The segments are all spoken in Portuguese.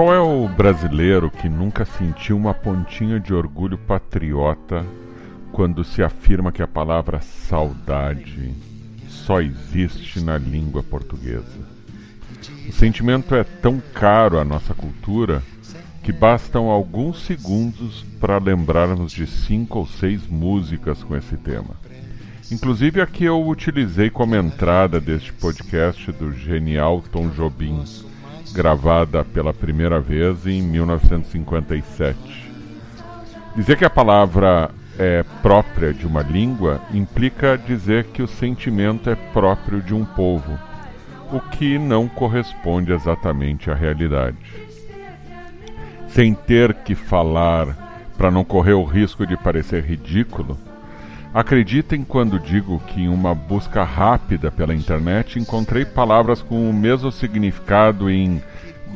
Qual é o brasileiro que nunca sentiu uma pontinha de orgulho patriota quando se afirma que a palavra saudade só existe na língua portuguesa? O sentimento é tão caro à nossa cultura que bastam alguns segundos para lembrarmos de cinco ou seis músicas com esse tema. Inclusive a que eu utilizei como entrada deste podcast do genial Tom Jobim gravada pela primeira vez em 1957. Dizer que a palavra é própria de uma língua implica dizer que o sentimento é próprio de um povo, o que não corresponde exatamente à realidade. Sem ter que falar para não correr o risco de parecer ridículo, Acreditem quando digo que em uma busca rápida pela internet encontrei palavras com o mesmo significado em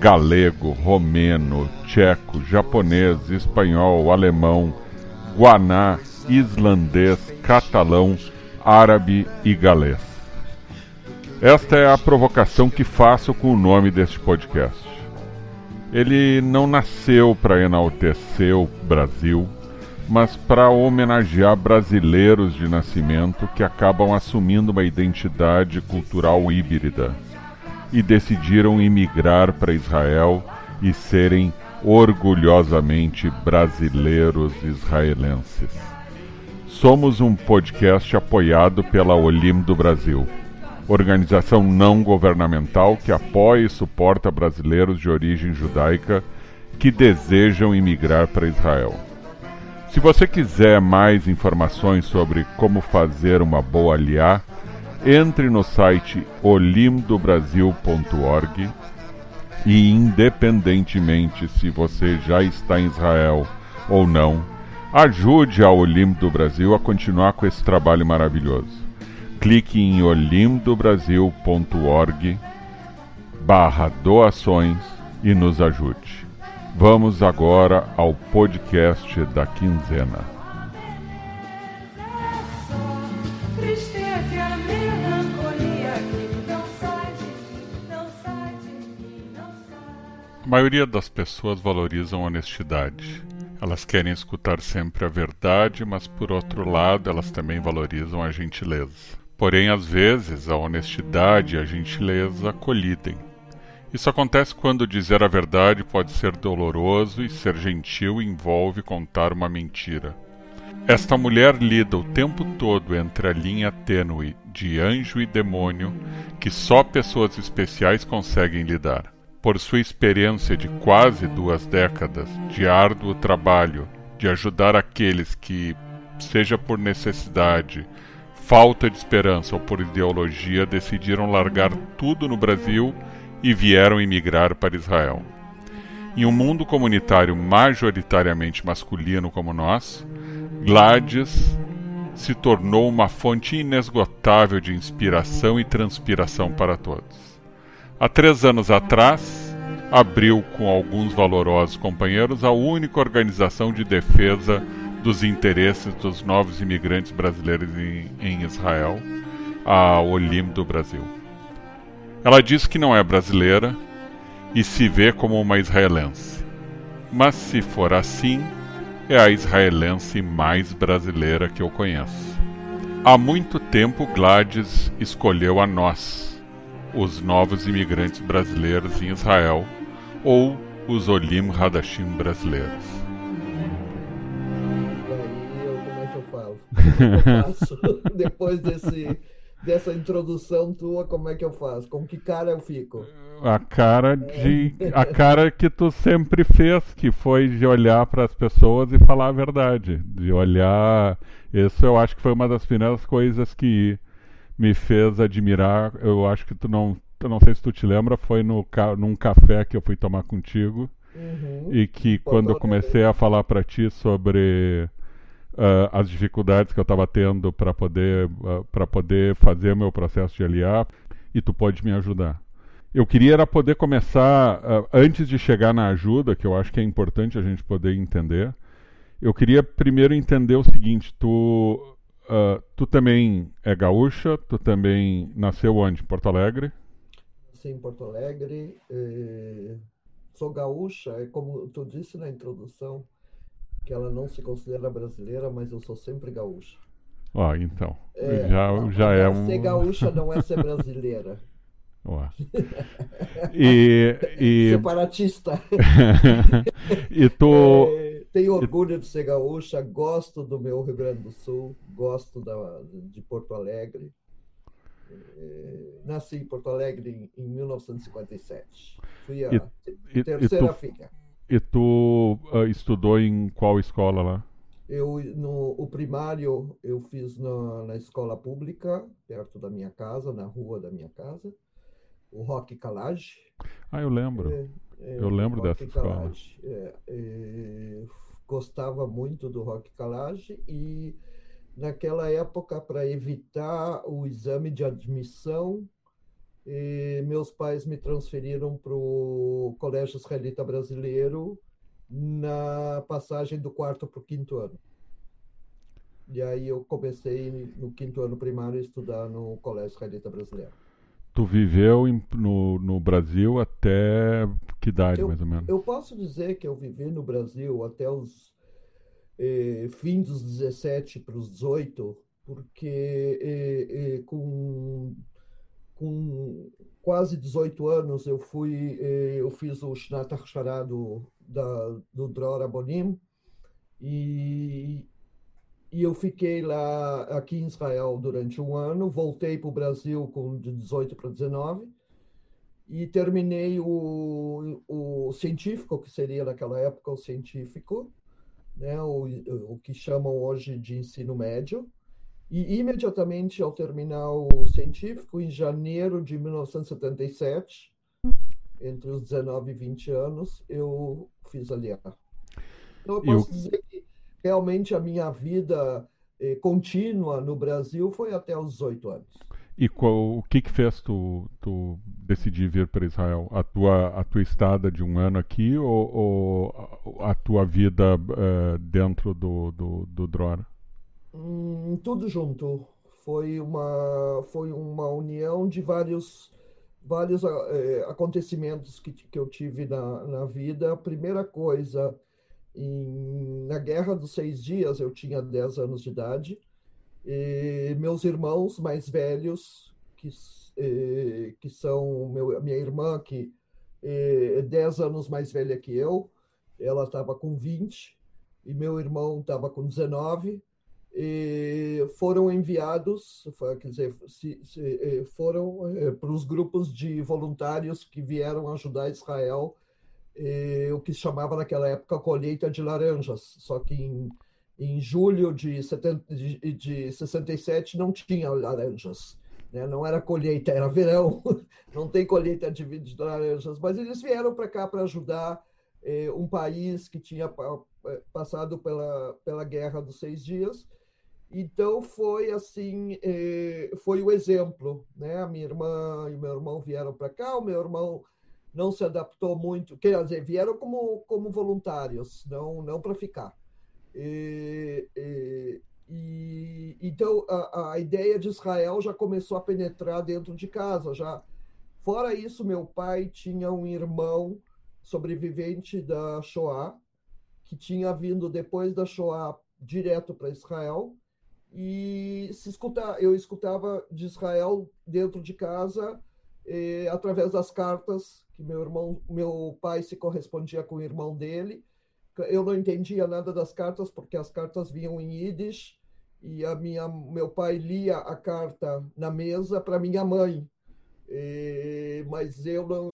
galego, romeno, tcheco, japonês, espanhol, alemão, guaná, islandês, catalão, árabe e galês. Esta é a provocação que faço com o nome deste podcast. Ele não nasceu para enaltecer o Brasil mas para homenagear brasileiros de nascimento que acabam assumindo uma identidade cultural híbrida e decidiram imigrar para Israel e serem orgulhosamente brasileiros israelenses. Somos um podcast apoiado pela Olim do Brasil, organização não governamental que apoia e suporta brasileiros de origem judaica que desejam imigrar para Israel. Se você quiser mais informações sobre como fazer uma boa aliá, entre no site olimdobrasil.org e, independentemente se você já está em Israel ou não, ajude a Olim do Brasil a continuar com esse trabalho maravilhoso. Clique em olimdobrasil.org barra doações e nos ajude. Vamos agora ao podcast da quinzena. A maioria das pessoas valorizam a honestidade. Elas querem escutar sempre a verdade, mas por outro lado, elas também valorizam a gentileza. Porém, às vezes, a honestidade e a gentileza colidem. Isso acontece quando dizer a verdade pode ser doloroso e ser gentil envolve contar uma mentira. Esta mulher lida o tempo todo entre a linha tênue de anjo e demônio que só pessoas especiais conseguem lidar. Por sua experiência de quase duas décadas de árduo trabalho de ajudar aqueles que, seja por necessidade, falta de esperança ou por ideologia, decidiram largar tudo no Brasil e vieram emigrar para Israel. Em um mundo comunitário majoritariamente masculino como nós, Gladys se tornou uma fonte inesgotável de inspiração e transpiração para todos. Há três anos atrás, abriu com alguns valorosos companheiros a única organização de defesa dos interesses dos novos imigrantes brasileiros em, em Israel, a Olim do Brasil. Ela diz que não é brasileira e se vê como uma israelense. Mas se for assim, é a israelense mais brasileira que eu conheço. Há muito tempo Gladys escolheu a nós, os novos imigrantes brasileiros em Israel, ou os Olim Hadashim brasileiros. Daí como é que eu falo? É eu faço? Depois desse, dessa introdução tua, como é que eu faço? Com que cara eu fico? A cara de a cara que tu sempre fez, que foi de olhar para as pessoas e falar a verdade, de olhar. Isso eu acho que foi uma das primeiras coisas que me fez admirar. Eu acho que tu não, eu não sei se tu te lembra, foi no num café que eu fui tomar contigo Uhum. e que quando eu comecei a falar para ti sobre uh, as dificuldades que eu estava tendo para poder uh, para poder fazer meu processo de aliar e tu pode me ajudar. Eu queria era poder começar uh, antes de chegar na ajuda, que eu acho que é importante a gente poder entender. Eu queria primeiro entender o seguinte: tu tu também é gaúcha, tu também nasceu onde? Em Porto Alegre? Nasci em Porto Alegre. Eh, sou gaúcha, é como tu disse na introdução, que ela não se considera brasileira, mas eu sou sempre gaúcha. Ó, então. É, já não, já é um. Ser gaúcha não é ser brasileira. Ó. E, e, Separatista. e tu. É, tenho orgulho de ser gaúcha, gosto do meu Rio Grande do Sul, gosto da, de Porto Alegre. É, nasci em Porto Alegre em, em 1957. Fui a E- e- e terceira tu- filha. E tu ah, estudou em qual escola lá? Eu, no, o primário eu fiz na, na escola pública, perto da minha casa, na rua da minha casa, o Roque Calage. Ah, eu lembro. É, é, Eu lembro dessa escola. Calage. É, é, gostava muito do Roque Calage e naquela época, para evitar o exame de admissão, eh, meus pais me transferiram para o Colégio Israelita Brasileiro na passagem do quarto para o quinto ano. E aí eu comecei no quinto ano primário a estudar no Colégio Israelita Brasileiro. Tu viveu em- no, no Brasil até que idade, Eu- mais ou menos? Eu posso dizer que eu vivi no Brasil até os eh, fim dos 17 para os 18, porque eh, eh, com, com quase 18 anos eu fui, eh, eu fiz o Shnat Hachshara do, da, do Dror Abonim e, e eu fiquei lá aqui em Israel durante um ano, voltei para o Brasil com de 18 para 19 e terminei o, o científico, que seria naquela época o científico, né, o, o que chamam hoje de ensino médio. E imediatamente ao terminar o científico, em janeiro de 1977, entre os 19 e 20 anos, eu fiz aliar. Então eu posso dizer que realmente a minha vida eh, contínua no Brasil foi até os 18 anos. E qual, o que que fez tu, tu decidir vir para Israel? A tua, a tua estada de um ano aqui ou, ou a a tua vida eh, dentro do, do, do Drora? Hum, tudo junto. Foi uma, foi uma união de vários, vários eh, acontecimentos que, que eu tive na, na vida. A primeira coisa, em- na Guerra dos Seis Dias, eu tinha 10 anos de idade, e meus irmãos mais velhos, que, eh, que são meu, minha irmã, que eh, é 10 anos mais velha que eu, ela estava com 20, e meu irmão estava com 19 e foram enviados, quer dizer, se- se, eh, foram eh, para os grupos de voluntários que vieram ajudar Israel, eh, o que se chamava naquela época colheita de laranjas. Só que em, em julho de, 70, de, de 67 não tinha laranjas, né? Não era colheita, era verão. Não tem colheita de, de laranjas, mas eles vieram para cá para ajudar um país que tinha pa- passado pela, pela Guerra dos Seis Dias. Então foi assim, eh, foi o exemplo, né? A minha irmã e meu irmão vieram para cá, o meu irmão não se adaptou muito, quer dizer, vieram como, como voluntários, não, não para ficar. E, e- e- então a, a ideia de Israel já começou a penetrar dentro de casa, já. Fora isso, meu pai tinha um irmão sobrevivente da Shoah, que tinha vindo depois da Shoah direto para Israel, e se escutar, eu escutava de Israel dentro de casa eh, através das cartas que meu irmão, meu pai se correspondia com o irmão dele. Eu não entendia nada das cartas porque as cartas vinham em Yiddish e a minha, meu pai lia a carta na mesa para minha mãe. Eh, mas eu não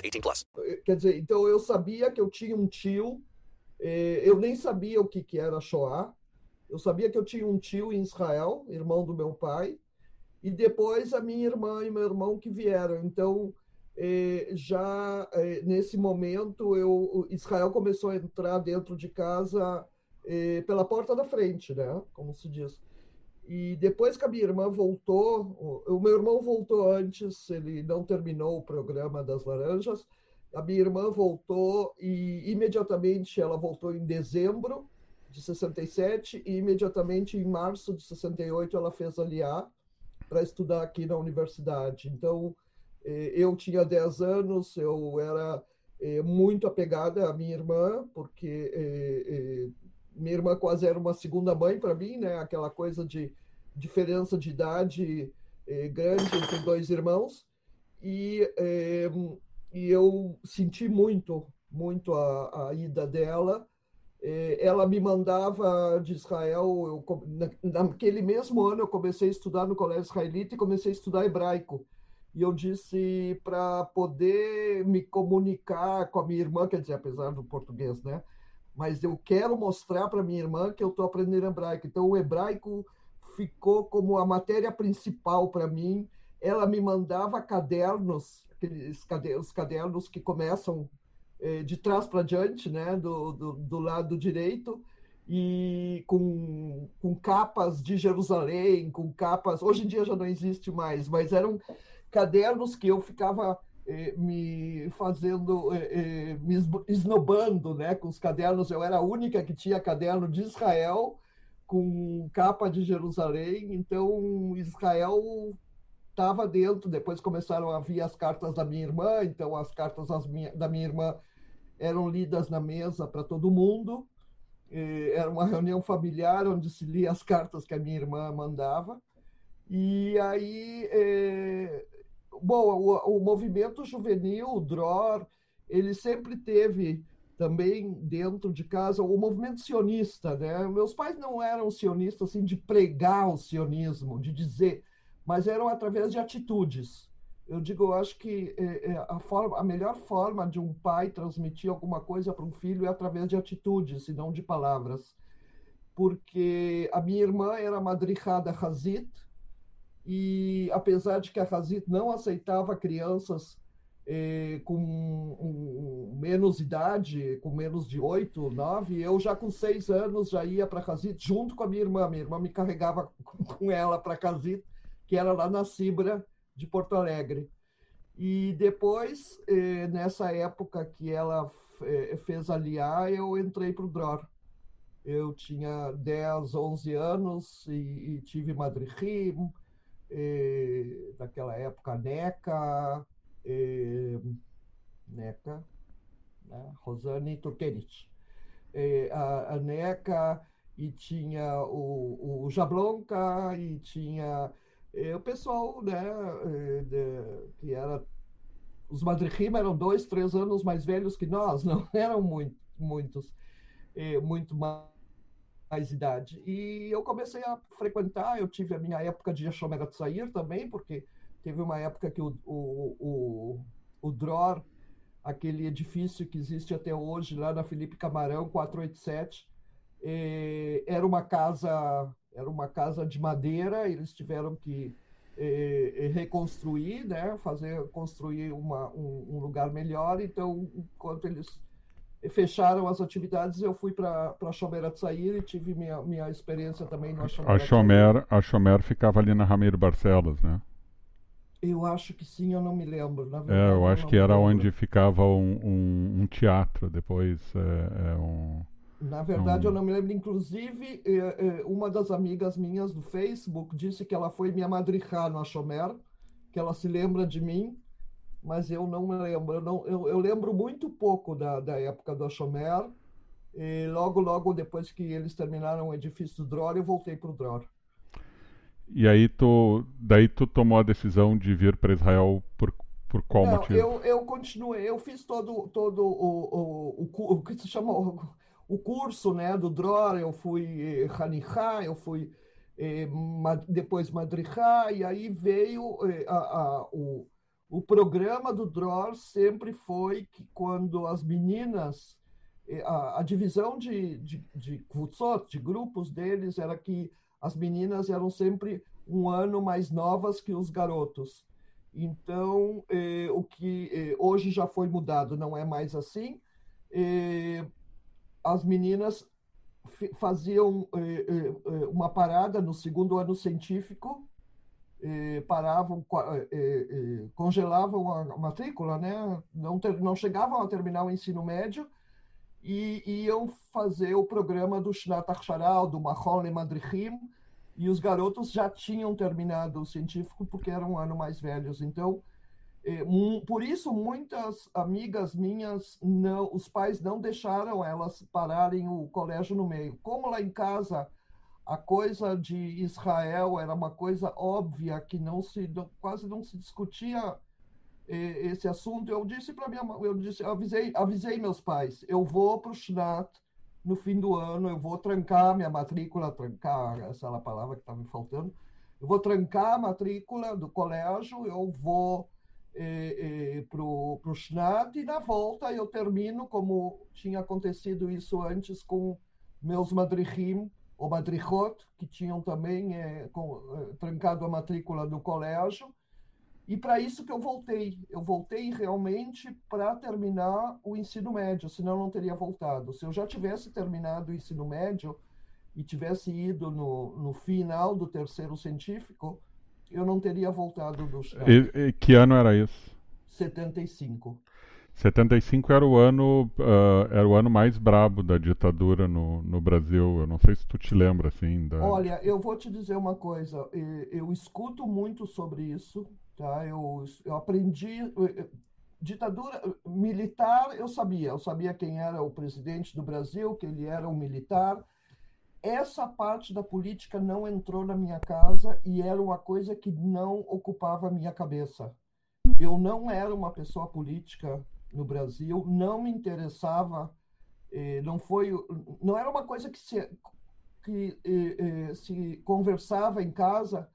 18 plus. Quer dizer, então eu sabia que eu tinha um tio, eh, eu nem sabia o que, que era Shoah, eu sabia que eu tinha um tio em Israel, irmão do meu pai, e depois a minha irmã e meu irmão que vieram. Então, eh, já eh, nesse momento, eu, Israel começou a entrar dentro de casa eh, pela porta da frente, né? Como se diz. E depois que a minha irmã voltou, o, meu irmão voltou antes, ele não terminou o programa das laranjas. A minha irmã voltou e imediatamente ela voltou em dezembro de 67 e imediatamente em março de 68 ela fez aliar para estudar aqui na universidade. Então, eh, eu tinha 10 anos, eu era eh, muito apegada à minha irmã, porque eh, minha irmã quase era uma segunda mãe para mim, né? Aquela coisa de diferença de idade eh, grande entre dois irmãos. E, eh, e eu senti muito, muito a, a ida dela. Eh, ela me mandava de Israel. Eu, na, naquele mesmo ano, eu comecei a estudar no colégio israelita e comecei a estudar hebraico. E eu disse para poder me comunicar com a minha irmã, quer dizer, apesar do português, né? Mas eu quero mostrar para minha irmã que eu estou aprendendo hebraico. Então, o hebraico ficou como a matéria principal para mim. Ela me mandava cadernos, aqueles cadernos, cadernos que começam eh, de trás para diante, né, do, do, do, lado direito, e com, com capas de Jerusalém, com capas. Hoje em dia já não existe mais, mas eram cadernos que eu ficava me fazendo, eh, eh, me esnobando né, com os cadernos. Eu era a única que tinha caderno de Israel com capa de Jerusalém, então Israel estava dentro. Depois começaram a vir as cartas da minha irmã, então as cartas minha, da minha irmã eram lidas na mesa para todo mundo. Era uma reunião familiar onde se lia as cartas que a minha irmã mandava. E aí bom, o, o movimento juvenil, o DROR, ele sempre teve também dentro de casa o movimento sionista, né? Meus pais não eram sionistas assim de pregar o sionismo, de dizer, mas eram através de atitudes. Eu digo, eu acho que é, é, a, forma, a melhor forma de um pai transmitir alguma coisa para um filho é através de atitudes e não de palavras. Porque a minha irmã era madrihada Hazit, e apesar de que a Hazit não aceitava crianças eh, com um, menos idade, com menos de oito, nove, eu já com seis anos já ia para Hazit junto com a minha irmã. Minha irmã me carregava com ela para Hazit, que era lá na Cibra de Porto Alegre. E depois, eh, nessa época que ela eh, fez aliar, eu entrei para o DROR. eu tinha 10, 11 anos e, e tive madrihim, naquela época NECA, NECA, né? Rosane Turkenich. a, a NECA e tinha o, o Jablonka e tinha o pessoal né, de, que era os madrihim eram dois, três anos mais velhos que nós, não eram muito, muitos, muito mais mais idade. E eu comecei a frequentar, eu tive a minha época de Shomer Atzair também, porque teve uma época que o, o, o, o Dror, aquele edifício que existe até hoje lá na Felipe Camarão, 487, eh, era uma casa era uma casa de madeira, eles tiveram que eh, eh reconstruir, né, fazer construir uma, um, um lugar melhor. Então, enquanto eles fecharam as atividades, eu fui para a Chomer Atzair e tive minha, minha experiência também no Chomer. A Chomer, a Chomer ficava ali na Ramiro Barcelos, né? Eu acho que sim, eu não me lembro. Na verdade, é, eu acho eu que era onde ficava um, um, um teatro, depois é, é um... Na verdade, um... eu não me lembro. Inclusive, é, é, uma das amigas minhas do Facebook disse que ela foi minha madrihá no Achomer, que ela se lembra de mim, mas eu não me lembro. Eu, não, eu, eu lembro muito pouco da, da época do Achomer. E logo, logo depois que eles terminaram o edifício do Dror, eu voltei para o Dror. E aí tu, daí tu tomou a decisão de vir para Israel por, por qual não, motivo? Eu, eu continuei, eu fiz todo, todo o, o, o, o que se chama o, o curso né, do Dror, eu fui eh, Hanichá, eu fui eh, depois Madrichá, e aí veio eh, a, a, o, o programa do Dror sempre foi que quando as meninas, eh, a, a divisão de, de, de kutsot, de grupos deles, era que as meninas eram sempre um ano mais novas que os garotos. Então, eh, o que eh, hoje já foi mudado, não é mais assim. Eh, as meninas faziam eh, eh, uma parada no segundo ano científico eh, paravam, eh, eh, eh, congelavam a matrícula, né? não, ter, não chegavam a terminar o ensino médio e iam fazer o programa do Shnat Acharal, do Mahon Le Madrihim, e os garotos já tinham terminado o científico porque eram um ano mais velhos. Então, por isso muitas amigas minhas não, os pais não deixaram elas pararem o colégio no meio. Como lá em casa a coisa de Israel era uma coisa óbvia que não se quase não se discutia eh, esse assunto. Eu disse para minha eu disse, avisei, avisei meus pais, eu vou para o Shnat no fim do ano, eu vou trancar minha matrícula, trancar, essa é a palavra que está me faltando. Eu vou trancar a matrícula do colégio, eu vou eh, eh, para o Shnat e na volta eu termino, como tinha acontecido isso antes com meus madrihim, o Madrichot, que tinham também é, com, é, trancado a matrícula do colégio. E para isso que eu voltei. Eu voltei realmente para terminar o ensino médio, senão eu não teria voltado. Se eu já tivesse terminado o ensino médio e tivesse ido no, no final do terceiro científico, eu não teria voltado do e, e que ano era isso? 75. 75 era o ano uh, era o ano mais brabo da ditadura no, no Brasil. Eu não sei se tu te lembra assim. Da... Olha, eu vou te dizer uma coisa. Eu escuto muito sobre isso, tá? Eu, eu aprendi ditadura militar. Eu sabia. Eu sabia quem era o presidente do Brasil, que ele era um militar. Essa parte da política não entrou na minha casa e era uma coisa que não ocupava a minha cabeça. Eu não era uma pessoa política no Brasil, não me interessava, eh, não foi, não era uma coisa que se, que, eh, eh, se conversava em casa.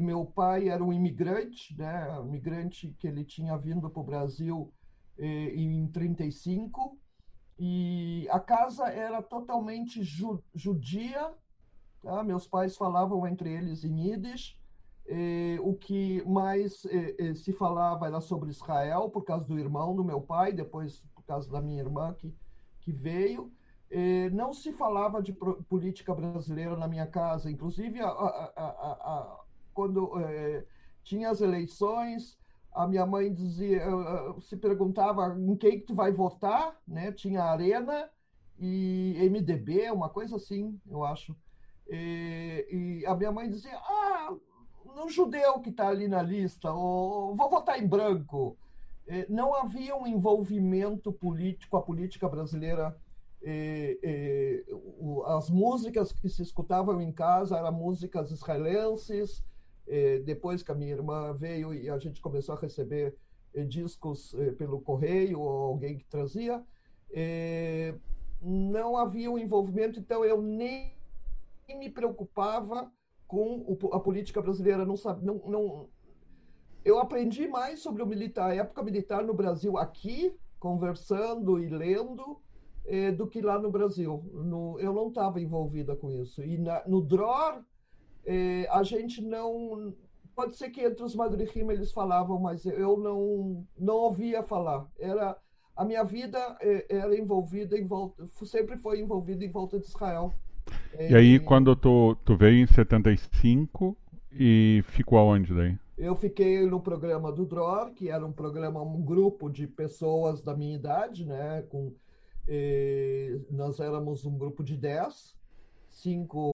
meu pai era um imigrante, né, um imigrante que ele tinha vindo para o Brasil em 35 e a casa era totalmente ju judia. Tá? Meus pais falavam entre eles em Yiddish eh, o que mais eh, eh, se falava era sobre Israel, por causa do irmão do meu pai, depois por causa da minha irmã que, que veio. Não se falava de política brasileira na minha casa, inclusive a, a, a, quando tinha as eleições, a minha mãe dizia, se perguntava em quem que tu vai votar, né? Tinha arena e MDB, uma coisa assim, eu acho. E, e a minha mãe dizia: Ah, no judeu que está ali na lista, ou vou votar em branco. Não havia um envolvimento político, a política brasileira. As músicas que se escutavam em casa eram músicas israelenses. Depois que a minha irmã veio e a gente começou a receber discos pelo correio ou alguém que trazia, não havia um envolvimento, então eu nem me preocupava com a política brasileira. Não, sabe, não, não, eu aprendi mais sobre o militar, a época militar no Brasil aqui, conversando e lendo, eh, do que lá no Brasil. No, eu não estava envolvida com isso. E na, no DROR, eh, a gente não. Pode ser que entre os Madrihim eles falavam, mas eu não, não ouvia falar. Era a minha vida eh, era envolvida em volta, sempre foi envolvida em volta de Israel. E aí, quando tu, tu veio em 75 e ficou aonde daí? Eu fiquei no programa do DROR, que era um programa, um grupo de pessoas da minha idade, né? Com, eh, nós éramos um grupo de 10, cinco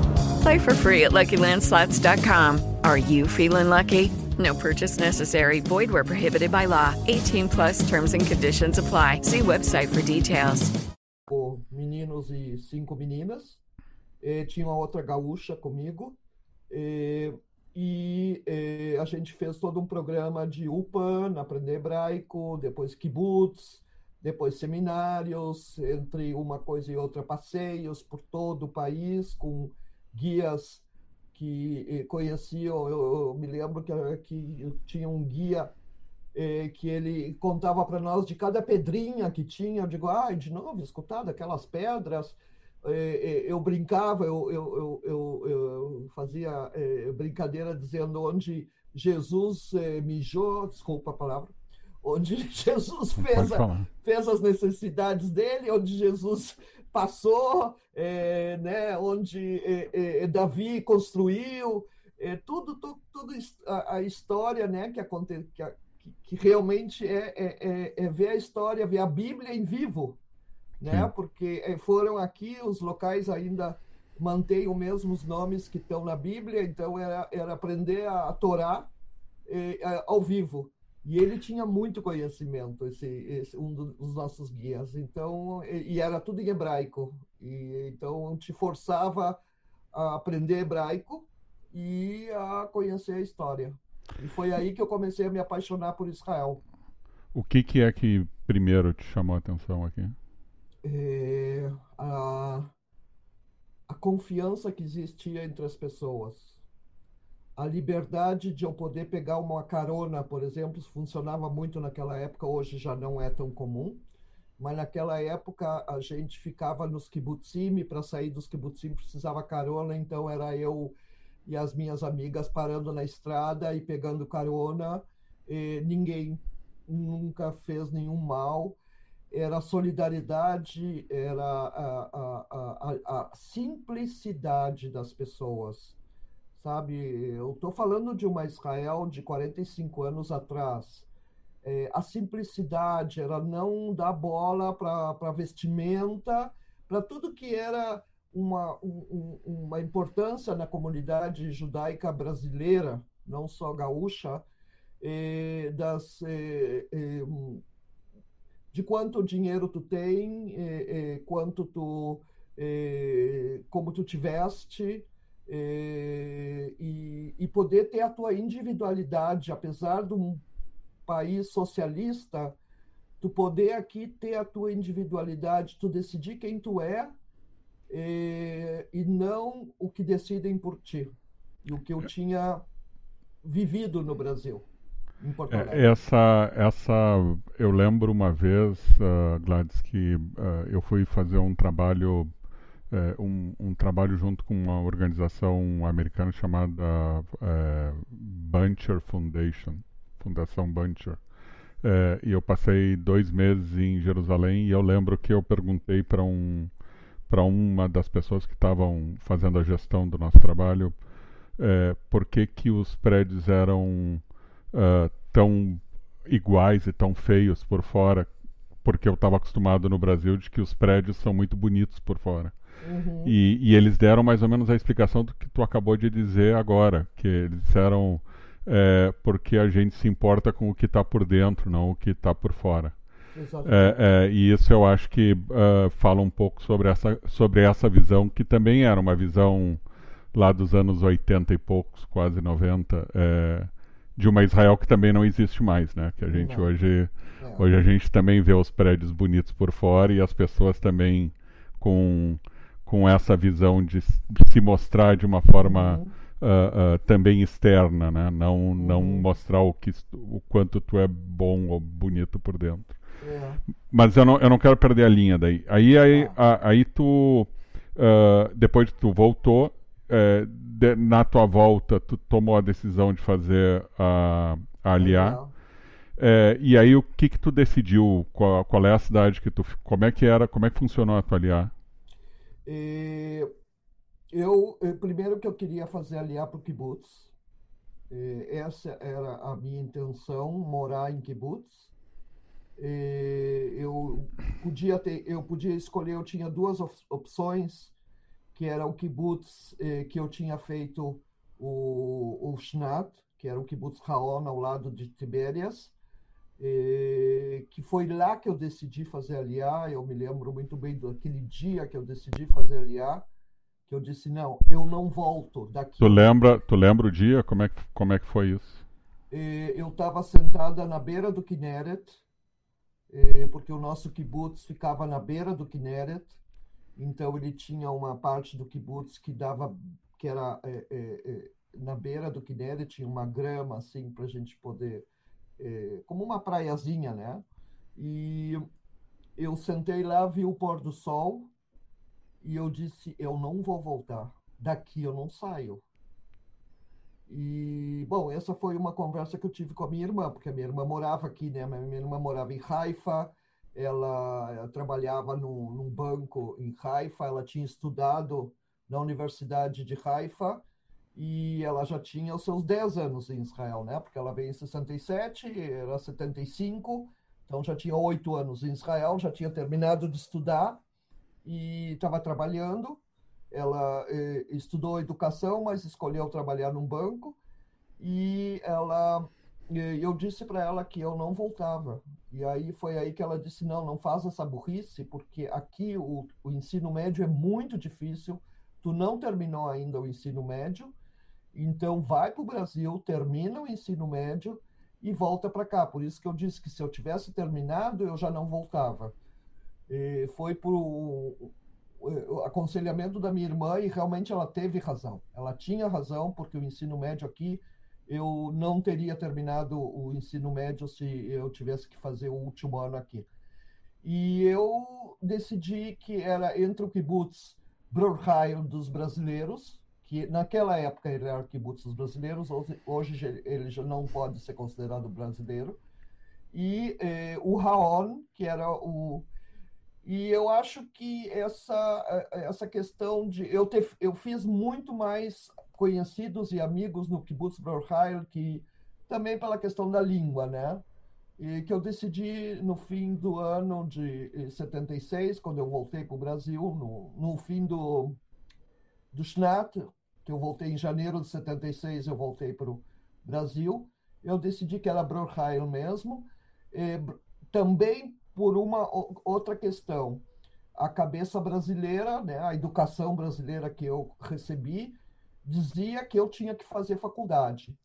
Play for free at LuckyLandSlots.com. Are you feeling lucky? No purchase necessary. Void where prohibited by law. 18 plus terms and conditions apply. See website for details. Meninos e cinco meninas. E tinha uma outra gaúcha comigo. E, e, e, a gente fez todo um programa de UPAN, aprender hebraico, depois kibbutz, depois seminários, entre uma coisa e outra passeios por todo o país com guias que conheciam. Eu, eu me lembro que, que tinha um guia eh, que ele contava para nós de cada pedrinha que tinha. Eu digo, ai, ah, de novo, escutado aquelas pedras. Eh, eu brincava, eu, eu, eu, eu fazia eh, brincadeira dizendo onde Jesus mijou, desculpa a palavra, onde Jesus fez, a, fez as necessidades dele, onde Jesus passou, é, né, onde é, é, Davi construiu, é, tudo, tudo, tudo a, a, história né, que, aconte, que, a, que realmente é, é, é, é, ver a história, ver a Bíblia em vivo, né, porque foram aqui os locais ainda mantêm os mesmos nomes que estão na Bíblia, então era, era aprender a, a Torá ao vivo. E ele tinha muito conhecimento, esse, esse um dos nossos guias. Então, e, e era tudo em hebraico. E então te forçava a aprender hebraico e a conhecer a história. E foi aí que eu comecei a me apaixonar por Israel. O que, que é que primeiro te chamou a atenção aqui? É, a, a confiança que existia entre as pessoas a liberdade de eu poder pegar uma carona, por exemplo, funcionava muito naquela época, hoje já não é tão comum, mas naquela época a gente ficava nos kibbutzim, para sair dos kibbutzim precisava carona, então era eu e as minhas amigas parando na estrada e pegando carona, e ninguém nunca fez nenhum mal, era solidariedade, era a, a, a, a simplicidade das pessoas sabe? Eu estou falando de uma Israel de 45 anos atrás. é, a simplicidade, era não dar bola para vestimenta, para tudo que era uma, um, uma importância na comunidade judaica brasileira, não só gaúcha, é, das, é, é, de quanto dinheiro tu tem, é, é, quanto tu, como tu tiveste, e, e poder ter a tua individualidade, apesar de um país socialista, tu poder aqui ter a tua individualidade, tu decidir quem tu é e, e não o que decidem por ti. E o que eu tinha vivido no Brasil. É. Essa, essa, eu lembro uma vez, uh, Gladys, que uh, eu fui fazer um trabalho, eh, um, um trabalho junto com uma organização americana chamada eh, Buncher Foundation, Fundação Buncher. Eh, e eu passei dois meses em Jerusalém e eu lembro que eu perguntei para um, para uma das pessoas que estavam fazendo a gestão do nosso trabalho eh, por que, que os prédios eram ah, tão iguais e tão feios por fora, porque eu estava acostumado no Brasil de que os prédios são muito bonitos por fora. Uhum. E, e eles deram mais ou menos a explicação do que tu acabou de dizer agora, que eles disseram é, porque a gente se importa com o que está por dentro, não o que está por fora. É, é, e isso eu acho que ah, fala um pouco sobre essa, sobre essa visão, que também era uma visão lá dos anos 80 e poucos, quase 90, é, de uma Israel que também não existe mais, né? Que a gente Não. hoje, É. hoje a gente também vê os prédios bonitos por fora e as pessoas também com, com essa visão de se mostrar de uma forma Uhum. ah, ah, também externa, né? Não, não Uhum. mostrar o, que, o quanto tu é bom ou bonito por dentro. É. Mas eu não, eu não quero perder a linha daí. Aí, aí, Ah. a- aí tu, ah, depois que tu voltou, eh, de- na tua volta, tu tomou a decisão de fazer a, a aliar. Legal. Eh, e aí o que que tu decidiu? Qual, qual é a cidade que tu, como é que era, como é que funcionou a tua aliar? Eu, eh, primeiro que eu queria fazer aliar para o kibbutz. Essa era a minha intenção, morar em kibbutz. Eu podia ter, eu podia escolher, eu tinha duas op- opções, que era o kibbutz eh, que eu tinha feito o, o Shnat, que era o kibbutz Haon ao lado de Tibérias, eh, que foi lá que eu decidi fazer aliar. Eu me lembro muito bem daquele dia que eu decidi fazer aliar, que eu disse não, eu não volto daqui. Tu lembra, tu lembra o dia? Como é que, como é que foi isso? Eh, eu estava sentada na beira do Kinneret, eh, porque o nosso kibbutz ficava na beira do Kinneret, então ele tinha uma parte do kibbutz que dava, que era eh, eh, eh, na beira do Kinneret, tinha uma grama assim para a gente poder, eh, como uma praiazinha, né? E eu sentei lá, vi o pôr do sol e eu disse, eu não vou voltar, daqui eu não saio. E, bom, essa foi uma conversa que eu tive com a minha irmã, porque a minha irmã morava aqui, né? Minha irmã morava em Haifa, ela, ela trabalhava num, num banco em Haifa, ela tinha estudado na Universidade de Haifa e ela já tinha os seus 10 anos em Israel, né? Porque ela veio em 67, era 75, então já tinha 8 anos em Israel, já tinha terminado de estudar e estava trabalhando. Ela eh, estudou educação, mas escolheu trabalhar num banco. E ela, eh, eu disse para ela que eu não voltava. E aí foi aí que ela disse: não, não faz essa burrice, porque aqui o, o ensino médio é muito difícil. Tu não terminou ainda o ensino médio, então vai para o Brasil, termina o ensino médio e volta para cá. Por isso que eu disse que se eu tivesse terminado, eu já não voltava. E foi por aconselhamento da minha irmã e realmente ela teve razão. Ela tinha razão porque o ensino médio aqui eu não teria terminado o ensino médio se eu tivesse que fazer o último ano aqui. E eu decidi que era entre o kibbutz Brorheim dos brasileiros, que naquela época ele era o kibbutz dos brasileiros, hoje, ele já não pode ser considerado brasileiro, e eh, o Haon, que era o e eu acho que essa, essa questão de. Eu, eu fiz muito mais conhecidos e amigos no Kibbutz Brorheim, que também pela questão da língua, né? e que eu decidi no fim do ano de 76, quando eu voltei para o Brasil, no, no fim do, do SNAT, que eu voltei em janeiro de 76, eu voltei para o Brasil, eu decidi que era Brookhail mesmo, também por uma outra questão. A cabeça brasileira, né, a educação brasileira que eu recebi, dizia que eu tinha que fazer faculdade.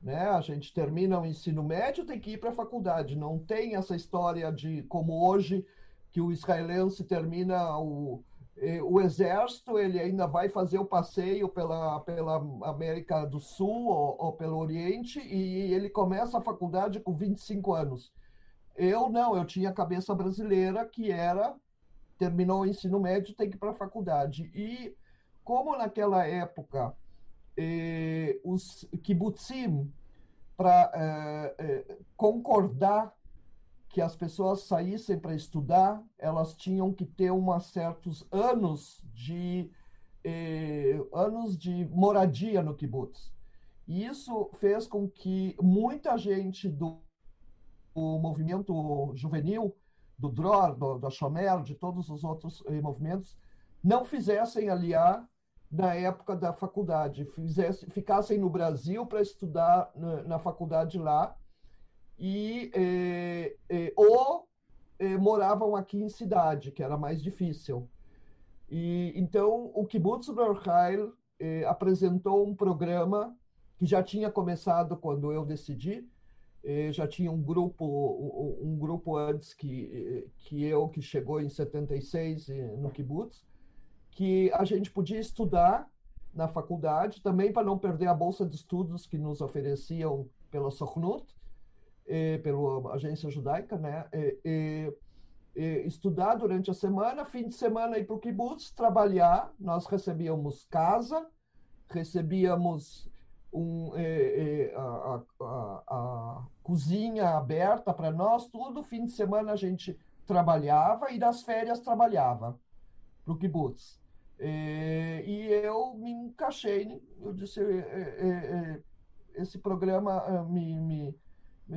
Né? A gente termina o ensino médio, tem que ir para a faculdade. Não tem essa história de como hoje que o israelense termina o, o exército, ele ainda vai fazer o passeio pela, pela América do Sul ou, ou pelo Oriente e ele começa a faculdade com 25 anos. Eu não, eu tinha a cabeça brasileira que era terminou o ensino médio, tem que ir para a faculdade. E como naquela época eh, os kibbutzim, para eh, eh, concordar que as pessoas saíssem para estudar, elas tinham que ter uns certos anos de eh, anos de moradia no kibbutz. E isso fez com que muita gente do, do movimento juvenil, do DROR, do, da Shomer, de todos os outros eh, movimentos, não fizessem aliar na época da faculdade, fizesse, ficassem no Brasil para estudar na, na, faculdade lá e eh, eh, ou eh, moravam aqui em cidade, que era mais difícil. E então o Kibbutz Berheil eh, apresentou um programa que já tinha começado quando eu decidi, eh, já tinha um grupo um, grupo antes que que eu que chegou em 76 no Kibbutz que a gente podia estudar na faculdade, também para não perder a bolsa de estudos que nos ofereciam pela Sochnut, eh, pela agência judaica, né? Estudar durante a semana, fim de semana ir para o kibbutz, trabalhar. Nós recebíamos casa, recebíamos um, eh, eh, a, a, a, cozinha aberta para nós, tudo. Fim de semana a gente trabalhava e nas férias trabalhava para o kibbutz. É, e eu me encaixei, eu disse, é, é, esse programa me, me, me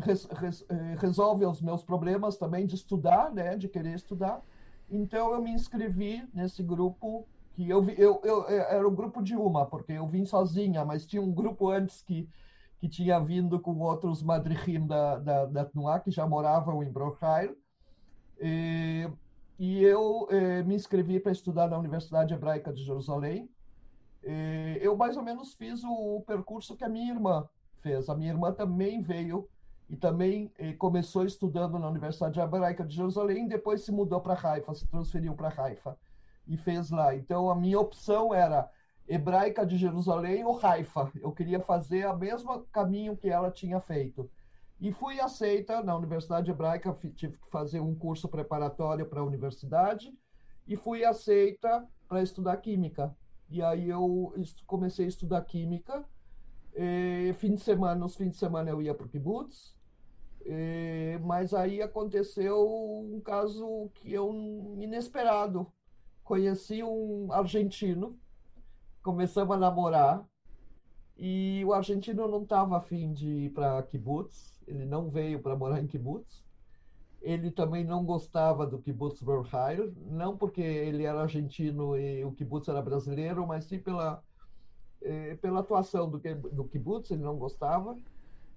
res, res, resolve os meus problemas também de estudar, né, de querer estudar. Então eu me inscrevi nesse grupo que eu, eu, eu era o grupo de uma, porque eu vim sozinha, mas tinha um grupo antes que que tinha vindo com outros madrihim da, da, da Tnuá, que já moravam em Brochheil. E eu eh, me inscrevi para estudar na Universidade Hebraica de Jerusalém. Eh, eu mais ou menos fiz o, percurso que a minha irmã fez. A minha irmã também veio e também eh, começou estudando na Universidade Hebraica de Jerusalém, depois se mudou para Haifa, se transferiu para Haifa e fez lá. Então a minha opção era Hebraica de Jerusalém ou Haifa. Eu queria fazer o mesmo caminho que ela tinha feito. E fui aceita na Universidade Hebraica, tive que fazer um curso preparatório para a universidade, e fui aceita para estudar Química. E aí eu comecei a estudar Química. E, fim de semana, nos fins de semana eu ia para o kibbutz, e, mas aí aconteceu um caso que eu inesperado. Conheci um argentino, começamos a namorar, e o argentino não estava afim de ir para kibbutz, ele não veio para morar em kibbutz. Ele também não gostava do kibbutz Berheil, não porque ele era argentino e o kibbutz era brasileiro, mas sim pela, eh, pela atuação do, do kibbutz, ele não gostava.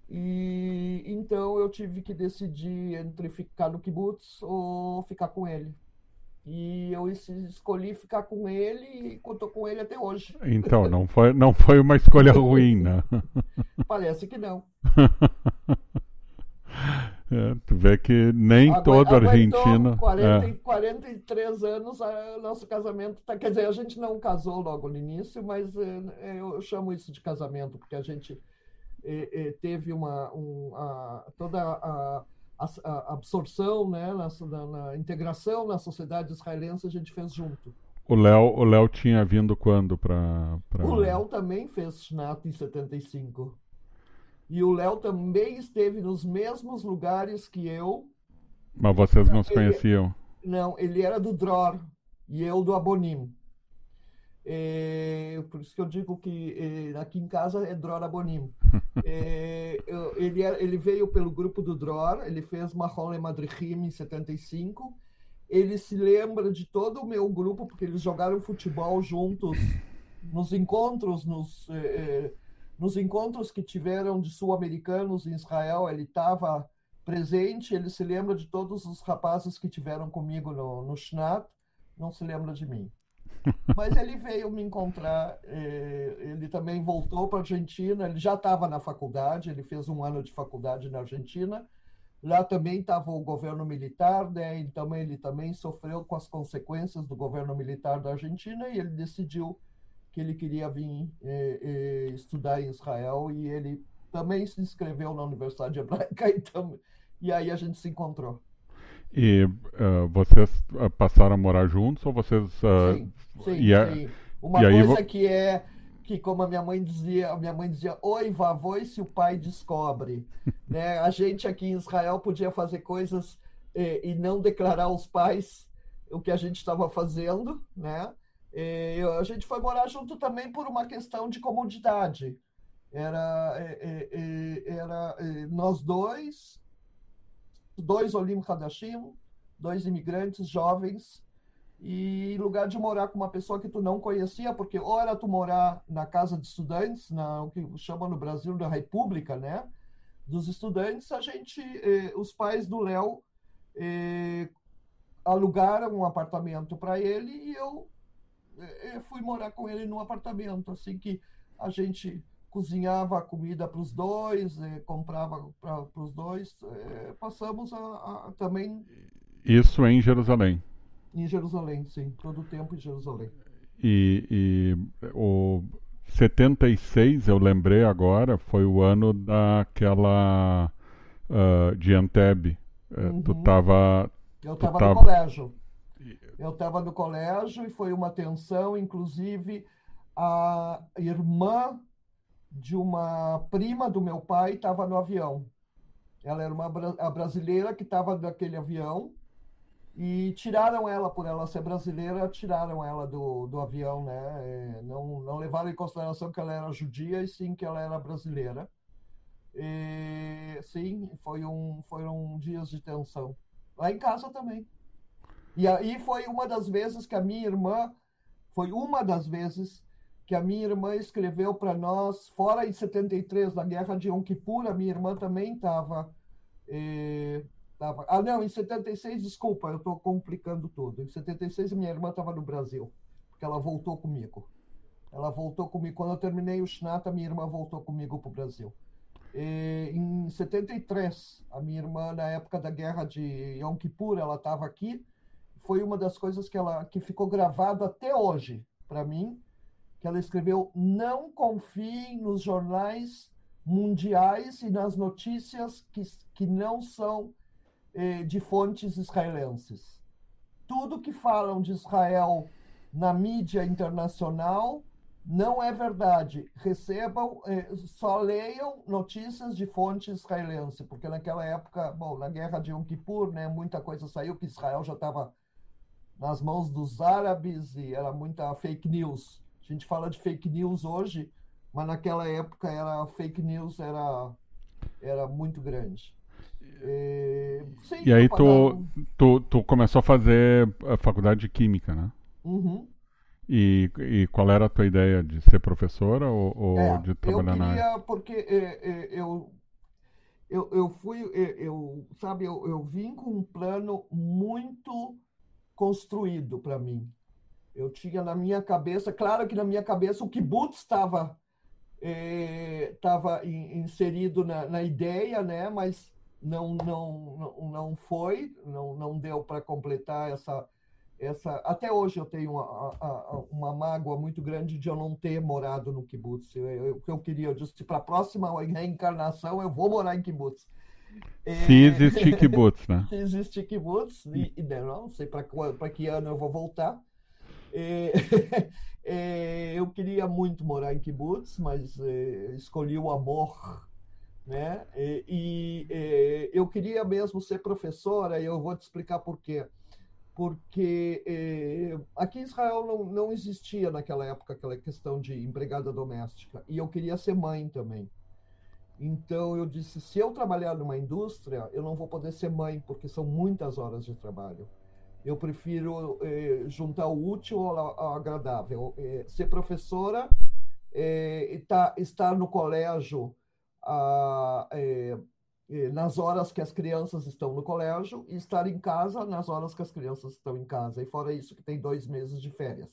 E então eu tive que decidir entre ficar no kibbutz ou ficar com ele. E eu escolhi ficar com ele e estou com ele até hoje. Então, não foi, não foi uma escolha ruim, né? Parece que não. É, tu vê que nem Agu todo argentino. 40, é. 43 anos, o nosso casamento. Tá, quer dizer, a gente não casou logo no início, mas é, eu chamo isso de casamento, porque a gente é, é teve uma. Um, a, toda a, a, a, absorção, né, na, na, na, integração na sociedade israelense, a gente fez junto. O Léo, o Léo tinha vindo quando para. Pra... O Léo também fez Shnat em 75. E o Léo também esteve nos mesmos lugares que eu. Mas vocês não se conheciam? Não, ele era do Dror e eu do Abonim. É, por isso que eu digo que é, aqui em casa é Dror Abonim. É, eu, ele, ele veio pelo grupo do Dror, ele fez Mahon Le Madrihim em 75. Ele se lembra de todo o meu grupo, porque eles jogaram futebol juntos nos encontros, nos, é, é, nos encontros que tiveram de sul-americanos em Israel. Ele estava presente, ele se lembra de todos os rapazes que tiveram comigo no, no Shnat, não se lembra de mim. Mas ele veio me encontrar, eh, ele também voltou para a Argentina, ele já estava na faculdade, ele fez um ano de faculdade na Argentina. Lá também estava o governo militar, né? então ele também sofreu com as consequências do governo militar da Argentina e ele decidiu que ele queria vir eh, eh, estudar em Israel e ele também se inscreveu na Universidade Hebraica e, tam, e aí a gente se encontrou. E uh, vocês uh, passaram a morar juntos ou vocês. Uh, sim, sim, e a, sim. Uma e coisa que é que, como a minha mãe dizia, a minha mãe dizia, oi, vavô, e se o pai descobre. né? A gente aqui em Israel podia fazer coisas eh, e não declarar aos pais o que a gente estava fazendo, né? E a gente foi morar junto também por uma questão de comodidade. Era, era nós dois, dois Olim Hadashim, dois imigrantes jovens, e lugar de morar com uma pessoa que tu não conhecia, porque ou era tu morar na casa de estudantes, na, o que chama no Brasil da República, né? Dos estudantes, a gente, eh, os pais do Léo eh, alugaram um apartamento para ele e eu eh, fui morar com ele num apartamento, assim que a gente cozinhava comida para os dois, eh, comprava para os dois. Passamos a, a, também. Isso em Jerusalém. Em Jerusalém, sim, todo o tempo em Jerusalém. E, e o 76, eu lembrei agora, foi o ano daquela uh, de Anteb. Uhum. Tu estava. Eu estava tava... no colégio. Eu estava no colégio e foi uma tensão, inclusive a irmã de uma prima do meu pai estava no avião. Ela era uma a brasileira que estava naquele avião e tiraram ela por ela ser brasileira, tiraram ela do, do avião, né? É, não, não levaram em consideração que ela era judia e sim que ela era brasileira. E, sim, foi um, foram dias de tensão. Lá em casa também. E aí foi uma das vezes que a minha irmã, foi uma das vezes que a minha irmã escreveu para nós, fora em 73, na Guerra de Yom Kippur, a minha irmã também estava. Eh, tava, ah, não, em 76, desculpa, eu estou complicando tudo. Em 76, a minha irmã estava no Brasil, porque ela voltou comigo. Ela voltou comigo. Quando eu terminei o Shnata, minha irmã voltou comigo para o Brasil. E, em 73, a minha irmã, na época da guerra de Yom Kippur, ela estava aqui. Foi uma das coisas que, ela, que ficou gravado até hoje para mim, que ela escreveu: não confiem nos jornais mundiais e nas notícias que, que não são eh, de fontes israelenses. Tudo que falam de Israel na mídia internacional não é verdade. Recebam, eh, só leiam notícias de fonte israelense, porque naquela época, bom, na guerra de Yom Kippur, né, muita coisa saiu que Israel já estava nas mãos dos árabes e era muita fake news. A gente fala de fake news hoje, mas naquela época era fake news era era muito grande. E, sim, e aí tu, tu, tu começou a fazer a faculdade de química, né? Uhum. E, e qual era a tua ideia de ser professora ou, ou é, de trabalhar eu queria, na área? porque é, é, eu eu, eu fui é, eu sabe eu, eu vim com um plano muito construído para mim eu tinha na minha cabeça, claro que na minha cabeça o kibbutz estava estava é, inserido na, na, ideia, né? Mas não não não, foi, não, não deu para completar essa essa. Até hoje eu tenho uma, uma mágoa muito grande de eu não ter morado no kibbutz. O que eu queria, eu disse para a próxima reencarnação eu vou morar em kibbutz. Se existe kibbutz, né? Se existe kibbutz, e, e não sei para que ano eu vou voltar. É, é, eu queria muito morar em kibbutz, mas é, escolhi o amor, né? E, e eu queria mesmo ser professora, e eu vou te explicar por quê. porque eh, aqui em Israel não, não existia naquela época aquela questão de empregada doméstica, e eu queria ser mãe também. Então eu disse, se eu trabalhar numa indústria, eu não vou poder ser mãe, porque são muitas horas de trabalho. Eu prefiro eh, juntar o útil ao, agradável. Eh, ser professora, eh, tá, estar no colégio ah, eh, eh, nas horas que as crianças estão no colégio e estar em casa nas horas que as crianças estão em casa. E fora isso, que tem dois meses de férias.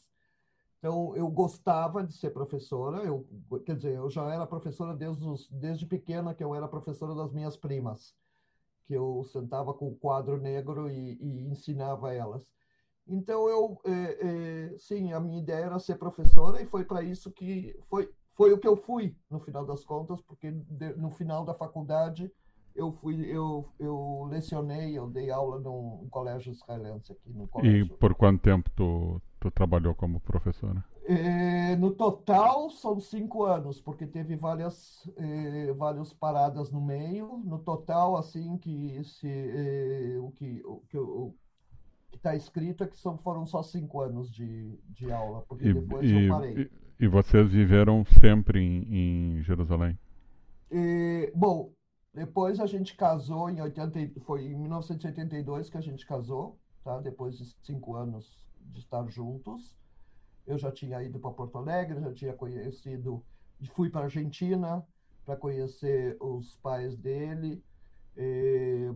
Então, eu gostava de ser professora, eu, quer dizer, eu já era professora desde, os, desde pequena, que eu era professora das minhas primas, que eu sentava com o quadro negro e, e ensinava elas. Então, eu, é, é, sim, a minha ideia era ser professora e foi para isso que, foi, foi o que eu fui, no final das contas, porque de, no final da faculdade eu fui, eu, eu lecionei, eu dei aula num colégio israelense aqui no colégio. E por quanto tempo tu, tu trabalhou como professora? É, no total são cinco anos, porque teve várias, é, várias paradas no meio. No total, assim, que se, é, o que o que o está escrito é que são, foram só cinco anos de, de aula, porque E, depois e, eu parei. e, e vocês viveram sempre em, em Jerusalém? E, bom, depois a gente casou em 80, e- foi em 1982 que a gente casou, tá? Depois de cinco anos de estar juntos, eu já tinha ido para Porto Alegre, já tinha conhecido, fui para Argentina para conhecer os pais dele, eh,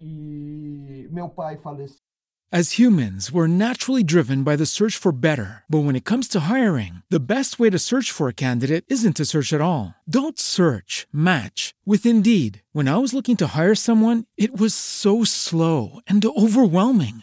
e meu pai faleceu. As humans, we're naturally driven by the search for better. But when it comes to hiring, the best way to search for a candidate isn't to search at all. Don't search, match with Indeed. When I was looking to hire someone, it was so slow and overwhelming.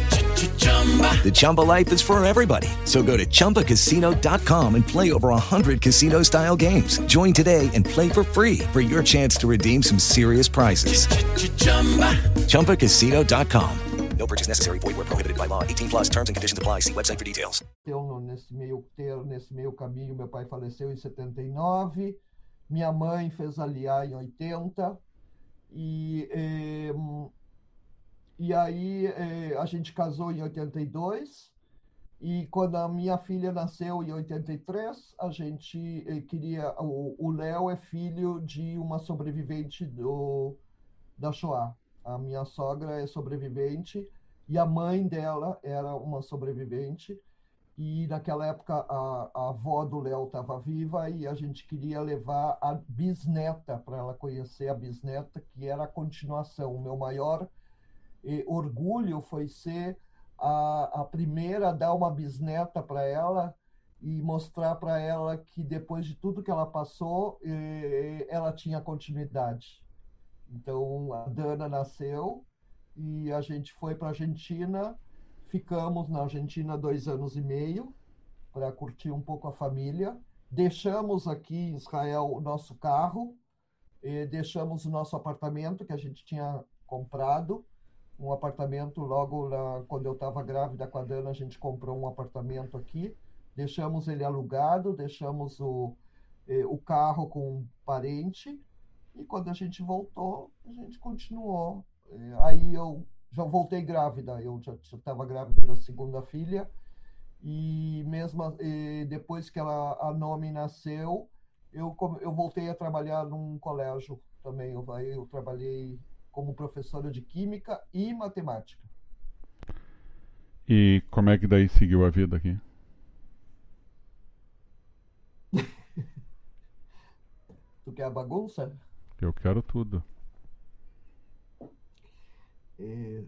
The Chumba life is for everybody. So go to ChumbaCasino.com and play over 100 casino style games. Join today and play for free for your chance to redeem some serious prizes. ChumbaCasino.com. No purchase necessary. Void where prohibited by law. 18 plus terms and conditions apply. See website for details. no- nesse meio ter, nesse meio caminho, meu pai faleceu em 79, minha mãe fez aliar em 80 e eh, e aí eh, a gente casou em 82 e quando a minha filha nasceu em 83, a gente eh, queria o Léo é filho de uma sobrevivente do da Shoah. A minha sogra é sobrevivente e a mãe dela era uma sobrevivente. E naquela época a, a avó do Léo estava viva e a gente queria levar a bisneta para ela conhecer a bisneta, que era a continuação. O meu maior orgulho foi ser a, a primeira a dar uma bisneta para ela e mostrar para ela que depois de tudo que ela passou, ela tinha continuidade. Então a Dana nasceu e a gente foi para a Argentina. Ficamos na Argentina dois anos e meio para curtir um pouco a família. Deixamos aqui em Israel o nosso carro, deixamos o nosso apartamento que a gente tinha comprado. Um apartamento logo lá, quando eu estava grávida com a Dana, a gente comprou um apartamento aqui. Deixamos ele alugado, deixamos o, eh, o carro com um parente. E quando a gente voltou, a gente continuou. Eh, Aí eu já voltei grávida, eu já estava grávida da segunda filha. E mesmo depois que ela, a Nomi nasceu, eu, eu voltei a trabalhar num colégio também. Eu, eu trabalhei como professora de Química e Matemática. E como é que daí seguiu a vida aqui? tu quer a bagunça? Eu quero tudo. É,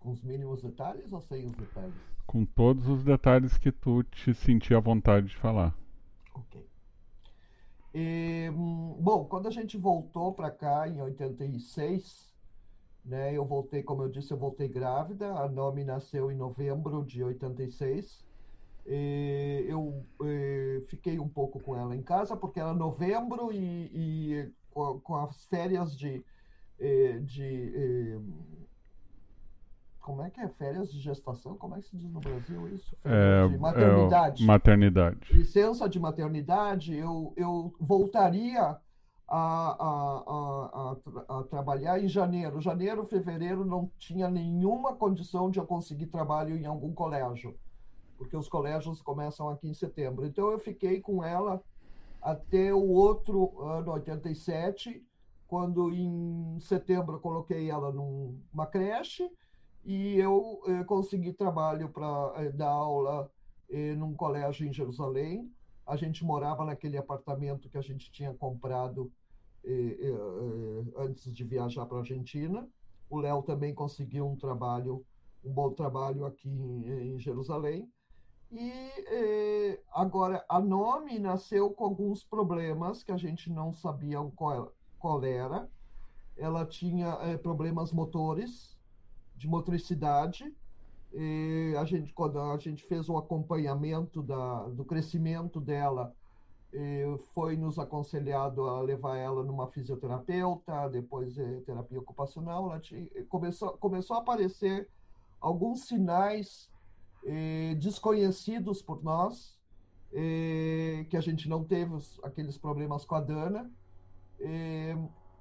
com os mínimos detalhes ou sem os detalhes? Com todos os detalhes que tu te sentir à vontade de falar. Ok. E, bom, quando a gente voltou para cá em 86, né, eu voltei, como eu disse, eu voltei grávida. A Nomi nasceu em novembro de 86. E eu e, fiquei um pouco com ela em casa, porque era novembro e, e com, com, as férias de, de como é que é? Férias de gestação? Como é que se diz no Brasil isso? É, de maternidade. É, maternidade. Licença de maternidade, eu, eu voltaria a, a, a, a, trabalhar em janeiro. Janeiro, fevereiro, não tinha nenhuma condição de eu conseguir trabalho em algum colégio, porque os colégios começam aqui em setembro. Então, eu fiquei com ela até o outro ano, 87, quando em setembro eu coloquei ela numa creche e eu eh, consegui trabalho para eh, dar aula eh, num colégio em Jerusalém. A gente morava naquele apartamento que a gente tinha comprado eh, eh, eh, antes de viajar para a Argentina. O Léo também conseguiu um trabalho, um bom trabalho aqui em, em Jerusalém. E agora a Nome nasceu com alguns problemas que a gente não sabia qual, qual era. Ela tinha problemas motores, de motricidade. E a gente, quando a gente fez o acompanhamento da, do crescimento dela, foi nos aconselhado a levar ela numa fisioterapeuta, depois eh, terapia ocupacional. Ela tinha, começou, começou a aparecer alguns sinais desconhecidos por nós, que a gente não teve os, aqueles problemas com a Dana.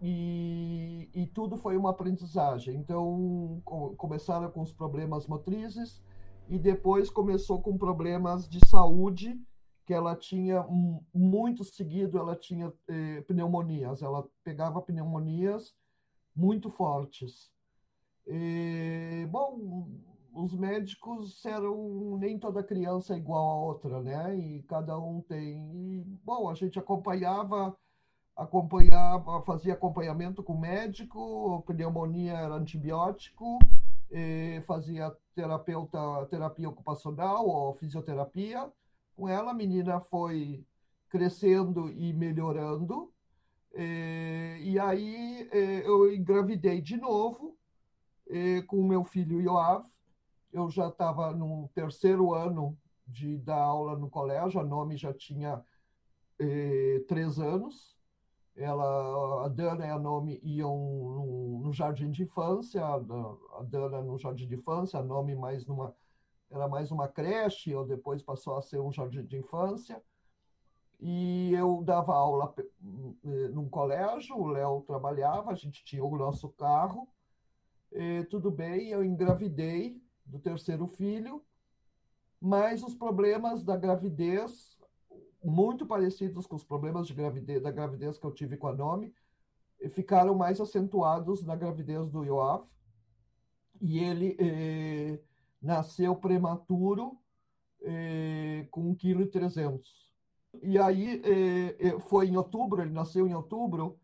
E, e, tudo foi uma aprendizagem. Então, com, começaram com os problemas motrizes e depois começou com problemas de saúde, que ela tinha muito seguido, ela tinha eh, pneumonias, ela pegava pneumonias muito fortes. E, bom, os médicos eram nem toda criança é igual a outra, né? E cada um tem. E, bom, a gente acompanhava acompanhava, fazia acompanhamento com médico, pneumonia era antibiótico, fazia terapeuta, terapia ocupacional ou fisioterapia. Com ela, a menina foi crescendo e melhorando. E aí eu engravidei de novo com o meu filho Yoav. Eu já estava no terceiro ano de dar aula no colégio, a nome já tinha três anos ela, a Dana e a Nomi iam no, no, jardim de infância, a, Dana no jardim de infância, a Nomi mais numa, era mais uma creche, ou depois passou a ser um jardim de infância. E eu dava aula eh, num colégio, o Léo trabalhava, a gente tinha o nosso carro. E, tudo bem, eu engravidei do terceiro filho, mas os problemas da gravidez muito parecidos com os problemas de gravidez, da gravidez que eu tive com a Nomi, ficaram mais acentuados na gravidez do Yoav. E ele eh, nasceu prematuro eh, com 1,3 kg. E aí eh, eh, foi em outubro, ele nasceu em outubro,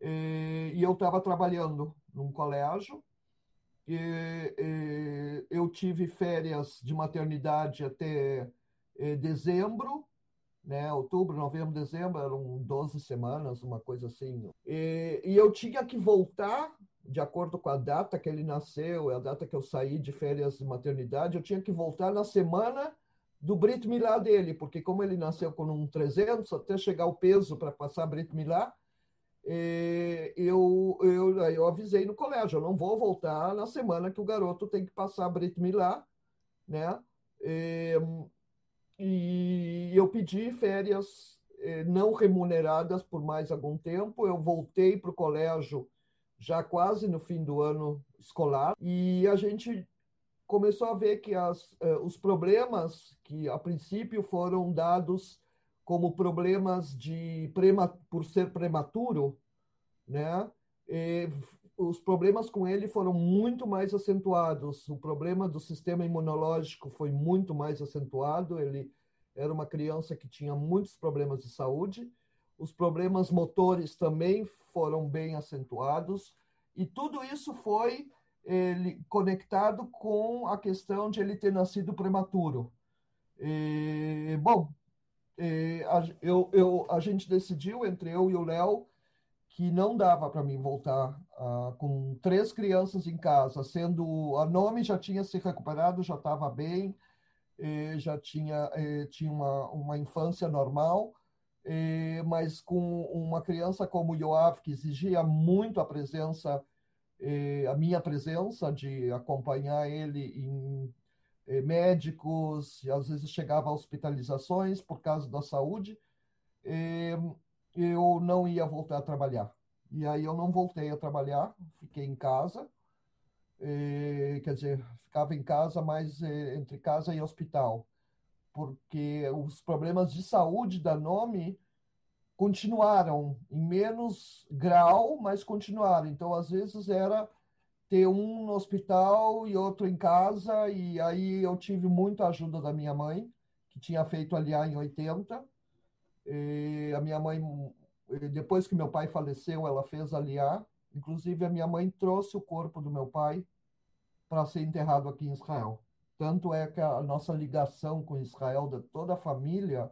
eh, e eu estava trabalhando num colégio. Eh, eu tive férias de maternidade até dezembro, né? Outubro, novembro, dezembro, eram 12 semanas, uma coisa assim. E, e, eu tinha que voltar, de acordo com a data que ele nasceu, a data que eu saí de férias de maternidade, eu tinha que voltar na semana do Brit Milá dele, porque como ele nasceu com um 300, até chegar o peso para passar Brit Milá, eu, eu, eu avisei no colégio, eu não vou voltar na semana que o garoto tem que passar Brit Milá, né? E, e eu pedi férias eh, não remuneradas por mais algum tempo. Eu voltei para o colégio já quase no fim do ano escolar e a gente começou a ver que as, eh, os problemas que a princípio foram dados como problemas de prema, por ser prematuro, né? Os problemas com ele foram muito mais acentuados. O problema do sistema imunológico foi muito mais acentuado. Ele era uma criança que tinha muitos problemas de saúde. os problemas motores também foram bem acentuados, e tudo isso foi ele, conectado com a questão de ele ter nascido prematuro. E, bom, e, a, eu, eu, a gente decidiu, entre eu e o Léo, que não dava para mim voltar uh, com três crianças em casa, sendo a Nome já tinha se recuperado, já estava bem, já tinha, tinha uma, uma infância normal, mas com uma criança como Yoav, que exigia muito a presença, a minha presença, de acompanhar ele em médicos, às vezes chegava a hospitalizações por causa da saúde, eu não ia voltar a trabalhar. E aí eu não voltei a trabalhar, fiquei em casa, quer dizer, ficava em casa, mas entre casa e hospital porque os problemas de saúde da Nome continuaram em menos grau, mas continuaram. Então, às vezes era ter um no hospital e outro em casa, e aí eu tive muita ajuda da minha mãe, que tinha feito aliar em 80. E a minha mãe, depois que meu pai faleceu, ela fez aliar. Inclusive, a minha mãe trouxe o corpo do meu pai para ser enterrado aqui em Israel. Tanto é que a nossa ligação com Israel, de toda a família,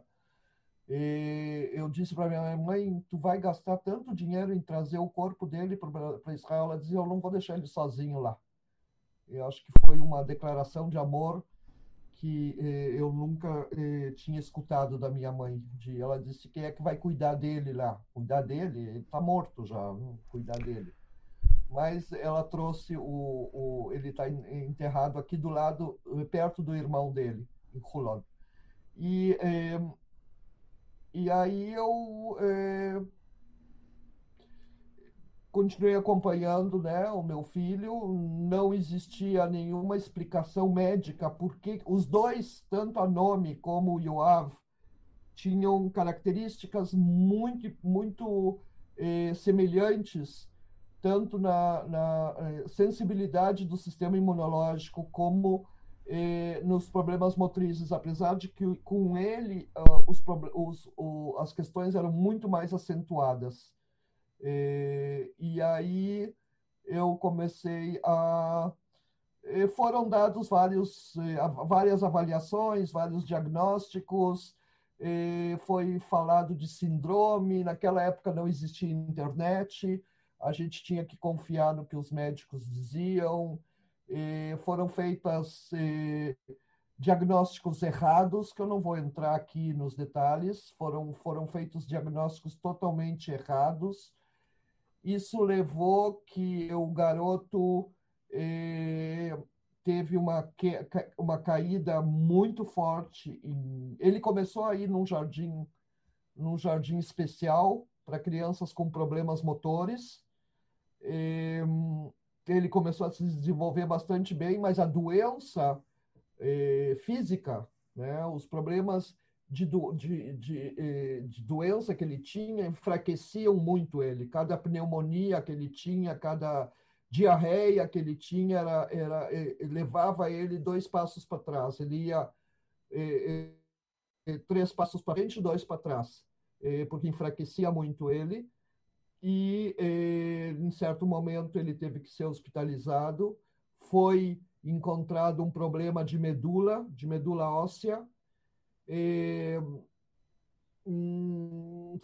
eu disse para minha mãe: Tu vai gastar tanto dinheiro em trazer o corpo dele para Israel? Ela dizia: Eu não vou deixar ele sozinho lá. Eu acho que foi uma declaração de amor que eh, eu nunca eh, tinha escutado da minha mãe. De, ela disse: Quem é que vai cuidar dele lá? Cuidar dele? Ele está morto já, cuidar dele mas ela trouxe o, o ele está enterrado aqui do lado, perto do irmão dele, em Hulon. E, é, e aí eu é, continuei acompanhando né, o meu filho, não existia nenhuma explicação médica, porque os dois, tanto a Nomi como o Yoav, tinham características muito, muito é, semelhantes tanto na, na eh, sensibilidade do sistema imunológico como eh, nos problemas motrizes, apesar de que com ele uh, os, os, o, as questões eram muito mais acentuadas. Eh, e aí eu comecei a eh, foram dados vários, eh, várias avaliações, vários diagnósticos, foi falado de síndrome, naquela época não existia internet, a gente tinha que confiar no que os médicos diziam, foram feitas diagnósticos errados, que eu não vou entrar aqui nos detalhes, foram, foram feitos diagnósticos totalmente errados. Isso levou que o garoto teve uma, uma caída muito forte. Ele começou a ir num jardim, num jardim especial para crianças com problemas motores ele começou a se desenvolver bastante bem, mas a doença eh, física, né, os problemas de, de, de, eh, de, doença que ele tinha enfraqueciam muito ele. Cada pneumonia que ele tinha, cada diarreia que ele tinha, era, era, eh, levava ele dois passos para trás. Ele ia três passos para frente dois para trás, porque enfraquecia muito ele e eh, em certo momento ele teve que ser hospitalizado. Foi encontrado um problema de medula, de medula óssea. Hum,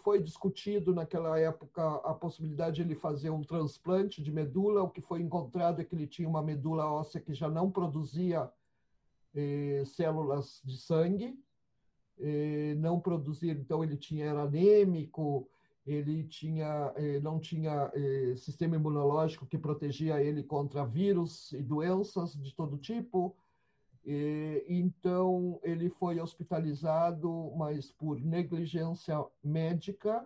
foi discutido naquela época a possibilidade de ele fazer um transplante de medula. O que foi encontrado é que ele tinha uma medula óssea que já não produzia eh, células de sangue, eh, não produzia, então ele tinha era anêmico, ele tinha, não tinha sistema imunológico que protegia ele contra vírus e doenças de todo tipo. Então, ele foi hospitalizado, mas por negligência médica,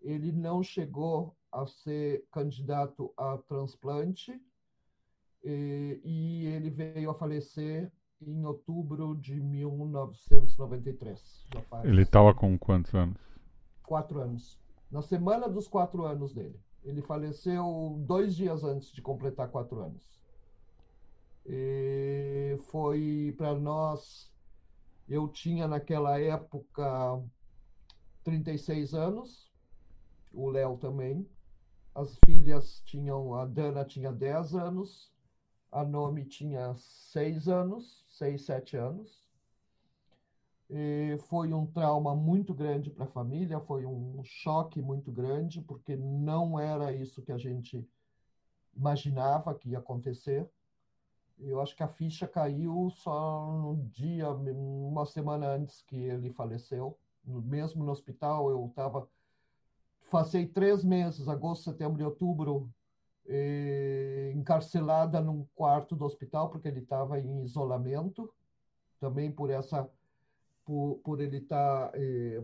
ele não chegou a ser candidato a transplante e ele veio a falecer em outubro de 1993. Ele estava com quantos anos? Quatro anos na semana dos quatro anos dele. Ele faleceu dois dias antes de completar quatro anos. E foi para nós. Eu tinha naquela época 36 anos, o Léo também. As filhas tinham, a Dana tinha 10 anos, a Nomi tinha 6 anos, 6, 7 anos. E foi um trauma muito grande para a família, foi um choque muito grande, porque não era isso que a gente imaginava que ia acontecer. Eu acho que a ficha caiu só no dia, uma semana antes que ele faleceu. Mesmo no hospital, eu estava. Passei três meses, agosto, setembro e outubro, encarcelada num quarto do hospital, porque ele estava em isolamento, também por essa. por, por ele estar. Tá, eh,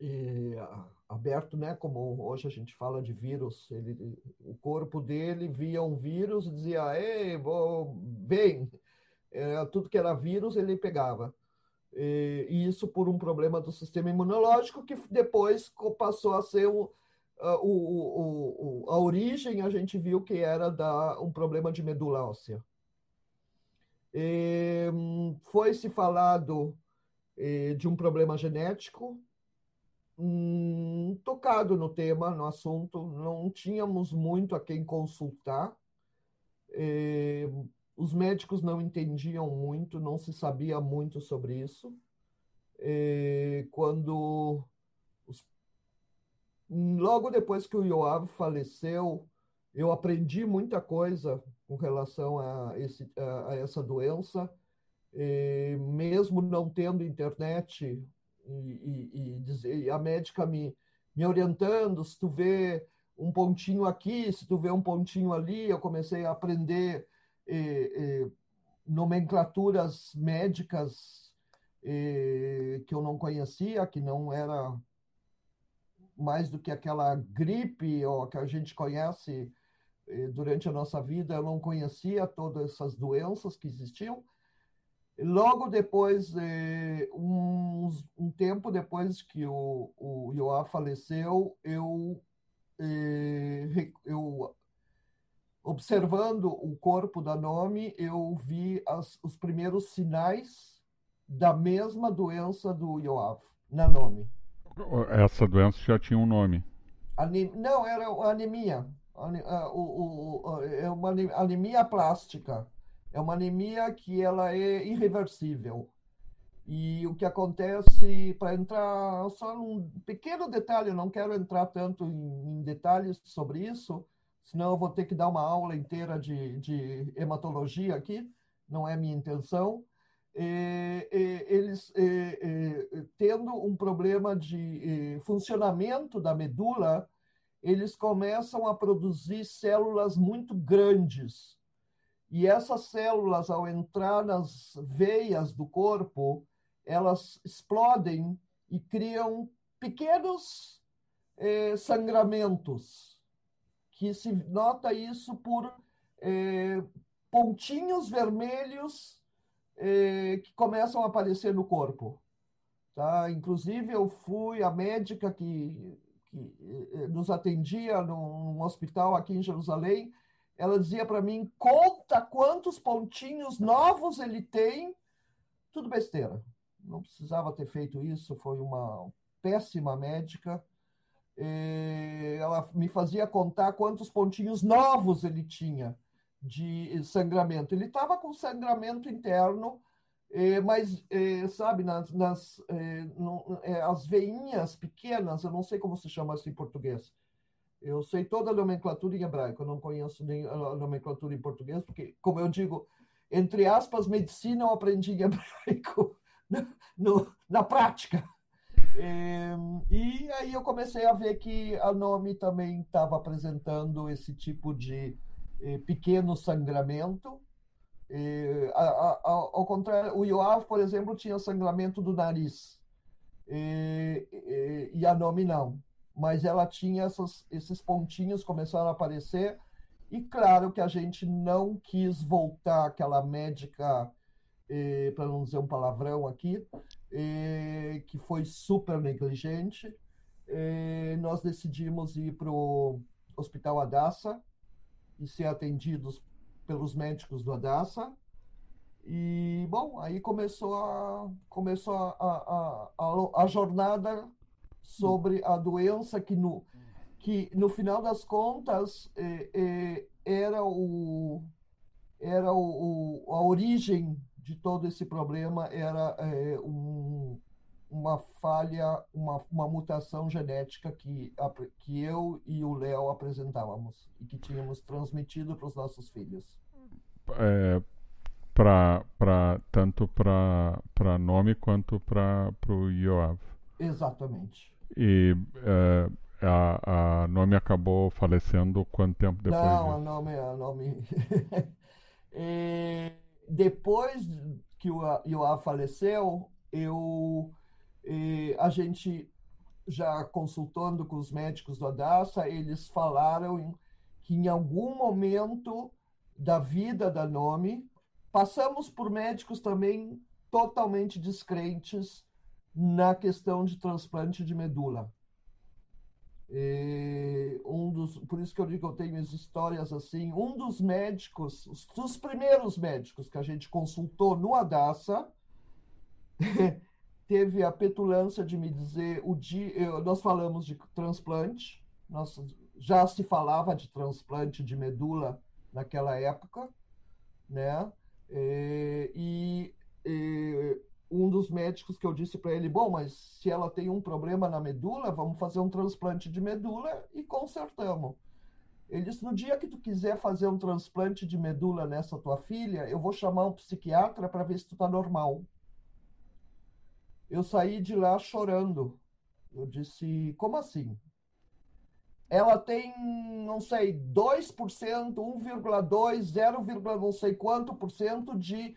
eh, aberto, né? Como hoje a gente fala de vírus, ele, o corpo dele via um vírus e dizia, ei, vou, vem, é, tudo que era vírus ele pegava. E, e, isso por um problema do sistema imunológico que depois passou a ser o, o, o, a origem a gente viu que era da, um problema de medula óssea. foi se falado de um problema genético hum, tocado no tema, no assunto, não tínhamos muito a quem consultar. Eh, os médicos não entendiam muito, não se sabia muito sobre isso. Eh, quando os... logo depois que o Yoav faleceu, eu aprendi muita coisa com relação a, esse, a, a essa doença. Eh, mesmo não tendo internet, e, e, dizer, e a médica me, me orientando, se tu vê um pontinho aqui, se tu vê um pontinho ali, eu comecei a aprender eh, eh, nomenclaturas médicas eh, que eu não conhecia, que não era mais do que aquela gripe ou que a gente conhece durante a nossa vida, eu não conhecia todas essas doenças que existiam. Logo depois, eh, um, um tempo depois que o, o Ioá faleceu, eu, eh, eu, observando o corpo da Nomi, eu vi as, os primeiros sinais da mesma doença do Yoav, na Nomi. Essa doença já tinha um nome? Anem, não, era anemia. o, o, é uma anemia plástica é uma anemia que ela é irreversível. E o que acontece, para entrar só num pequeno detalhe, eu não quero entrar tanto em, em, detalhes sobre isso, senão eu vou ter que dar uma aula inteira de, de hematologia aqui, não é minha intenção. É, é, eles, é, tendo um problema de funcionamento da medula, eles começam a produzir células muito grandes e essas células, ao entrar nas veias do corpo, elas explodem e criam pequenos eh, sangramentos, que se nota isso por eh, pontinhos vermelhos eh, que começam a aparecer no corpo. Tá? Inclusive, eu fui a médica que, que eh, nos atendia num hospital aqui em Jerusalém, ela dizia para mim: conta quantos pontinhos novos ele tem. Tudo besteira. Não precisava ter feito isso, foi uma péssima médica. Ela me fazia contar quantos pontinhos novos ele tinha de sangramento. Ele estava com sangramento interno, mas, sabe, nas, nas as veinhas pequenas, eu não sei como se chama isso em português, eu sei toda a nomenclatura em hebraico, não conheço nem a nomenclatura em português, porque, como eu digo, entre aspas, medicina eu aprendi em hebraico no, no, na prática. É, e aí eu comecei a ver que a Nome também estava apresentando esse tipo de eh, pequeno sangramento. Eh, a, a, ao contrário, o Yoav, por exemplo, tinha sangramento do nariz. e a Nome não mas ela tinha essas, esses pontinhos começaram a aparecer. E claro que a gente não quis voltar aquela médica eh, para não dizer um palavrão aqui eh, que foi super negligente. Eh, nós decidimos ir para o hospital Adassa e ser atendidos pelos médicos do Adassa. E bom aí começou a começou a, a, a, a jornada sobre a doença que no, que no final das contas é, é, era, o, era o, o, a origem de todo esse problema era é, um, uma falha, uma, uma mutação genética que, que eu e o Léo apresentávamos e que tínhamos transmitido para os nossos filhos. É, pra, tanto para nome quanto para o Yoav. Exatamente. E é, a, a nome acabou falecendo quanto tempo depois? Não, a nome, a nome... depois que o Yoav faleceu, eu e a gente já consultando com os médicos do Adassa, eles falaram que em algum momento da vida da Nome, passamos por médicos também totalmente descrentes na questão de transplante de medula. E um dos, por isso que eu digo que eu tenho as histórias assim. Um dos médicos, os, dos primeiros médicos que a gente consultou no Adassa, teve a petulância de me dizer o dia, nós falamos de transplante, nós, já se falava de transplante de medula naquela época, né? E, e, um dos médicos que eu disse para ele, bom, mas se ela tem um problema na medula, vamos fazer um transplante de medula e consertamos. Ele disse, no dia que tu quiser fazer um transplante de medula nessa tua filha, eu vou chamar um psiquiatra para ver se tu tá normal. Eu saí de lá chorando. Eu disse, como assim? Ela tem, não sei, 2%, 1,2%, 0, não sei quanto por cento de.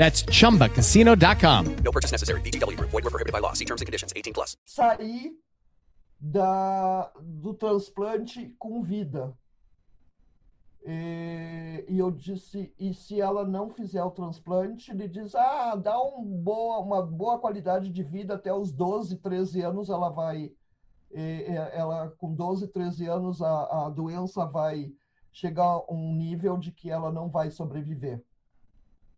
That's chumbacasino.com. No purchase necessary. VGW Group. Void were prohibited by law. See terms and conditions. 18 plus. Saí da, do transplante com vida. E, e, eu disse, e se ela não fizer o transplante, ele diz, ah, dá um boa, uma boa qualidade de vida até os 12, 13 anos, ela vai, e, ela com 12, 13 anos, a, a doença vai chegar a um nível de que ela não vai sobreviver.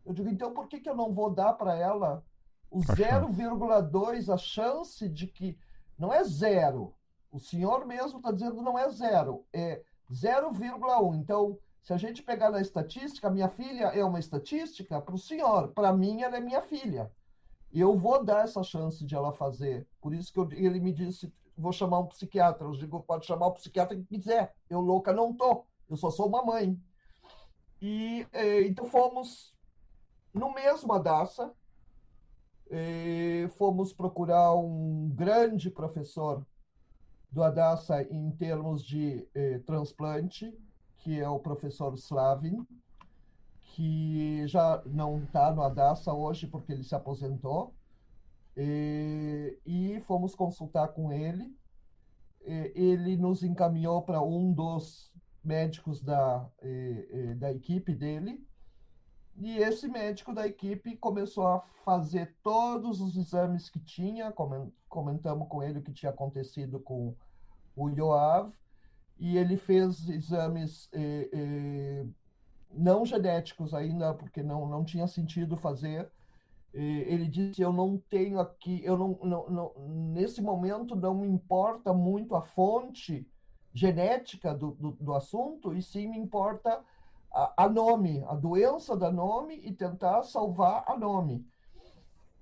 Eu digo, então por que, que eu não vou dar para ela o 0,2, a chance de que. Não é zero. O senhor mesmo está dizendo não é zero, é 0,1. Então, se a gente pegar na estatística, minha filha é uma estatística para o senhor, para mim ela é minha filha. Eu vou dar essa chance de ela fazer. Por isso que eu, ele me disse, vou chamar um psiquiatra. Eu digo, pode chamar o psiquiatra que quiser. Eu louca não tô. Eu só sou uma mãe. E eh, então fomos no mesmo Adassa, eh, fomos procurar um grande professor do Adassa em termos de eh, transplante, que é o professor Slavin, que já não está no Adassa hoje porque ele se aposentou. E, e fomos consultar com ele. E, ele nos encaminhou para um dos médicos da, eh, da equipe dele, e esse médico da equipe começou a fazer todos os exames que tinha, comentamos com ele o que tinha acontecido com o Yoav, e ele fez exames eh, eh, não genéticos ainda, porque não, não tinha sentido fazer. Ele disse: Eu não tenho aqui, eu não, não, não, nesse momento não me importa muito a fonte genética do, do, do assunto, e sim me importa a, a nome, a doença da nome e tentar salvar a nome.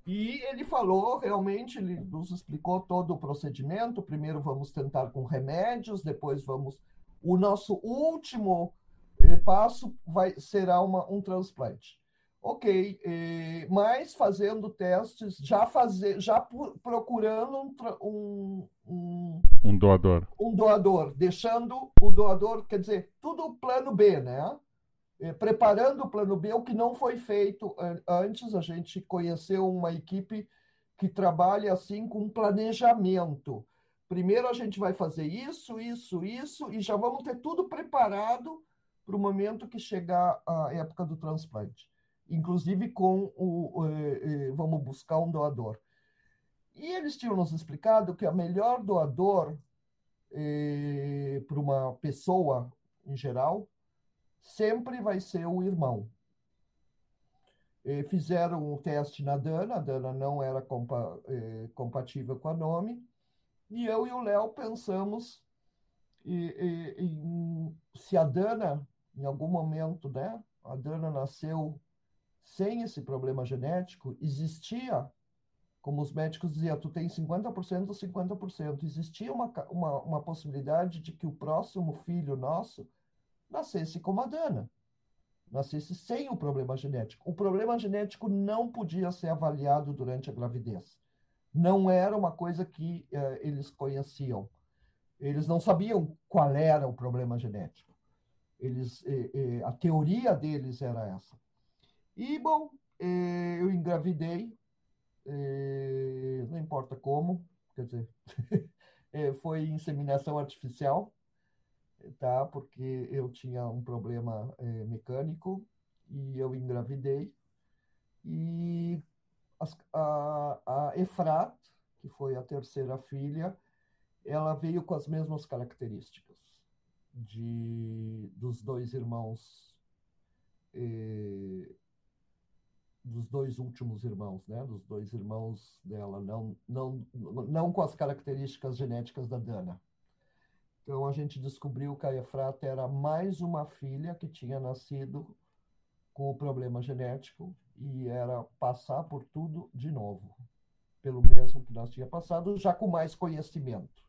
E ele falou, realmente, ele nos explicou todo o procedimento. Primeiro vamos tentar com remédios, depois vamos O nosso último eh, passo vai, será uma, um transplante. Ok, eh, mas fazendo testes, já, fazer, já procurando um, um, um, um doador. Um doador, deixando o doador, quer dizer, tudo plano B, né? Eh, preparando o plano B, o que não foi feito antes, a gente conheceu uma equipe que trabalha assim com planejamento. Primeiro a gente vai fazer isso, isso, isso, e já vamos ter tudo preparado para o momento que chegar a época do transplante. Inclusive com o, eh, vamos buscar um doador. E eles tinham nos explicado que a melhor doador eh, para uma pessoa em geral sempre vai ser o irmão. fizeram um teste na Dana, a Dana não era compa compatível com a nome, e eu e o Léo pensamos e, e, e, se a Dana, em algum momento, né, a Dana nasceu sem esse problema genético, existia, como os médicos diziam, tu tem 50% ou 50%, existia uma, uma, uma possibilidade de que o próximo filho nosso nascesse como a Dana, nascesse sem o problema genético. O problema genético não podia ser avaliado durante a gravidez não era uma coisa que uh, eles conheciam. Eles não sabiam qual era o problema genético. Eles, eh, eh, a teoria deles era essa. E, bom, eu engravidei, não importa como, quer dizer, foi inseminação artificial, tá? Porque eu tinha um problema mecânico e eu engravidei. E a, a Efrat, que foi a terceira filha, ela veio com as mesmas características de dos dois irmãos eh, dos dois últimos irmãos, né? Dos dois irmãos dela, não não não com as características genéticas da Dana. Então a gente descobriu que a Efrata era mais uma filha que tinha nascido com o problema genético e era passar por tudo de novo, pelo mesmo que nós tinha passado, já com mais conhecimento.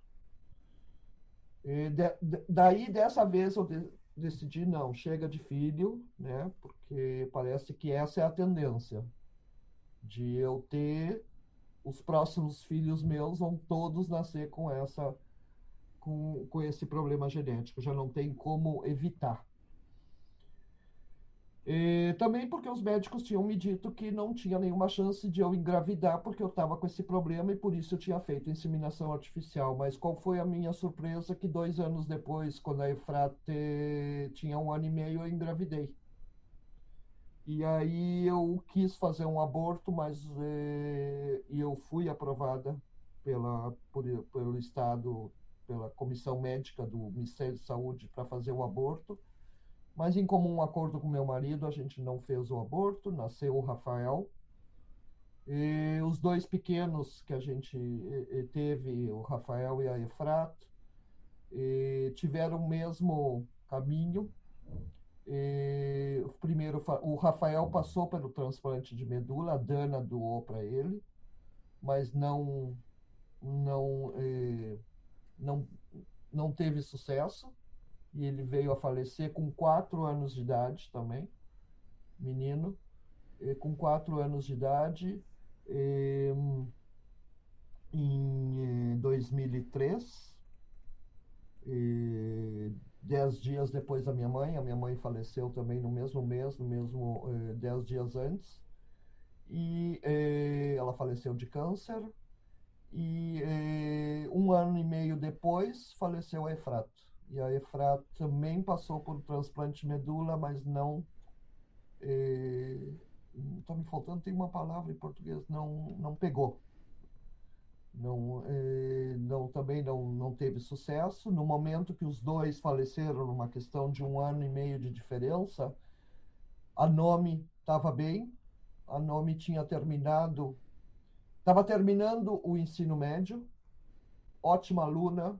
De, daí, dessa vez, eu de, decidi, não, chega de filho, né? Porque parece que essa é a tendência de eu ter os próximos filhos meus vão todos nascer com essa com, com esse problema genético, já não tem como evitar. E também porque os médicos tinham me dito que não tinha nenhuma chance de eu engravidar porque eu estava com esse problema e por isso eu tinha feito inseminação artificial. Mas qual foi a minha surpresa que dois anos depois, quando a Efrate tinha um ano e meio, eu engravidei. E aí eu quis fazer um aborto, mas eh, e eu fui aprovada pela, por, pelo Estado, pela comissão médica do Ministério de Saúde para fazer o aborto mas em comum acordo com meu marido, a gente não fez o aborto, nasceu o Rafael. E os dois pequenos que a gente teve, o Rafael e a Efrat, tiveram o mesmo caminho. E o primeiro, o Rafael passou pelo transplante de medula, a Dana doou para ele, mas não, não, não, não teve sucesso. E ele veio a falecer com quatro anos de idade também, menino, com quatro anos de idade, em 2003, dez dias depois da minha mãe, a minha mãe faleceu também no mesmo mês, no mesmo dez dias antes, e ela faleceu de câncer, e um ano e meio depois faleceu a Efrato. E a Efra também passou por transplante de medula, mas não. Está eh, me faltando, tem uma palavra em português, não, não pegou. Não, eh, não, também não, não teve sucesso. No momento que os dois faleceram, numa questão de um ano e meio de diferença, a Nome estava bem, a Nome tinha terminado, estava terminando o ensino médio, ótima aluna,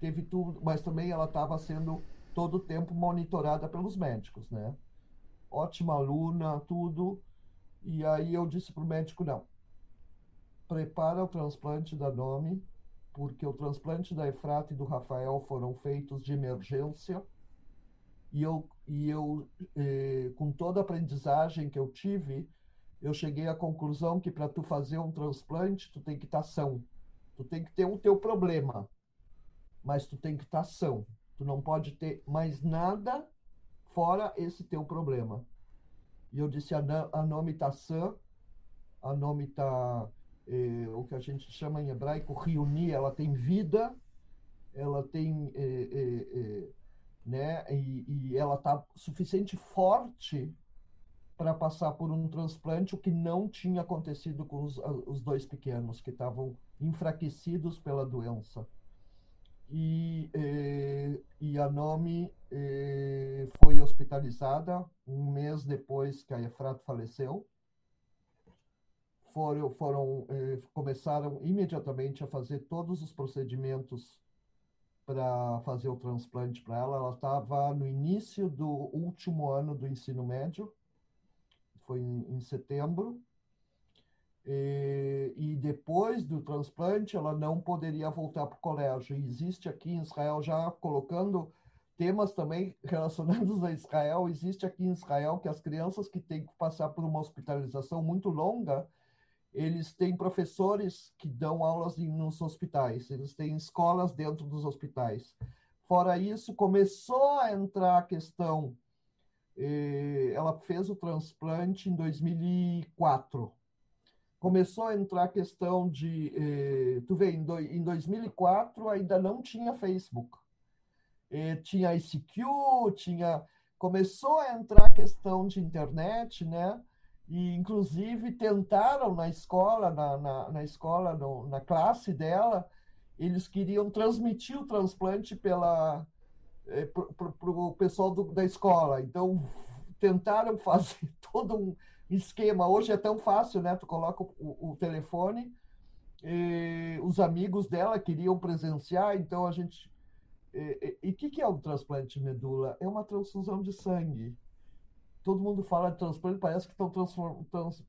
teve tudo, mas também ela estava sendo todo o tempo monitorada pelos médicos, né? Ótima aluna, tudo. E aí eu disse para o médico, não, prepara o transplante da Nome, porque o transplante da Efrata e do Rafael foram feitos de emergência e eu, e eu eh, com toda a aprendizagem que eu tive, eu cheguei à conclusão que para tu fazer um transplante, tu tem que estar tá são. Tu tem que ter o teu problema, mas tu tem que estar tá são. Tu não pode ter mais nada fora esse teu problema. E eu disse, a, nome está sã, a nome está, eh, o que a gente chama em hebraico, reunir, ela tem vida, ela tem, eh, eh, eh né, e, e ela está suficiente forte para passar por um transplante, o que não tinha acontecido com os, os dois pequenos, que estavam enfraquecidos pela doença. E, eh, e a Nomi eh, foi hospitalizada um mês depois que a Efrato faleceu. Foram, foram eh, começaram imediatamente a fazer todos os procedimentos para fazer o transplante para ela. Ela estava no início do último ano do ensino médio foi em, em setembro. E, e, depois do transplante, ela não poderia voltar para o colégio. E existe aqui em Israel, já colocando temas também relacionados a Israel, existe aqui em Israel que as crianças que têm que passar por uma hospitalização muito longa, eles têm professores que dão aulas em, nos hospitais, eles têm escolas dentro dos hospitais. Fora isso, começou a entrar a questão ela fez o transplante em 2004. Começou a entrar a questão de. Eh, tu vê, em 2004 ainda não tinha Facebook. Eh, tinha ICQ, tinha. Começou a entrar a questão de internet, né? E, inclusive, tentaram na escola, na, na, na escola, no, na classe dela, eles queriam transmitir o transplante pela, para o pessoal do, da escola. Então, tentaram fazer todo um esquema. Hoje é tão fácil, né? Tu coloca o, o telefone, os amigos dela queriam presenciar, então a gente. E o que, que é o transplante de medula? É uma transfusão de sangue. Todo mundo fala de transplante, parece que estão trans,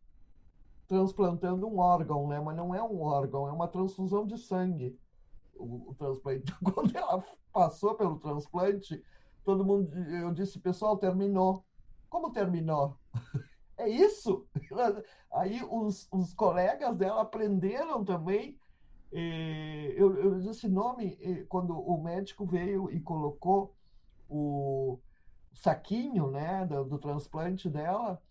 transplantando um órgão, né? Mas não é um órgão, é uma transfusão de sangue. O, o transplante. Quando ela passou pelo transplante, todo mundo, eu disse, pessoal, terminou. Como terminou? é isso? Aí os, os colegas dela aprenderam também. Eu, eu disse nome quando o médico veio e colocou o saquinho né, do, do transplante dela,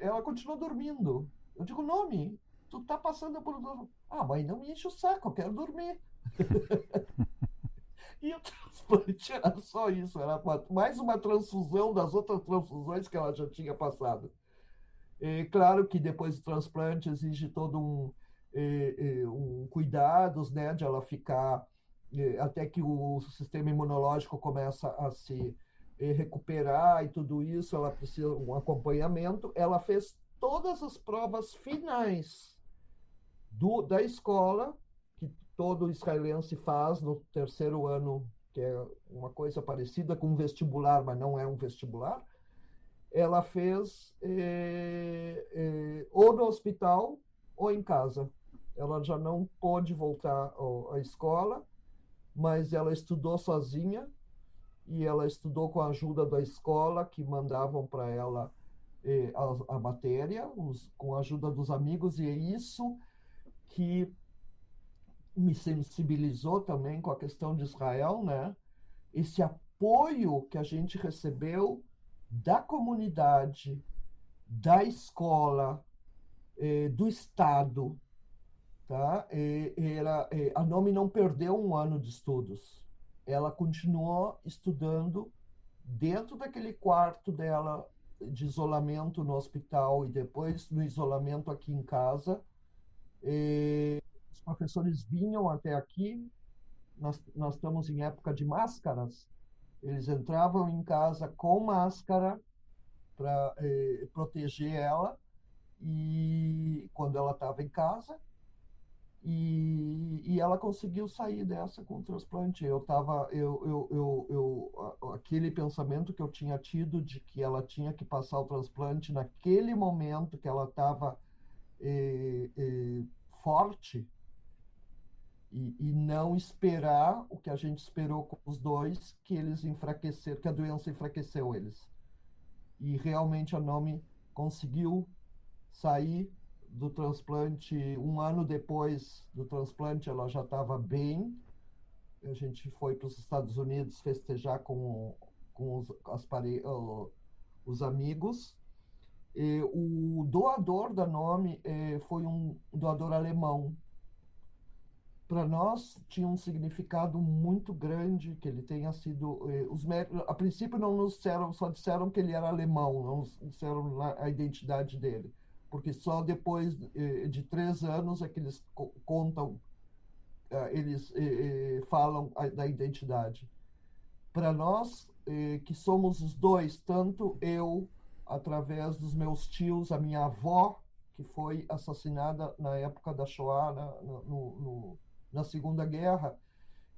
ela continuou dormindo. Eu digo, nome, tu tá passando por. Ah, mãe, não me enche o saco, eu quero dormir. e o transplante era só isso, era mais uma transfusão das outras transfusões que ela já tinha passado. É, claro que depois do transplante exige todo um, um cuidados, né, de ela ficar até que o sistema imunológico começa a se recuperar e tudo isso, ela precisa um acompanhamento. Ela fez todas as provas finais do, da escola todo israelense faz no terceiro ano, que é uma coisa parecida com um vestibular, mas não é um vestibular, ela fez eh, eh, ou no hospital ou em casa. Ela já não pôde voltar à escola, mas ela estudou sozinha e ela estudou com a ajuda da escola, que mandavam para ela eh, a, a, matéria, os, com a ajuda dos amigos, e é isso que me sensibilizou também com a questão de Israel, né? Esse apoio que a gente recebeu da comunidade, da escola, eh, do Estado, tá? E, era, a Nomi não perdeu um ano de estudos. Ela continuou estudando dentro daquele quarto dela de isolamento no hospital e depois no isolamento aqui em casa. E os professores vinham até aqui, nós, nós estamos em época de máscaras, eles entravam em casa com máscara para eh, proteger ela. E quando ela estava em casa e, e ela conseguiu sair dessa com o transplante. Eu tava, eu, eu, eu, eu, aquele pensamento que eu tinha tido de que ela tinha que passar o transplante naquele momento que ela estava eh, eh, forte, E, e, não esperar o que a gente esperou com os dois, que eles enfraqueceram, que a doença enfraqueceu eles. E realmente a Nomi conseguiu sair do transplante um ano depois do transplante, ela já estava bem. A gente foi para os Estados Unidos festejar com, com os, as pare... os amigos. E o doador da Nome eh, foi um doador alemão. Para nós tinha um significado muito grande que ele tenha sido eh, os a princípio não nos disseram só disseram que ele era alemão não nos disseram a identidade dele porque só depois eh, de três anos é que eles contam eh, eles eh, eh, falam a, da identidade. Para nós eh, que somos os dois tanto eu através dos meus tios a minha avó que foi assassinada na época da Shoah né, no, no na Segunda Guerra,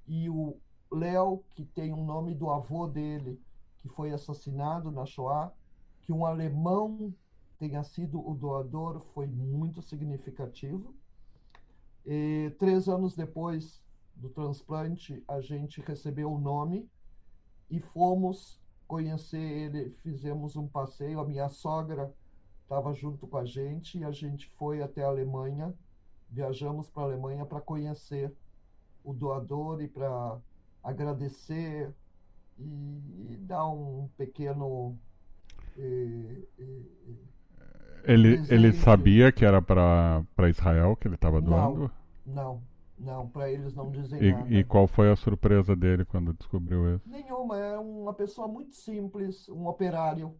e o Léo, que tem o um nome do avô dele, que foi assassinado na Shoah, que um alemão tenha sido o doador foi muito significativo. E, três anos depois do transplante, a gente recebeu o nome e fomos conhecer ele. Fizemos um passeio. A minha sogra estava junto com a gente e a gente foi até a Alemanha viajamos para a Alemanha para conhecer o doador e para agradecer e, e, dar um pequeno. Eh, eh, ele, ele sabia que era para Israel que ele estava doando? Não, não, para eles não dizem e, nada. E qual foi a surpresa dele quando descobriu isso? Nenhuma, é uma pessoa muito simples, um operário,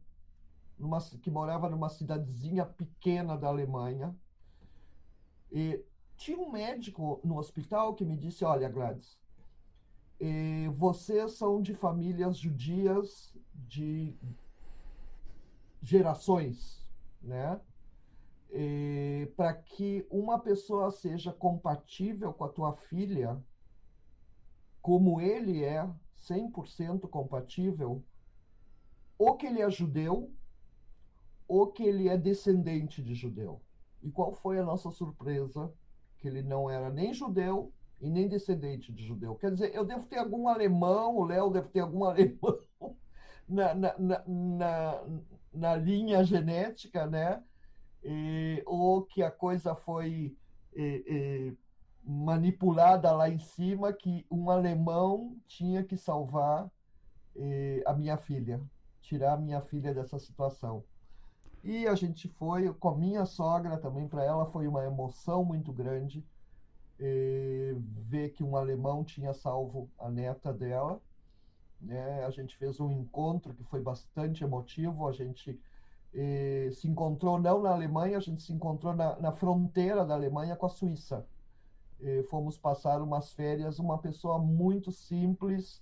numa, que morava numa cidadezinha pequena da Alemanha, e tinha um médico no hospital que me disse: Olha, Gladys, vocês são de famílias judias de gerações, né? Para que uma pessoa seja compatível com a tua filha, como ele é 100% compatível, ou que ele é judeu, ou que ele é descendente de judeu. E qual foi a nossa surpresa? Que ele não era nem judeu e nem descendente de judeu. Quer dizer, eu devo ter algum alemão, o Léo deve ter algum alemão na, na, na, na, na linha genética, né? E, ou que a coisa foi e, e, manipulada lá em cima, que um alemão tinha que salvar a minha filha, tirar a minha filha dessa situação. E a gente foi com a minha sogra também, para ela foi uma emoção muito grande eh, ver que um alemão tinha salvo a neta dela. Né? A gente fez um encontro que foi bastante emotivo. A gente se encontrou não na Alemanha, a gente se encontrou na, na fronteira da Alemanha com a Suíça. Fomos passar umas férias, uma pessoa muito simples.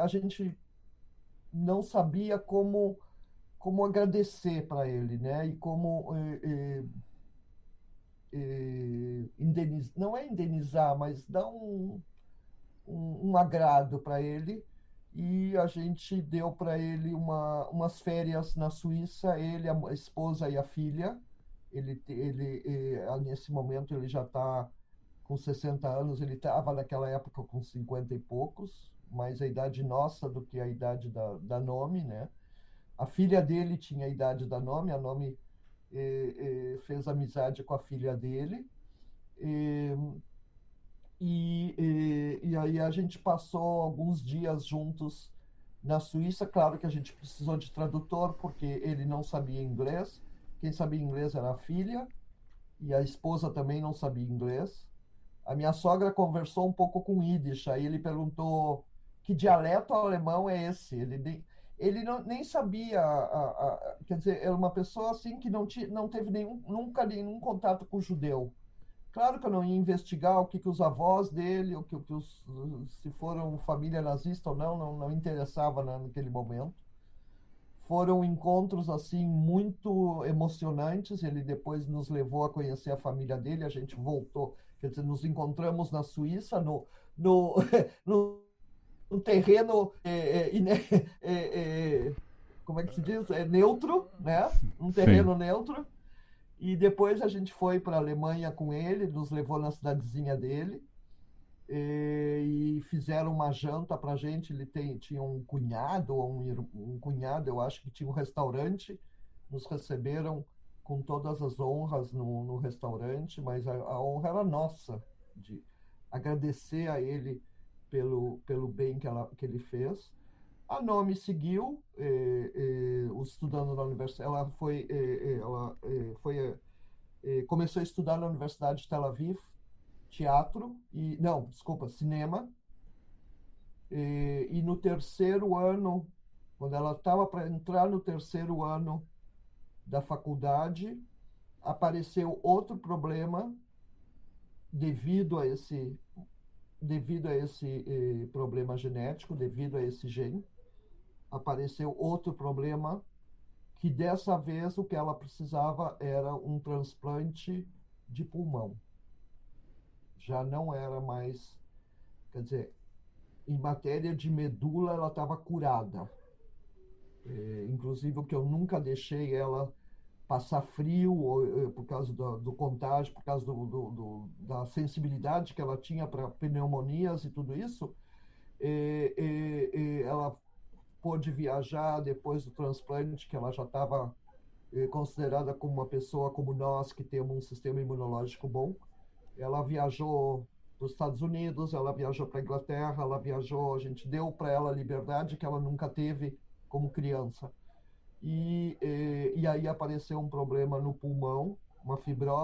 a gente não sabia como como agradecer para ele, né? E como indenizar, não é indenizar, mas dar um, um, um agrado para ele. E a gente deu para ele uma, umas férias na Suíça, ele, a esposa e a filha. Ele, ele, ele nesse momento ele já está com 60 anos, ele estava naquela época com 50 e poucos, mais a idade nossa do que a idade da, da Nome, né? A filha dele tinha a idade da Nome, a Nome eh, eh, fez amizade com a filha dele. Eh, e, e, aí a gente passou alguns dias juntos na Suíça. Claro que a gente precisou de tradutor, porque ele não sabia inglês. Quem sabia inglês era a filha, e a esposa também não sabia inglês. A minha sogra conversou um pouco com Yiddish, aí ele perguntou que dialeto alemão é esse. Ele ele não, nem sabia, a, a, quer dizer, era uma pessoa assim que não, tinha, não teve nenhum, nunca nenhum contato com o judeu. Claro que eu não ia investigar o que, que os avós dele, o que, que os, se foram família nazista ou não, não, não interessava naquele momento. Foram encontros assim muito emocionantes. Ele depois nos levou a conhecer a família dele. A gente voltou, quer dizer, nos encontramos na Suíça no, no, no um terreno é, é, é, como é que se diz? É neutro, né? Um terreno Sim. neutro. E depois a gente foi para a Alemanha com ele, nos levou na cidadezinha dele. e, e fizeram uma janta para a gente. Ele tem, tinha um cunhado, um, um cunhado, eu acho que tinha um restaurante. Nos receberam com todas as honras no, no restaurante, mas a, a, honra era nossa de agradecer a ele pelo, pelo bem que, ela, que ele fez. A Nomi seguiu, eh, eh, estudando na universidade. Ela foi, eh, ela foi, começou a estudar na Universidade de Tel Aviv, teatro e não, desculpa, cinema. E, e no terceiro ano, quando ela estava para entrar no terceiro ano da faculdade, apareceu outro problema devido a esse devido a esse eh, problema genético, devido a esse gene, apareceu outro problema que dessa vez o que ela precisava era um transplante de pulmão já não era mais, quer dizer, em matéria de medula ela estava curada. É, inclusive que eu nunca deixei ela passar frio ou, é, por causa do, do, contágio, por causa do, do, da sensibilidade que ela tinha para pneumonias e tudo isso, é, é, ela pôde viajar depois do transplante, que ela já estava é, considerada como uma pessoa como nós, que temos um sistema imunológico bom. Ela viajou para os Estados Unidos, ela viajou para a Inglaterra, ela viajou, a gente deu para ela liberdade que ela nunca teve como criança. E, e, e aí apareceu um problema no pulmão, uma fibrose.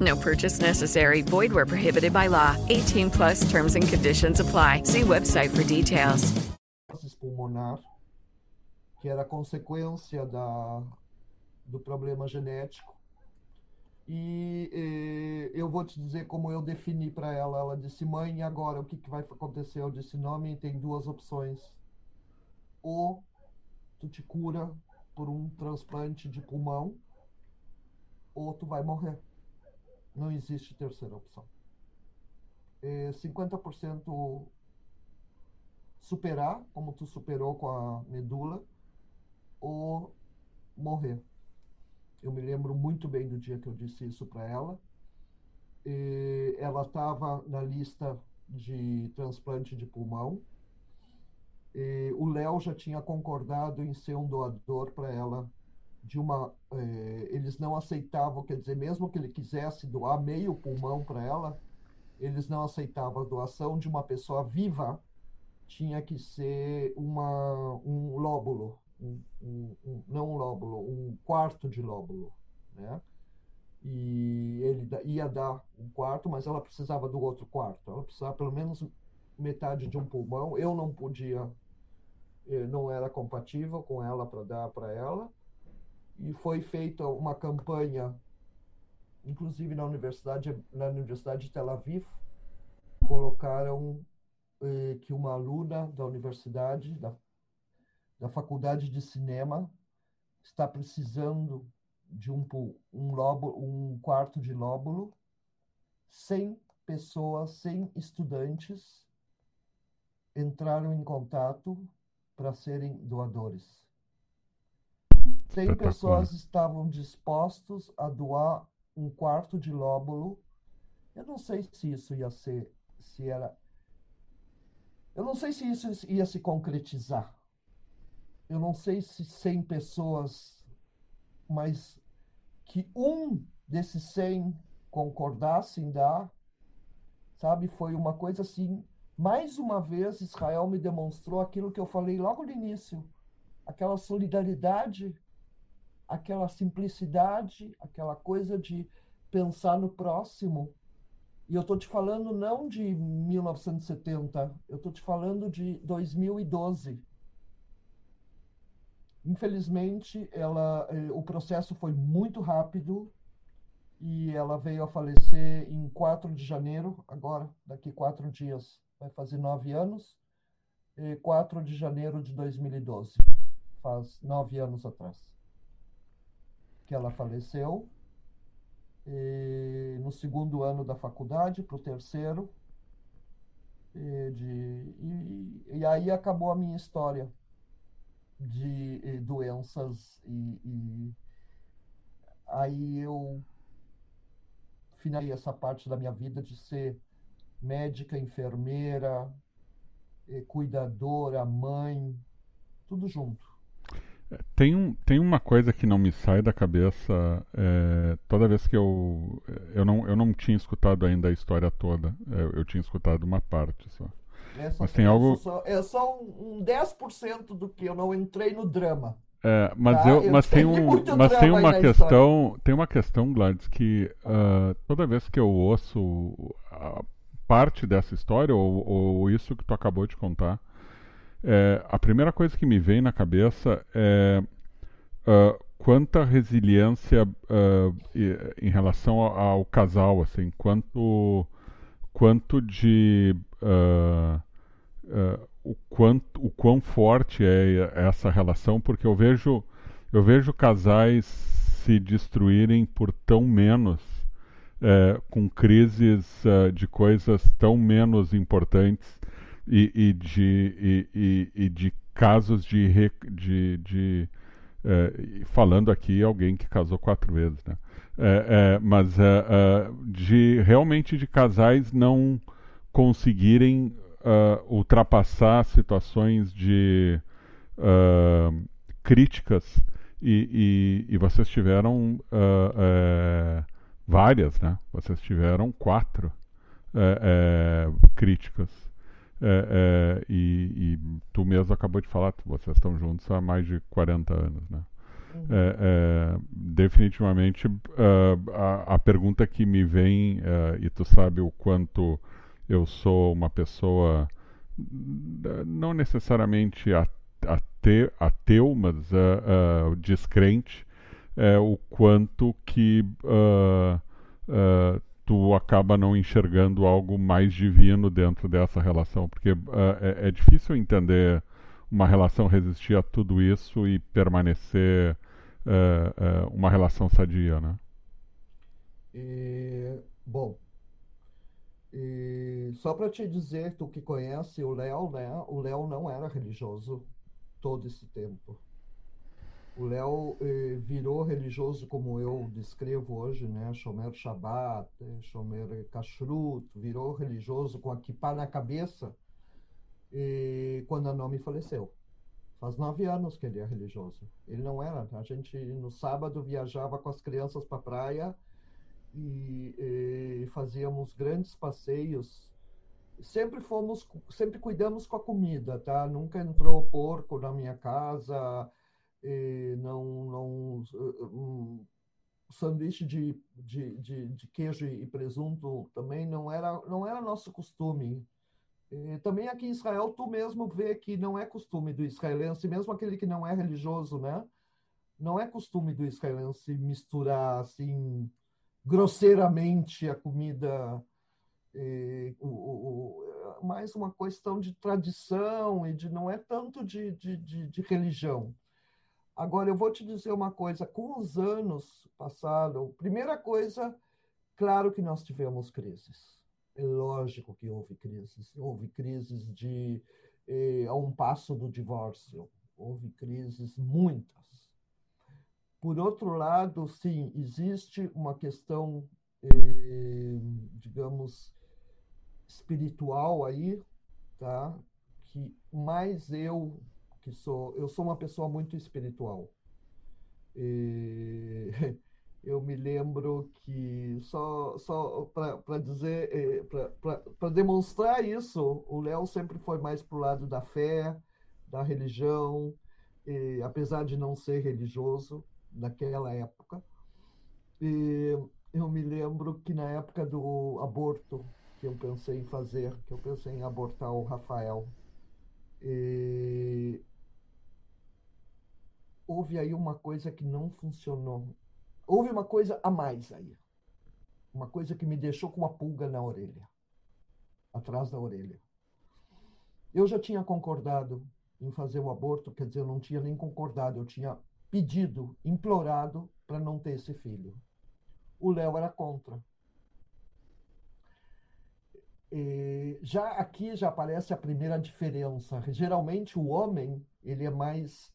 No purchase necessary. Void where prohibited by law. 18 plus terms and conditions apply. See website for details. Pulmonar, que era consequência da do problema genético. E, e, eu vou te dizer como eu defini para ela. Ela disse: Mãe, e agora o que, que vai acontecer? Eu disse: Nome tem duas opções. Ou tu te cura por um transplante de pulmão, ou tu vai morrer. Não existe terceira opção. É 50% superar, como tu superou com a medula, ou morrer. Eu me lembro muito bem do dia que eu disse isso para ela. E ela estava na lista de transplante de pulmão. E o Léo já tinha concordado em ser um doador para ela de uma eh, eles não aceitavam quer dizer mesmo que ele quisesse doar meio pulmão para ela eles não aceitavam a doação de uma pessoa viva tinha que ser uma um lóbulo um, um, um, não um lóbulo, um quarto de lóbulo, né? E ele ia dar um quarto, mas ela precisava do outro quarto. Ela precisava pelo menos metade de um pulmão. Eu não podia, eh, não era compatível com ela para dar para ela. E foi feita uma campanha, inclusive na universidade, na universidade de Tel Aviv, colocaram eh, que uma aluna da universidade, da da Faculdade de Cinema está precisando de um, um, lóbulo, um quarto de lóbulo, 100 pessoas, 100 estudantes entraram em contato para serem doadores. 100 pessoas estavam dispostos a doar um quarto de lóbulo. Eu não sei se isso ia ser, se era. Eu não sei se isso ia se concretizar eu não sei se 100 pessoas, mas que um desses 100 concordasse em dar, sabe? Foi uma coisa assim. Mais uma vez, Israel me demonstrou aquilo que eu falei logo no início. aquela solidariedade, aquela simplicidade, aquela coisa de pensar no próximo. E eu estou te falando não de 1970, eu estou te falando de 2012. Infelizmente, ela, eh, o processo foi muito rápido e ela veio a falecer em 4 de janeiro, agora, daqui quatro dias, vai fazer nove anos, 4 de janeiro de 2012, faz nove anos atrás, que ela faleceu. E no segundo ano da faculdade, para o terceiro, e, de, e, e aí acabou a minha história de eh, doenças e, e, aí eu finalizei essa parte da minha vida de ser médica, enfermeira, cuidadora, mãe, tudo junto. Tem, um, tem uma coisa que não me sai da cabeça é, toda vez que eu eu não, eu não tinha escutado ainda a história toda eu, eu tinha escutado uma parte só é só, mas tem algo só, é só um, um 10% do que eu não entrei no drama é, mas tá? eu, eu mas tem um, mas tem uma questão, história. tem uma questão, Gladys, que uh, toda vez que eu ouço a parte dessa história ou, ou isso que tu acabou de contar, é, a primeira coisa que me vem na cabeça é uh, quanta resiliência uh, em relação ao, casal, assim, quanto quanto de o quanto o quão forte é essa relação, porque eu vejo eu vejo casais se destruírem por tão menos, é, com crises uh, de coisas tão menos importantes e, e de, e, e, de casos de, de, de uh, falando aqui alguém que casou quatro vezes, né? É, é, mas de realmente de casais não conseguirem uh, ultrapassar situações de críticas e, e, e, vocês tiveram várias, né? Vocês tiveram quatro críticas. E, e, tu mesmo acabou de falar, vocês estão juntos há mais de 40 anos, né? Uhum. É, é, definitivamente a, a, pergunta que me vem, e tu sabe o quanto eu sou uma pessoa não necessariamente ate, ateu, mas uh, uh, descrente, é o quanto que uh, tu acaba não enxergando algo mais divino dentro dessa relação, porque é, é, difícil entender uma relação resistir a tudo isso e permanecer uma relação sadia, né? E, bom, e só para te dizer, tu que conhece o Léo, né? O Léo não era religioso todo esse tempo. O Léo eh, virou religioso como eu descrevo hoje, né? Shomer Shabbat, eh, Shomer Kashrut, virou religioso com a kippah na cabeça e quando a Nomi faleceu. Faz nove anos que ele é religioso. Ele não era. A gente no sábado viajava com as crianças para a praia e, e fazíamos grandes passeios. Sempre fomos, sempre cuidamos com a comida, tá? Nunca entrou porco na minha casa, não, não um sanduíche de, de, de, de, queijo e presunto também não era, não era nosso costume. E também aqui em Israel, tu mesmo vê que não é costume do israelense, mesmo aquele que não é religioso, né? Não é costume do israelense misturar assim grosseiramente a comida, e, o, o, mais uma questão de tradição e de não é tanto de, de, de, de religião. Agora, eu vou te dizer uma coisa: com os anos passados, primeira coisa, claro que nós tivemos crises. É lógico que houve crises. Houve crises de eh, a um passo do divórcio. Houve crises muitas. Por outro lado, sim, existe uma questão, eh, digamos, espiritual aí, tá? Que mais eu, que sou, eu sou uma pessoa muito espiritual. E, eu me lembro que só só para dizer eh, para demonstrar isso o Léo sempre foi mais para o lado da fé da religião e, apesar de não ser religioso naquela época. E eu me lembro que na época do aborto que eu pensei em fazer, que eu pensei em abortar o Rafael, e houve aí uma coisa que não funcionou. Houve uma coisa a mais aí. Uma coisa que me deixou com uma pulga na orelha, atrás da orelha. Eu já tinha concordado em fazer o aborto, quer dizer, eu não tinha nem concordado, eu tinha pedido, implorado para não ter esse filho. O Léo era contra. E já aqui já aparece a primeira diferença. Geralmente o homem ele é mais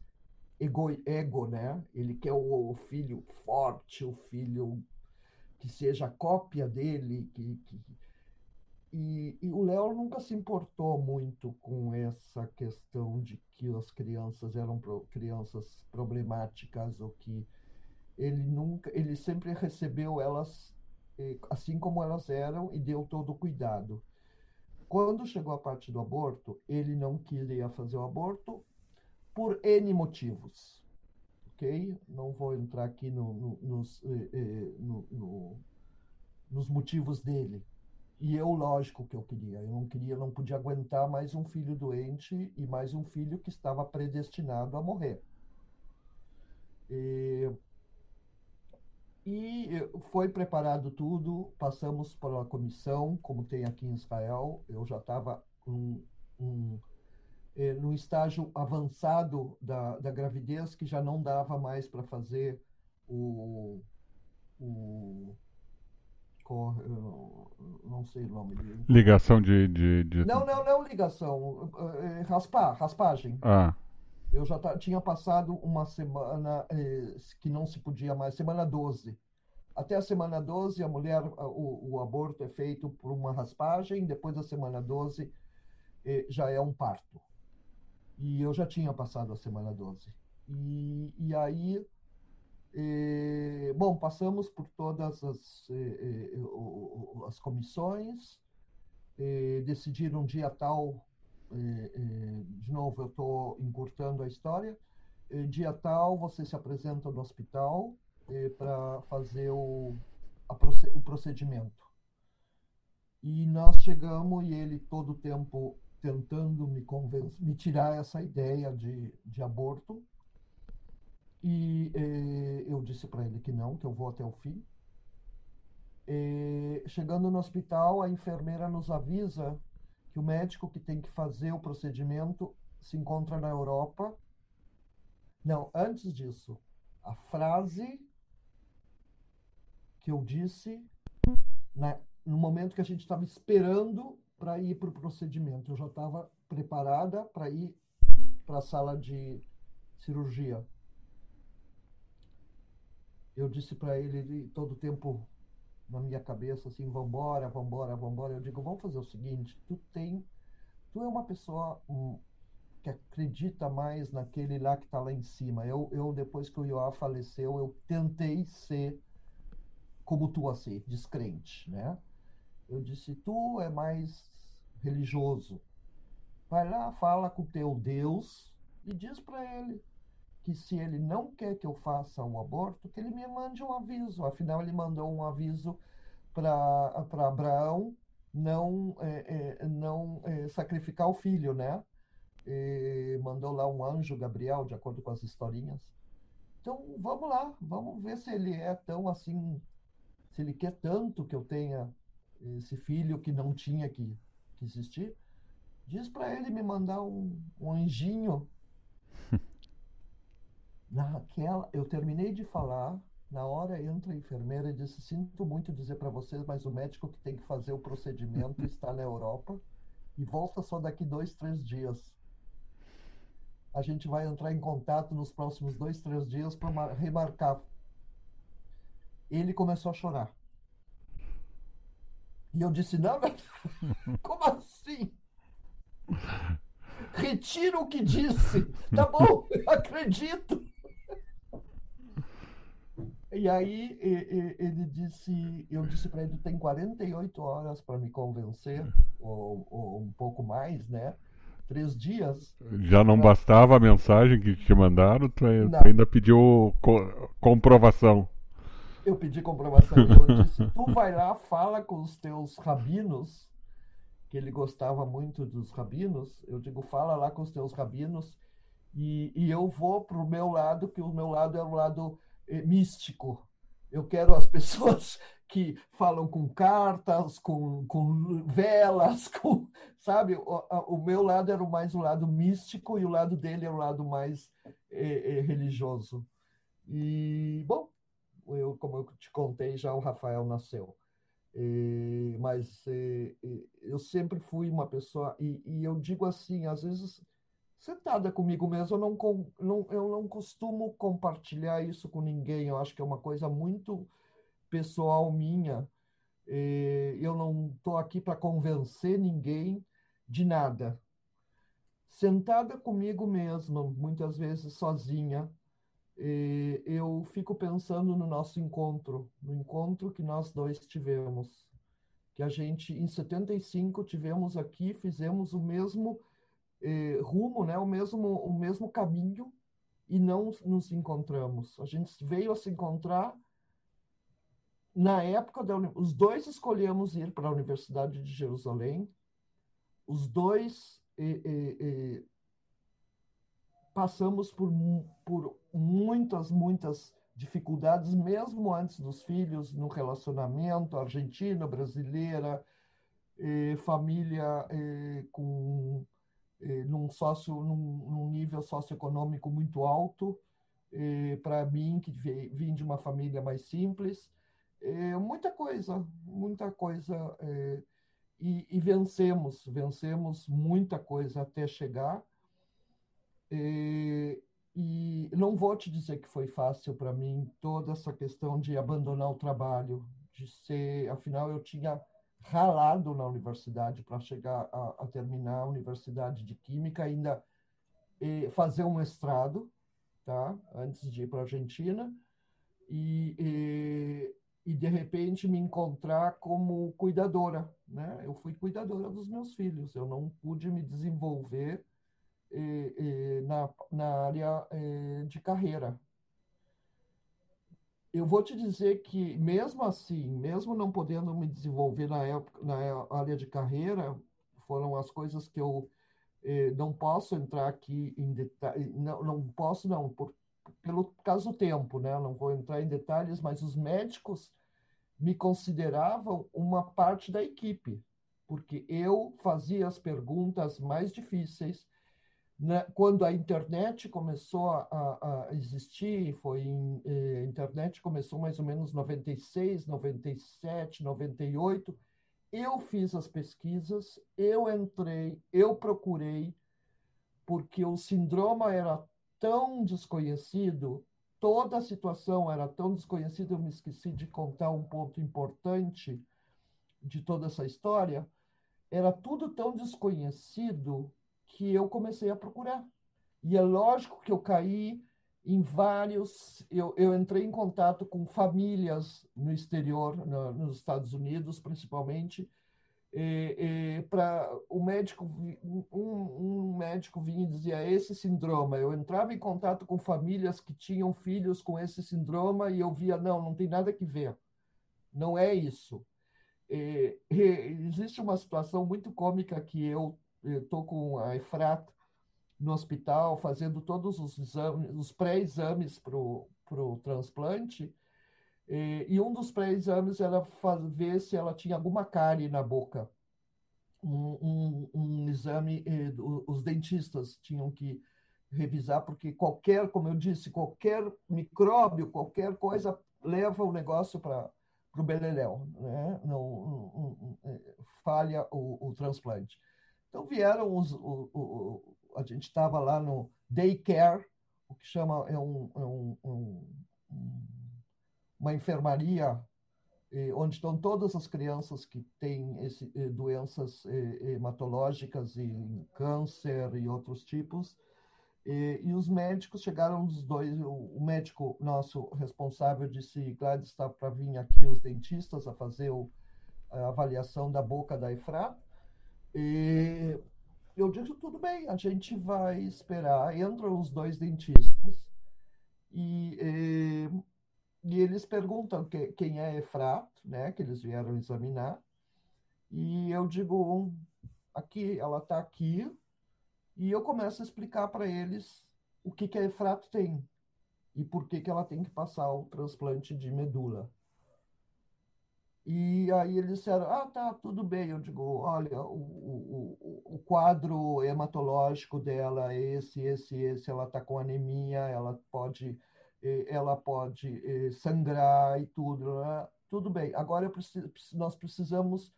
ego, ego né? Ele quer o, filho forte, o filho que seja cópia dele, que, que e, e, o Léo nunca se importou muito com essa questão de que as crianças eram pro, crianças problemáticas ou que ele nunca, ele sempre recebeu elas assim como elas eram e deu todo o cuidado. Quando chegou a parte do aborto, ele não queria fazer o aborto por N motivos, ok? Não vou entrar aqui no, no, nos, eh, eh, no, nos motivos dele e eu, lógico que eu queria. Eu não queria, não podia aguentar mais um filho doente e mais um filho que estava predestinado a morrer. E, e foi preparado tudo, passamos pela comissão, como tem aqui em Israel. Eu já estava um, um, eh, no estágio avançado da, da gravidez, que já não dava mais para fazer o, o corre, não sei o nome dele. Ligação de, de, de... Não, não, não ligação. É, raspar, raspagem. Ah. Eu já tinha passado uma semana eh, que não se podia mais, semana 12. Até a semana 12, a mulher, o, o aborto é feito por uma raspagem, depois da semana 12 eh, já é um parto. E eu já tinha passado a semana 12. E, e aí e, bom, passamos por todas as, as comissões, decidiram um dia tal, de novo eu estou encurtando a história, dia tal você se apresenta no hospital para fazer o, a, o procedimento. E nós chegamos e ele todo o tempo tentando me me tirar essa ideia de, de aborto. E eh, eu disse para ele que não, que eu vou até o fim. Chegando no hospital, a enfermeira nos avisa que o médico que tem que fazer o procedimento se encontra na Europa. Não, antes disso, a frase que eu disse na, no momento que a gente estava esperando para ir para o procedimento. Eu já estava preparada para ir para a sala de cirurgia eu disse para ele, todo tempo na minha cabeça assim, vambora, vambora, vambora. Eu digo, vamos fazer o seguinte, tu tem, tu é uma pessoa um, que acredita mais naquele lá que está lá em cima. Eu, eu depois que o Ioá faleceu, eu tentei ser como tu assim, descrente, né? Eu disse, tu é mais religioso. Vai lá, fala com teu Deus e diz para ele que se ele não quer que eu faça o aborto, que ele me mande um aviso. Afinal, ele mandou um aviso para Abraão não, é, é, não é, sacrificar o filho, né? E mandou lá um anjo, Gabriel, de acordo com as historinhas. Então, vamos lá, vamos ver se ele é tão assim, se ele quer tanto que eu tenha esse filho que não tinha que, que existir. Diz para ele me mandar um, um anjinho Naquela, eu terminei de falar, na hora entra a enfermeira e disse: Sinto muito dizer para vocês, mas o médico que tem que fazer o procedimento está na Europa e volta só daqui dois, três dias. A gente vai entrar em contato nos próximos dois, três dias para remarcar. Ele começou a chorar. E eu disse: Não, não como assim? Retiro o que disse. Tá bom, acredito. E aí ele disse, eu disse para ele, tem 48 horas para me convencer, ou, ou, um pouco mais, né? três dias. Já não bastava a mensagem que te mandaram, tu, tu ainda pediu co- comprovação. Eu pedi comprovação e eu disse: tu vai lá, fala com os teus rabinos, que ele gostava muito dos rabinos. Eu digo: fala lá com os teus rabinos e, e eu vou para o meu lado, que o meu lado é o lado eh, místico. Eu quero as pessoas que falam com cartas, com, com velas, com, sabe? O, o meu lado era mais o lado místico e o lado dele é o lado mais eh, eh, religioso. E, bom, eu, como eu te contei, já o Rafael nasceu. E- mas eh, eu sempre fui uma pessoa, e, e eu digo assim, às vezes, sentada comigo mesmo, eu não, com- não- eu não costumo compartilhar isso com ninguém, eu acho que é uma coisa muito pessoal minha. Eu não estou aqui para convencer ninguém de nada. Sentada comigo mesma, muitas vezes sozinha, eu fico pensando no nosso encontro, no encontro que nós dois tivemos, que a gente em 75 tivemos aqui, fizemos o mesmo eh, rumo, né, o mesmo o mesmo caminho e não nos encontramos. A gente veio a se encontrar na época da os dois escolhemos ir para a Universidade de Jerusalém. Os dois eh, eh, eh, passamos por, por muitas, muitas dificuldades, mesmo antes dos filhos, no relacionamento, argentina, brasileira, eh, família eh, com eh, num sócio, num, num nível socioeconômico muito alto, para mim, que vim de uma família mais simples, eh, muita coisa, muita coisa, eh, e, e vencemos, vencemos muita coisa até chegar. Eh, E não vou te dizer que foi fácil para mim toda essa questão de abandonar o trabalho, de ser, afinal eu tinha ralado na universidade para chegar a, a terminar a universidade de química, ainda eh, fazer um mestrado, tá? Antes de ir para a Argentina e, e e de repente me encontrar como cuidadora, né? Eu fui cuidadora dos meus filhos, eu não pude me desenvolver eh, eh, na, na área de carreira. Eu vou te dizer que, mesmo assim, mesmo não podendo me desenvolver na época, na área de carreira, foram as coisas que eu não posso entrar aqui em detalhes, não, não posso não, por, pelo caso do tempo, né? Não vou entrar em detalhes, mas os médicos me consideravam uma parte da equipe, porque eu fazia as perguntas mais difíceis. Né? Quando a internet começou a, a, existir, foi em, eh, internet começou mais ou menos 96, 97, 98, eu fiz as pesquisas, eu entrei, eu procurei, porque o síndrome era tão desconhecido, toda a situação era tão desconhecida, eu me esqueci de contar um ponto importante de toda essa história, era tudo tão desconhecido que eu comecei a procurar. E é lógico que eu caí em vários. Eu, eu entrei em contato com famílias no exterior, no, nos Estados Unidos, principalmente. para o médico, um, um médico vinha e dizia esse síndrome. Eu entrava em contato com famílias que tinham filhos com esse síndrome e eu via não, não tem nada que ver. Não é isso. É, é, existe uma situação muito cômica que eu estou com a Efrat no hospital fazendo todos os exames, os pré-exames para o transplante, e, e, um dos pré-exames era ver se ela tinha alguma cárie na boca. Um, um, um exame, eh, os dentistas tinham que revisar, porque qualquer, como eu disse, qualquer micróbio, qualquer coisa leva o negócio para o beleléu, né? não, um, um, um, falha o, o, transplante. Então vieram os, o, o, a gente estava lá no daycare, o que chama é um, uma enfermaria onde estão todas as crianças que têm esse, doenças hematológicas e câncer e outros tipos. E, e, os médicos chegaram os dois, o, médico nosso responsável disse, Gladys, está para vir aqui os dentistas a fazer o, a avaliação da boca da Efra. E eu digo, tudo bem, a gente vai esperar. Entram os dois dentistas e, e, e eles perguntam que, quem é Efrato, né, que eles vieram examinar. E eu digo, aqui, ela está aqui, e eu começo a explicar para eles o que, que a Efrato tem e por que, que ela tem que passar o transplante de medula. E aí eles disseram, ah, tá, tudo bem. Eu digo, olha, o, o, o quadro hematológico dela é esse, esse, esse, ela está com anemia, ela pode, ela pode sangrar e tudo. Né? Tudo bem, agora preciso, nós precisamos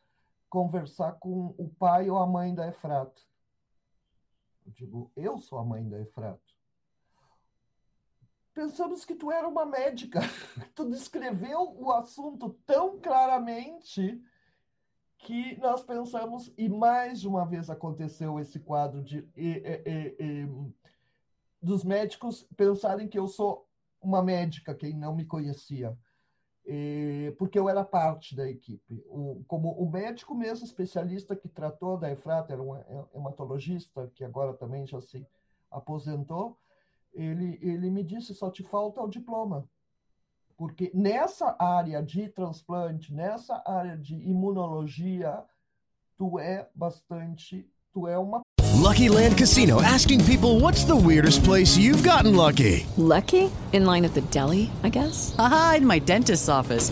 conversar com o pai ou a mãe da Efrato. Eu digo, eu sou a mãe da Efrato pensamos que tu era uma médica. tu descreveu o assunto tão claramente que nós pensamos, e mais uma vez aconteceu esse quadro de e, e, e, dos médicos pensarem que eu sou uma médica, quem não me conhecia, porque eu era parte da equipe. O, como o médico mesmo especialista que tratou da Efrata, era um hematologista, que agora também já se aposentou, ele, ele me disse: só te falta o diploma. Porque nessa área de transplante, nessa área de imunologia, tu é bastante, tu é uma. Lucky Land Casino asking people what's the weirdest place you've gotten lucky? Lucky? In line at the deli, I guess? Aha, in my dentist's office.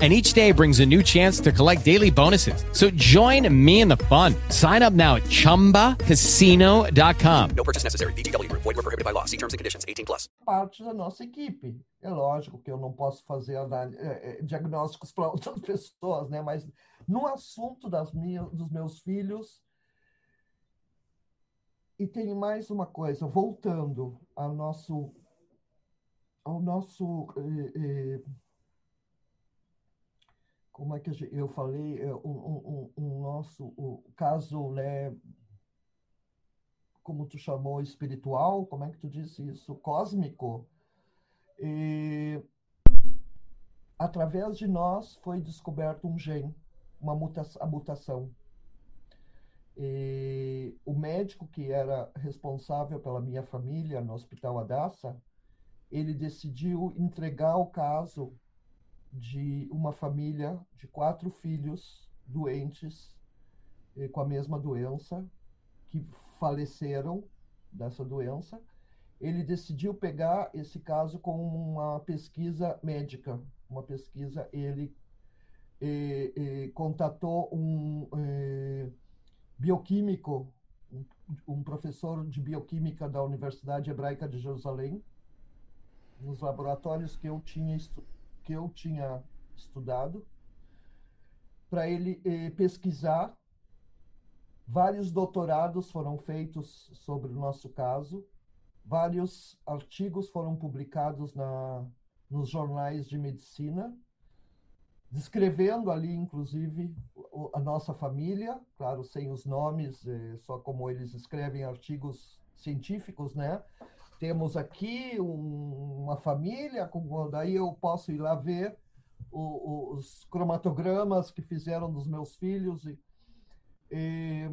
and each day brings a new chance to collect daily bonuses. So join me in the fun. Sign up now at ChumbaCasino.com. No purchase necessary. BGW. Void were prohibited by law. See terms and conditions. 18 plus. Parte da nossa equipe. É lógico que eu não posso fazer é, é, diagnósticos para outras pessoas, né? Mas no assunto das minhas, dos meus filhos, e tem mais uma coisa, voltando ao nosso, ao nosso eh, eh, como é que eu falei, um, um nosso o caso, né, como tu chamou, espiritual, como é que tu disse isso? Cósmico. E, através de nós foi descoberto um gene, uma mutação, a mutação. E o médico que era responsável pela minha família no Hospital Adassa, ele decidiu entregar o caso de uma família de quatro filhos doentes eh, com a mesma doença, que faleceram dessa doença. Ele decidiu pegar esse caso com uma pesquisa médica, uma pesquisa. Ele eh, eh, contatou um bioquímico, um, um professor de bioquímica da Universidade Hebraica de Jerusalém, nos laboratórios que eu tinha estudado que eu tinha estudado, para ele eh, pesquisar. Vários doutorados foram feitos sobre o nosso caso, vários artigos foram publicados na, nos jornais de medicina, descrevendo ali, inclusive, a nossa família, claro, sem os nomes, eh, só como eles escrevem artigos científicos, né? Temos aqui um, uma família, com, daí eu posso ir lá ver o, os cromatogramas que fizeram dos meus filhos e, e,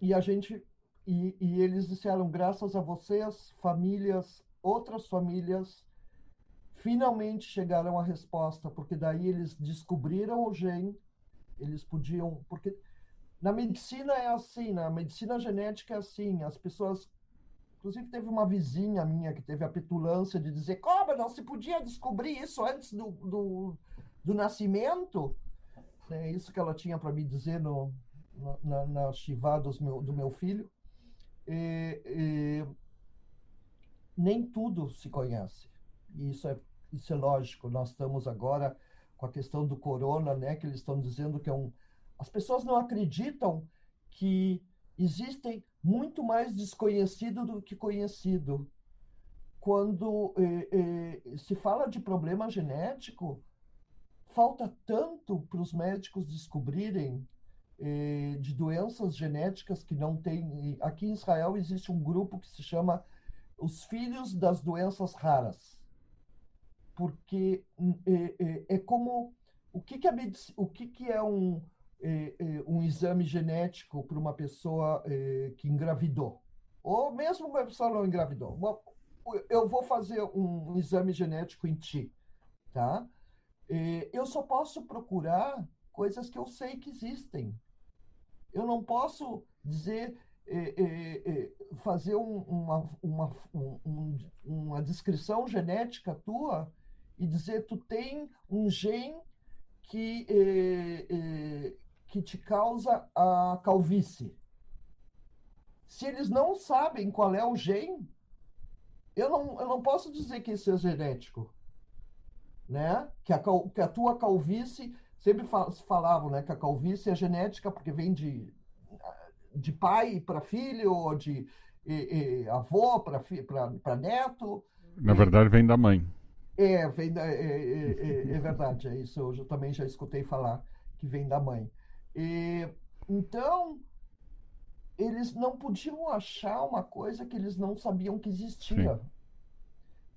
e a gente e, e, eles disseram graças a vocês famílias outras famílias finalmente chegaram à resposta porque daí eles descobriram o gene eles podiam porque na medicina é assim na medicina genética é assim as pessoas Inclusive, teve uma vizinha minha que teve a petulância de dizer: como não se podia descobrir isso antes do, do, do nascimento? É isso que ela tinha para me dizer no, na, na do meu, do meu filho. E, e, nem tudo se conhece. E isso é, isso é lógico. Nós estamos agora com a questão do corona, né, que eles estão dizendo que é um. As pessoas não acreditam que existem muito mais desconhecido do que conhecido. Quando eh, eh, se fala de problema genético, falta tanto para os médicos descobrirem eh, de doenças genéticas que não tem. Aqui em Israel existe um grupo que se chama os filhos das doenças raras, porque é, é como o que, que, é, o que, que é um, um exame genético para uma pessoa é, que engravidou, ou mesmo uma pessoa não engravidou. Eu vou fazer um exame genético em ti, tá? É, eu só posso procurar coisas que eu sei que existem. Eu não posso dizer é, é, fazer um, uma, uma, um, uma descrição genética tua e dizer tu tem um gene que, que te causa a calvície. Se eles não sabem qual é o gene, eu não, eu não posso dizer que isso é genético. Né? Que, a, que a tua calvície, sempre falavam né, que a calvície é genética porque vem de de pai para filho, ou de e, e, avô para neto. Na verdade, vem da mãe. É, vem da, é, é, é, é verdade, é isso. Eu também já escutei falar que vem da mãe. E, então, eles não podiam achar uma coisa que eles não sabiam que existia. Sim.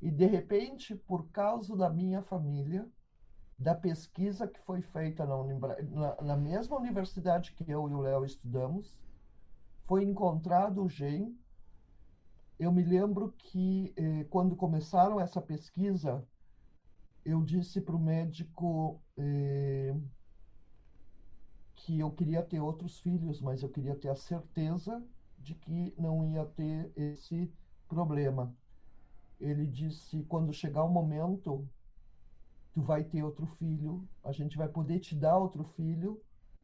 E, de repente, por causa da minha família, da pesquisa que foi feita na, na, na mesma universidade que eu e o Léo estudamos, foi encontrado o gene. Eu me lembro que eh, quando começaram essa pesquisa, eu disse para o médico eh, que eu queria ter outros filhos, mas eu queria ter a certeza de que não ia ter esse problema. Ele disse: quando chegar o momento, tu vai ter outro filho, a gente vai poder te dar outro filho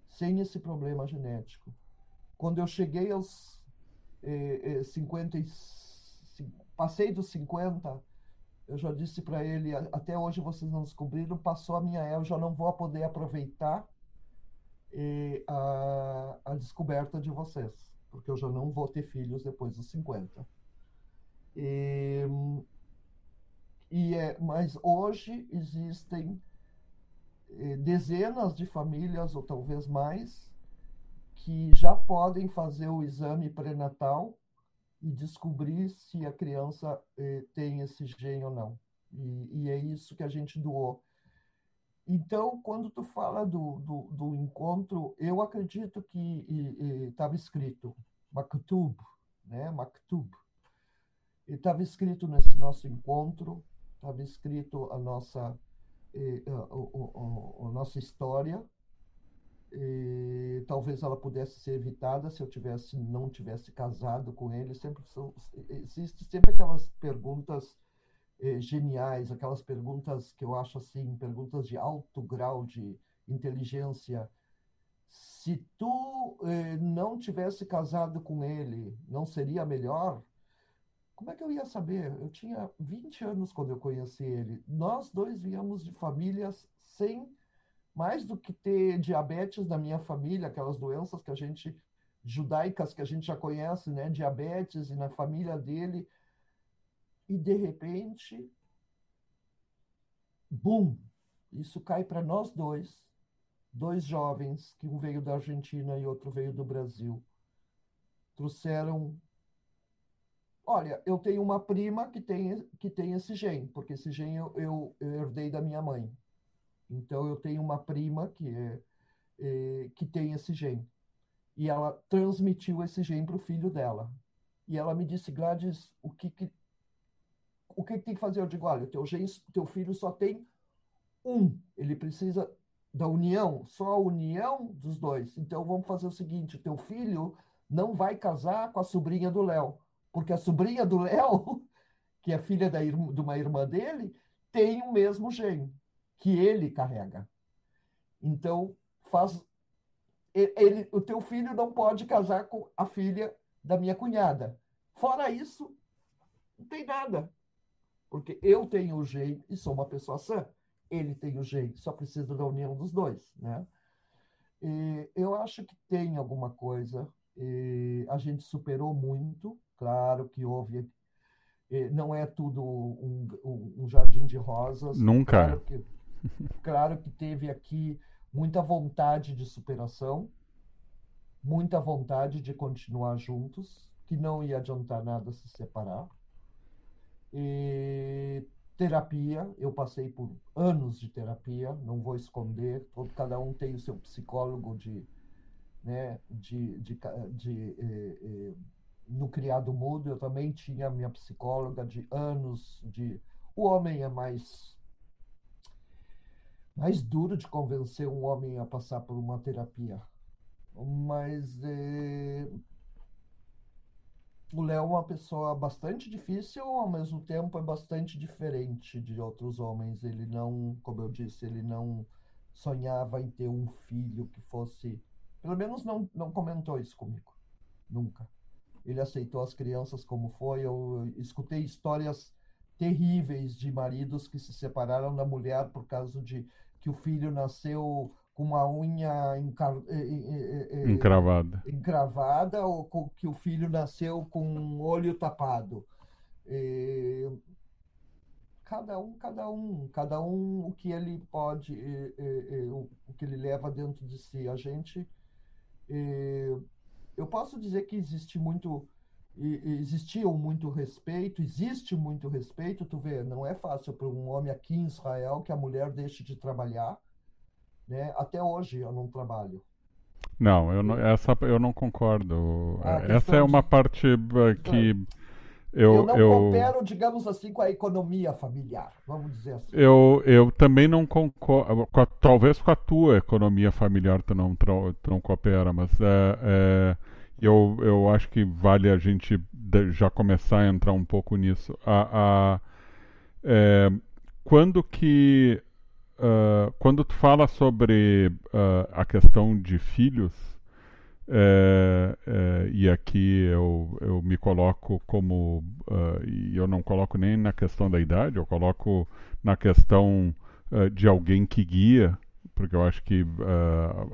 sem esse problema genético. Quando eu cheguei aos eh, eh, 50, passei dos 50, eu já disse para ele, até hoje vocês não descobriram, passou a minha era, eu já não vou poder aproveitar eh, a, a descoberta de vocês, porque eu já não vou ter filhos depois dos 50. E, e é, mas hoje existem eh, dezenas de famílias, ou talvez mais, que já podem fazer o exame pré-natal e descobrir se a criança eh, tem esse gene ou não. E, e, é isso que a gente doou. Então, quando tu fala do, do, do encontro, eu acredito que estava escrito Maktub, né? Maktub. Estava escrito nesse nosso encontro, estava escrito a nossa, eh, a, a, a, a nossa história, e, talvez ela pudesse ser evitada se eu tivesse não tivesse casado com ele. Sempre são, existe sempre aquelas perguntas eh, geniais, aquelas perguntas que eu acho assim, perguntas de alto grau de inteligência. Se tu eh, não tivesse casado com ele, não seria melhor? Como é que eu ia saber? Eu tinha 20 anos quando eu conheci ele. Nós dois viemos de famílias sem mais do que ter diabetes na minha família, aquelas doenças que a gente judaicas que a gente já conhece, né, diabetes e na família dele, e de repente, bum, isso cai para nós dois, dois jovens, que um veio da Argentina e outro veio do Brasil, trouxeram Olha, eu tenho uma prima que tem, que tem esse gene, porque esse gene eu, eu, eu herdei da minha mãe. Então eu tenho uma prima que é, é que tem esse gene e ela transmitiu esse gene para o filho dela. E ela me disse, Gladys, o que, que o que, tem que fazer? Eu digo, olha, teu teu filho só tem um, ele precisa da união, só a união dos dois. Então vamos fazer o seguinte: teu filho não vai casar com a sobrinha do Léo, porque a sobrinha do Léo, que é filha da, de uma irmã dele, tem o mesmo gene que ele carrega. Então, faz ele, o teu filho não pode casar com a filha da minha cunhada. Fora isso, Não tem nada. Porque eu tenho o jeito e sou uma pessoa sã. Ele tem o jeito, só precisa da união dos dois, né? E eu acho que tem alguma coisa. a gente superou muito, claro que houve. Não é tudo um, um jardim de rosas. Nunca. Claro que, claro que teve aqui muita vontade de superação, muita vontade de continuar juntos, que não ia adiantar nada se separar. E terapia, eu passei por anos de terapia, não vou esconder, todo, cada um tem o seu psicólogo de, né, de, de, de, de eh, eh, no criado mudo, eu também tinha minha psicóloga de anos de o homem é mais mais duro de convencer um homem a passar por uma terapia. Mas eh, o Léo é uma pessoa bastante difícil, ao mesmo tempo é bastante diferente de outros homens. Ele não, como eu disse, ele não sonhava em ter um filho que fosse. Pelo menos não, não comentou isso comigo. Nunca. Ele aceitou as crianças como foi. Eu escutei histórias terríveis de maridos que se separaram da mulher por causa de que o filho nasceu uma unha encar... encravada. encravada ou com que o filho nasceu com um olho tapado. E... Cada um, cada um, cada um o que ele pode, e, e, e, o que ele leva dentro de si. A gente, eu posso dizer que existe muito, existia muito respeito, existe muito respeito. Tu vê, não é fácil para um homem aqui em Israel que a mulher deixe de trabalhar né? Até hoje eu não trabalho. Não, eu não, essa eu não concordo. essa é uma parte eh, que eu, eu não eu, coopero, digamos assim, com a economia familiar, vamos dizer assim. Eu, eu também não concordo, com a, talvez com a tua economia familiar tu não, tu não coopera, mas é, é, eu, eu acho que vale a gente já começar a entrar um pouco nisso. A, a é, quando que uh, quando tu fala sobre uh, a questão de filhos, é, é, e aqui eu, eu me coloco como, uh, e eu não coloco nem na questão da idade, eu coloco na questão de alguém que guia, porque eu acho que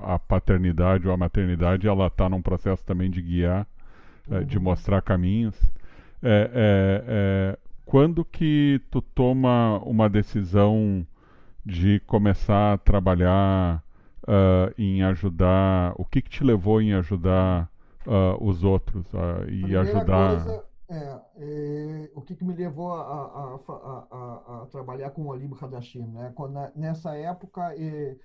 a paternidade ou a maternidade ela está num processo também de guiar, uhum. de mostrar caminhos. É, é, é, quando que tu toma uma decisão de começar a trabalhar uh, em ajudar? O que, que te levou em ajudar uh, os outros uh, e ajudar? Coisa, é, é, o que, que me levou a, a, a, a, trabalhar com o Olim Hadashim, né? Quando, nessa época é,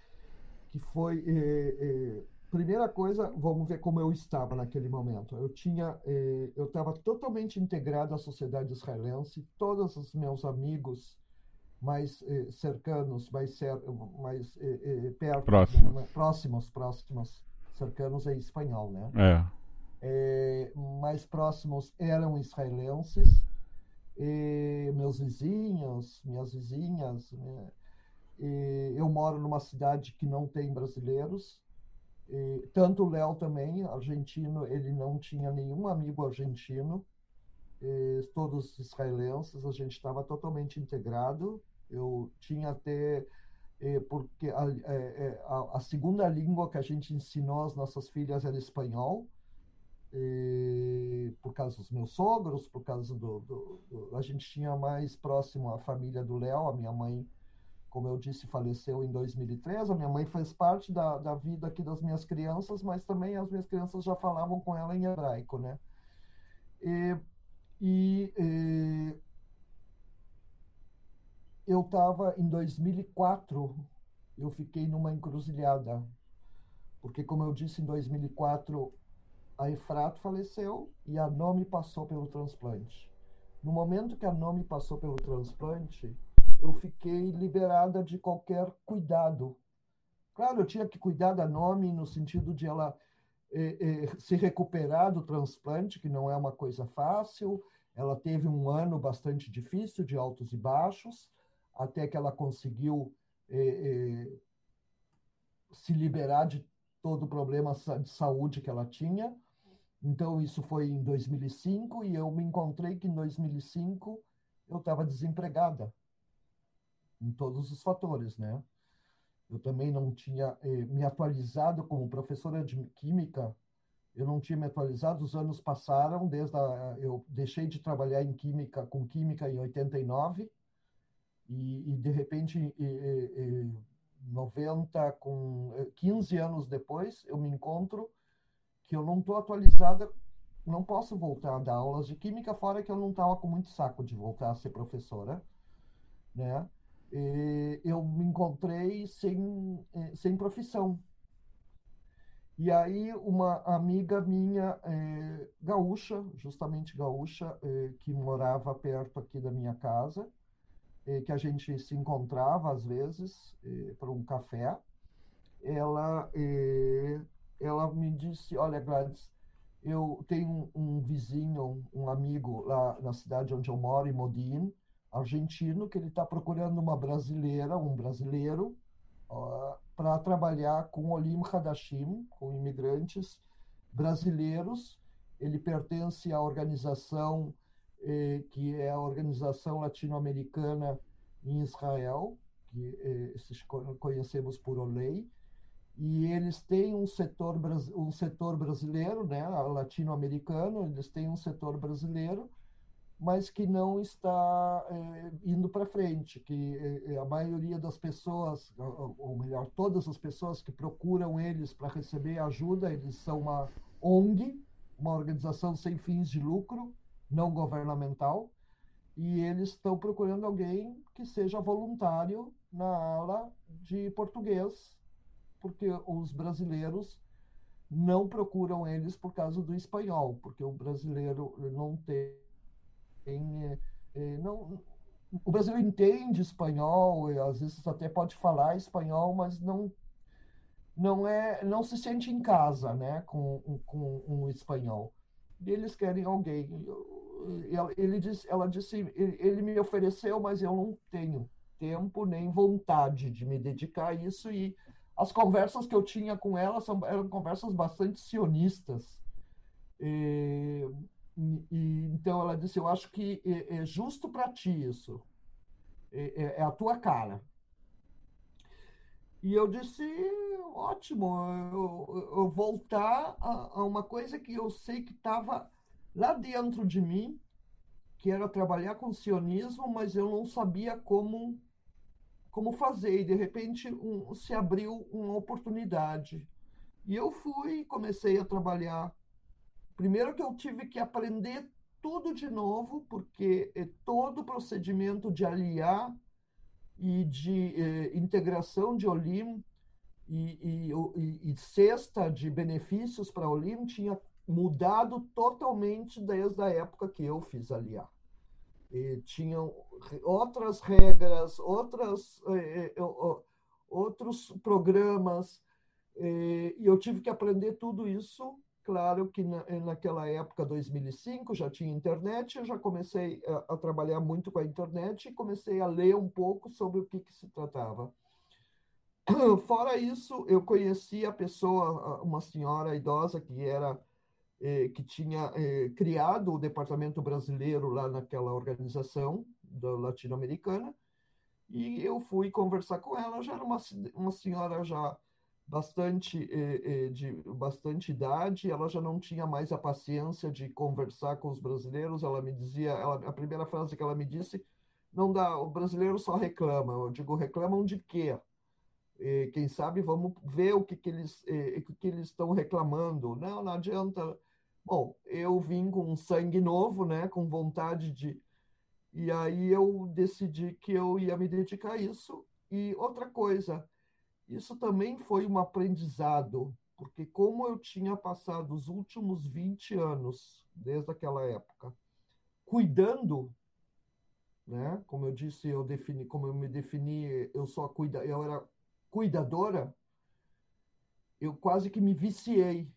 que foi é, é, primeira coisa, vamos ver como eu estava naquele momento. Eu tinha, é, eu estava totalmente integrado à sociedade israelense. Todos os meus amigos mais eh, cercanos, mais, cer mais eh, eh, perto, próximos. Né? próximos, próximos, cercanos é espanhol, né? É. é mais próximos eram israelenses, meus vizinhos, minhas vizinhas. Né? eu moro numa cidade que não tem brasileiros, tanto o Léo também, argentino, ele não tinha nenhum amigo argentino, todos israelenses, a gente estava totalmente integrado. Eu tinha até é, porque a, é, a, a, segunda língua que a gente ensinou às nossas filhas era espanhol, e, por causa dos meus sogros, por causa do, do, do, a gente tinha mais próximo a família do Léo, a minha mãe, como eu disse, faleceu em 2003. A minha mãe fez parte da, da vida aqui das minhas crianças, mas também as minhas crianças já falavam com ela em hebraico, né? E, e, e eu estava em 2004, eu fiquei numa encruzilhada, porque como eu disse em 2004, a Efrato faleceu e a Nomi passou pelo transplante. No momento que a Nomi passou pelo transplante, eu fiquei liberada de qualquer cuidado. Claro, eu tinha que cuidar da Nomi no sentido de ela eh, eh, se recuperar do transplante, que não é uma coisa fácil. Ela teve um ano bastante difícil, de altos e baixos, até que ela conseguiu é, é, se liberar de todo o problema de saúde que ela tinha. Então, isso foi em 2005 e eu me encontrei que em 2005 eu estava desempregada em todos os fatores, né? Eu também não tinha eh, me atualizado como professora de química, eu não tinha me atualizado, os anos passaram, desde a, eu deixei de trabalhar em química, com química em 89, e, e de repente, em 90, com 15 anos depois, eu me encontro que eu não estou atualizada, não posso voltar a dar aulas de química, fora que eu não estava com muito saco de voltar a ser professora, né? E eu me encontrei sem, eh, sem profissão. E aí uma amiga minha, é, gaúcha, justamente gaúcha, é, que morava perto aqui da minha casa, que a gente se encontrava às vezes para um café, ela ela me disse, olha Gladys, eu tenho um, vizinho, um amigo lá na cidade onde eu moro, em Modin, argentino, que ele está procurando uma brasileira, um brasileiro, para trabalhar com Olim Hadashim, com imigrantes brasileiros. Ele pertence à organização eh, que é a Organização Latino-Americana em Israel, que eh, conhecemos por OLEI, e eles têm um setor, um setor brasileiro, né, latino-americano, eles têm um setor brasileiro, mas que não está é, indo para frente, que é, a maioria das pessoas, ou melhor, todas as pessoas que procuram eles para receber ajuda, eles são uma ONG, uma organização sem fins de lucro, não governamental, e eles estão procurando alguém que seja voluntário na ala de português porque os brasileiros não procuram eles por causa do espanhol, porque o brasileiro não tem. É, é, não, o brasileiro entende espanhol, às vezes até pode falar espanhol, mas não não é não se sente em casa né com, com um espanhol eles querem alguém ele disse ela disse ele me ofereceu mas eu não tenho tempo nem vontade de me dedicar a isso e as conversas que eu tinha com ela são, eram conversas bastante sionistas. E, e, então ela disse: Eu acho que é, é justo para ti isso, é, é, é, a tua cara. E eu disse: Ótimo, eu, eu voltar a, a uma coisa que eu sei que estava lá dentro de mim, que era trabalhar com sionismo, mas eu não sabia como como fazer, e de repente um, se abriu uma oportunidade. E eu fui, comecei a trabalhar. Primeiro que eu tive que aprender tudo de novo, porque é todo o procedimento de aliar e de eh, integração de Olim e, e, e, e cesta de benefícios para Olim tinha mudado totalmente desde a época que eu fiz aliar e tinham outras regras, outras, eh, eh, outros programas, e eu tive que aprender tudo isso. Claro que na, naquela época, 2005, já tinha internet, eu já comecei a, a, trabalhar muito com a internet e comecei a ler um pouco sobre o que, que se tratava. Fora isso, eu conheci a pessoa, uma senhora idosa que era eh, que tinha eh, criado o departamento brasileiro lá naquela organização latino-americana, e eu fui conversar com ela, já era uma, uma senhora já bastante eh, de bastante idade, ela já não tinha mais a paciência de conversar com os brasileiros, ela me dizia, ela, a primeira frase que ela me disse, não dá, o brasileiro só reclama, eu digo, reclamam de quê? quem sabe vamos ver o que, que eles o que, que eles estão reclamando. Não, não adianta Bom, eu vim com sangue novo, né, com vontade de. E aí eu decidi que eu ia me dedicar a isso. E outra coisa, isso também foi um aprendizado, porque como eu tinha passado os últimos 20 anos, desde aquela época, cuidando, né? Como eu disse, eu defini, como eu me defini, eu só cuida, eu era cuidadora, eu quase que me viciei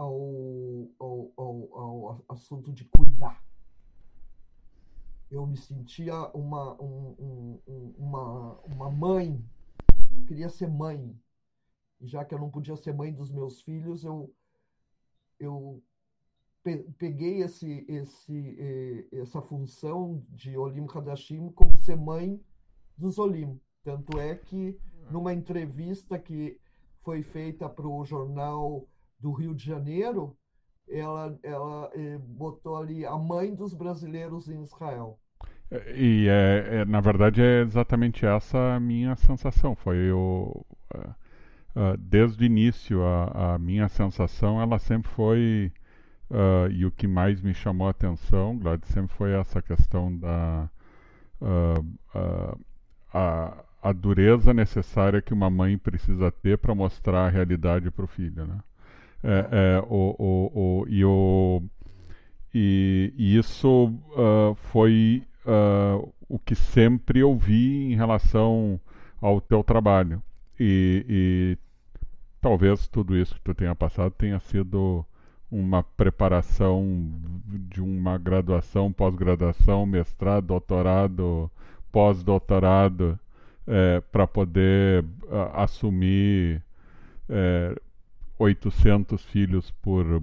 ao, ao, ao, ao assunto de cuidar. Eu me sentia uma, um, um, uma, uma mãe, eu queria ser mãe. Já que eu não podia ser mãe dos meus filhos, eu, eu peguei esse, esse, essa função de Olim Hadashim como ser mãe dos Olim. Tanto é que, numa entrevista que foi feita para o jornal do Rio de Janeiro, ela, ela eh, botou ali a mãe dos brasileiros em Israel. E, é, é, na verdade, é exatamente essa a minha sensação. Foi o. Uh, uh, desde o início, a, a, minha sensação ela sempre foi. Uh, e o que mais me chamou a atenção, Glad, sempre foi essa questão da. a, a dureza necessária que uma mãe precisa ter para mostrar a realidade para o filho, né? É, é, o, o, o, e, o, e, isso uh, foi uh, o que sempre ouvi em relação ao teu trabalho. E, e, talvez tudo isso que tu tenha passado tenha sido uma preparação de uma graduação, pós-graduação, mestrado, doutorado, pós-doutorado, é, para poder uh, assumir é, 800 filhos por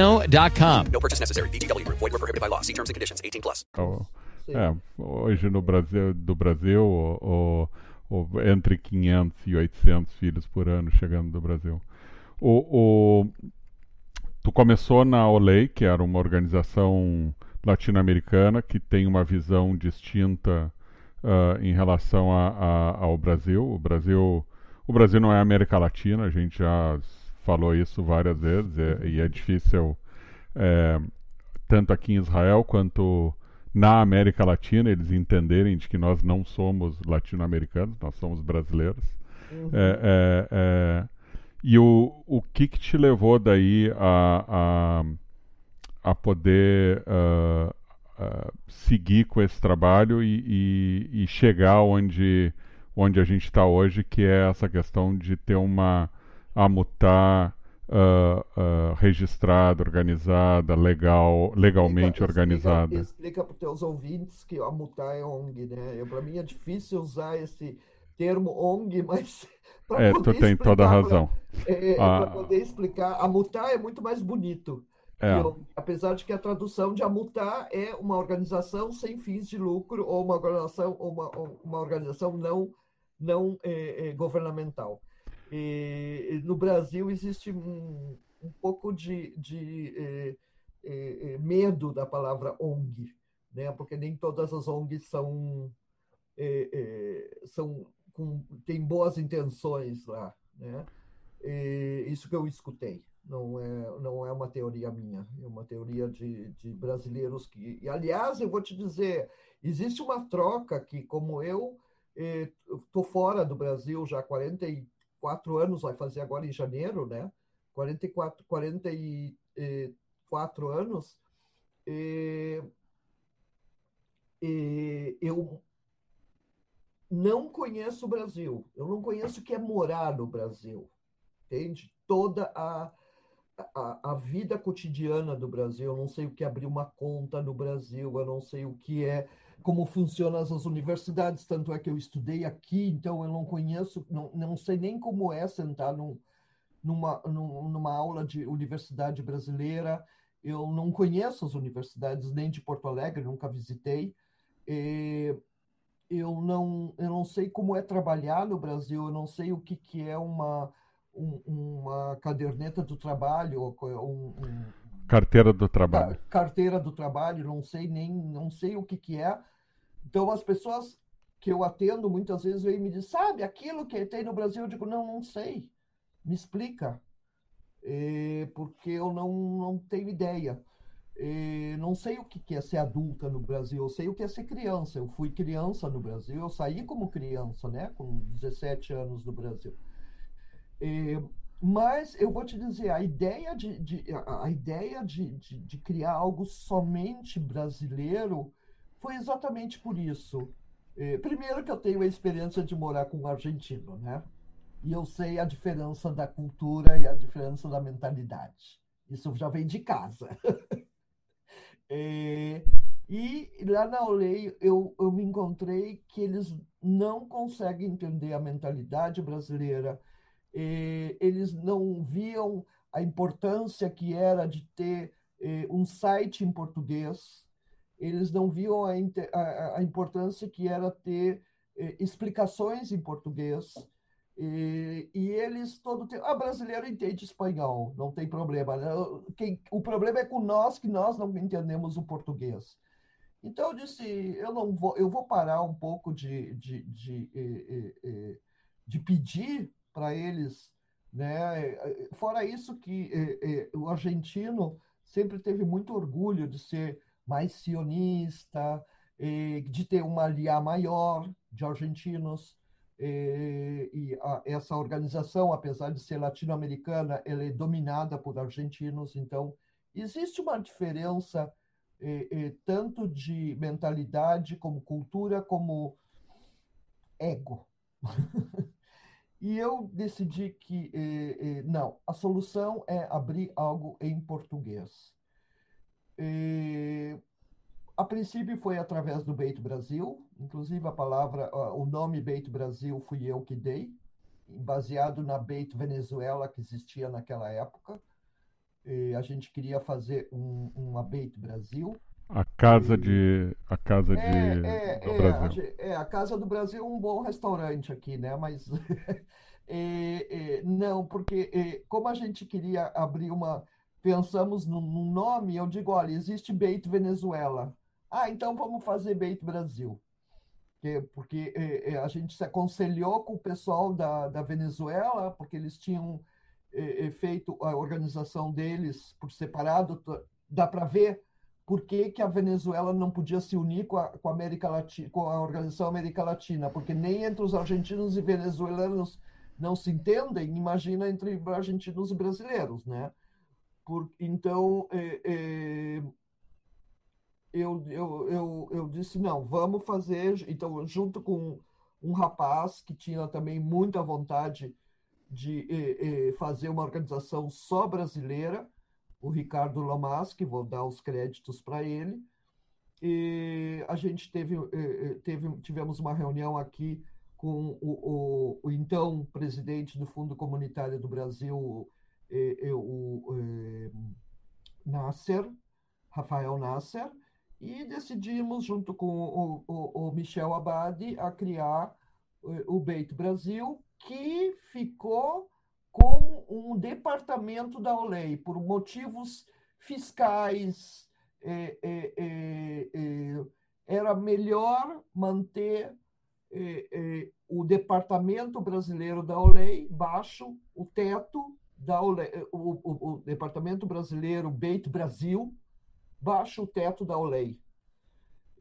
ChumbaCasino.com. No purchase necessary. BGW. Void were prohibited by law. See terms and conditions. 18 plus. É, hoje no Brasil, do Brasil, o, o, o, entre 500 e 800 filhos por ano chegando do Brasil. O, o, tu começou na OLEI, que era uma organização latino-americana que tem uma visão distinta uh, em relação a, a, ao Brasil. O Brasil, o Brasil não é América Latina, a gente já falou isso várias vezes é, e é difícil é, tanto aqui em Israel quanto na América Latina eles entenderem de que nós não somos latino-americanos, nós somos brasileiros. Uhum. É, é, é e o, o que, que te levou daí a, a, a poder uh, seguir com esse trabalho e, e, e, chegar onde, onde a gente está hoje, que é essa questão de ter uma AMUTá uh, uh, registrada, organizada, legal, legalmente explica, organizada. Explica para os teus ouvintes que a AMUTá é ONG, né? Para mim é difícil usar esse termo ONG, mas é, tu tem toda a razão. Para é, ah. poder explicar, a MUTá é muito mais bonito. É. Eu, apesar de que a tradução de Amutá é uma organização sem fins de lucro ou uma organização, uma, uma organização não, não é, é, governamental. E, no Brasil existe um, um pouco de, de é, é, é, medo da palavra ONG, né? porque nem todas as ONGs são, são com, têm boas intenções lá. Né? isso que eu escutei não é, não é uma teoria minha, é uma teoria de, de brasileiros que. E, aliás, eu vou te dizer, existe uma troca que, como eu estou fora do Brasil já há 44 anos, vai fazer agora em janeiro, né? 44, 44 anos, eh, eh, eu não conheço o Brasil, eu não conheço o que é morar no Brasil, entende? Toda a a, a, vida cotidiana do Brasil, eu não sei o que é abrir uma conta no Brasil, eu não sei o que é, como funcionam as universidades, tanto é que eu estudei aqui, então eu não conheço, não, não sei nem como é sentar num, numa, numa aula de universidade brasileira, eu não conheço as universidades nem de Porto Alegre, nunca visitei, e eu não, eu não sei como é trabalhar no Brasil, eu não sei o que, que é uma um, uma caderneta do trabalho, um, um, carteira do trabalho. Carteira do trabalho, não sei nem, não sei o que que é. Então as pessoas que eu atendo muitas vezes vêm me dizem, sabe, aquilo que tem no Brasil, eu digo, não, não sei, me explica, é, porque eu não, não tenho ideia. É, não sei o que é ser adulta no Brasil, eu sei o que é ser criança. Eu fui criança no Brasil, eu saí como criança, né, com 17 anos no Brasil. É, Mas eu vou te dizer, a ideia de, de a, ideia de, de, de criar algo somente brasileiro foi exatamente por isso. Eh, primeiro que eu tenho a experiência de morar com um argentino, né? E eu sei a diferença da cultura e a diferença da mentalidade. Isso já vem de casa. Eh, e lá na Olei eu, eu me encontrei que eles não conseguem entender a mentalidade brasileira, eles não viam a importância que era de ter um site em português, eles não viam a, a, a importância que era ter explicações em português, e, e, eles todo tempo. Ah, brasileiro entende espanhol, não tem problema. Né? Quem, o problema é com nós que nós não entendemos o português. Então eu disse, eu não vou, eu vou parar um pouco de, de, de, de, de pedir para eles, né? Fora isso que o argentino sempre teve muito orgulho de ser mais sionista, de ter uma aliá maior de argentinos. E, a, essa organização, apesar de ser latino-americana, ela é dominada por argentinos. Então, existe uma diferença tanto de mentalidade, como cultura, como ego. e eu decidi que não, a solução é abrir algo em português. A princípio foi através do Beito Brasil, inclusive a palavra, o nome Beito Brasil fui eu que dei, baseado na Beito Venezuela que existia naquela época. E a gente queria fazer um, uma Beito Brasil. A casa de a casa de é, do é, Brasil. É, é, a casa do Brasil é um bom restaurante aqui, né? Mas é, não, porque como a gente queria abrir uma pensamos num nome, eu digo, olha, existe Beito Venezuela. Ah, então vamos fazer Beito Brasil. Porque é, a gente se aconselhou com o pessoal da, da Venezuela, porque eles tinham é, feito a organização deles por separado. Dá para ver por que, que a Venezuela não podia se unir com a, com a América Latina, com a Organização América Latina, porque nem entre os argentinos e venezuelanos não se entendem, imagina entre argentinos e brasileiros, né? Por, então, é, é, eu, eu, eu, eu disse, não, vamos fazer. Então, junto com um rapaz que tinha também muita vontade de eh, eh, fazer uma organização só brasileira, o Ricardo Lamasque, vou dar os créditos para ele. E a gente teve, eh, teve, tivemos uma reunião aqui com o, o, o então presidente do Fundo Comunitário do Brasil, o Nasser, Rafael Nasser, e decidimos, junto com o, o, o Michel Abadi, a criar eh, o Beito Brasil, que ficou como um departamento da OLEI, por motivos fiscais. É, é, é, era melhor manter o departamento brasileiro da OLEI baixo o teto da OLEI, o, o, o departamento brasileiro Beito Brasil, baixo o teto da OLEI.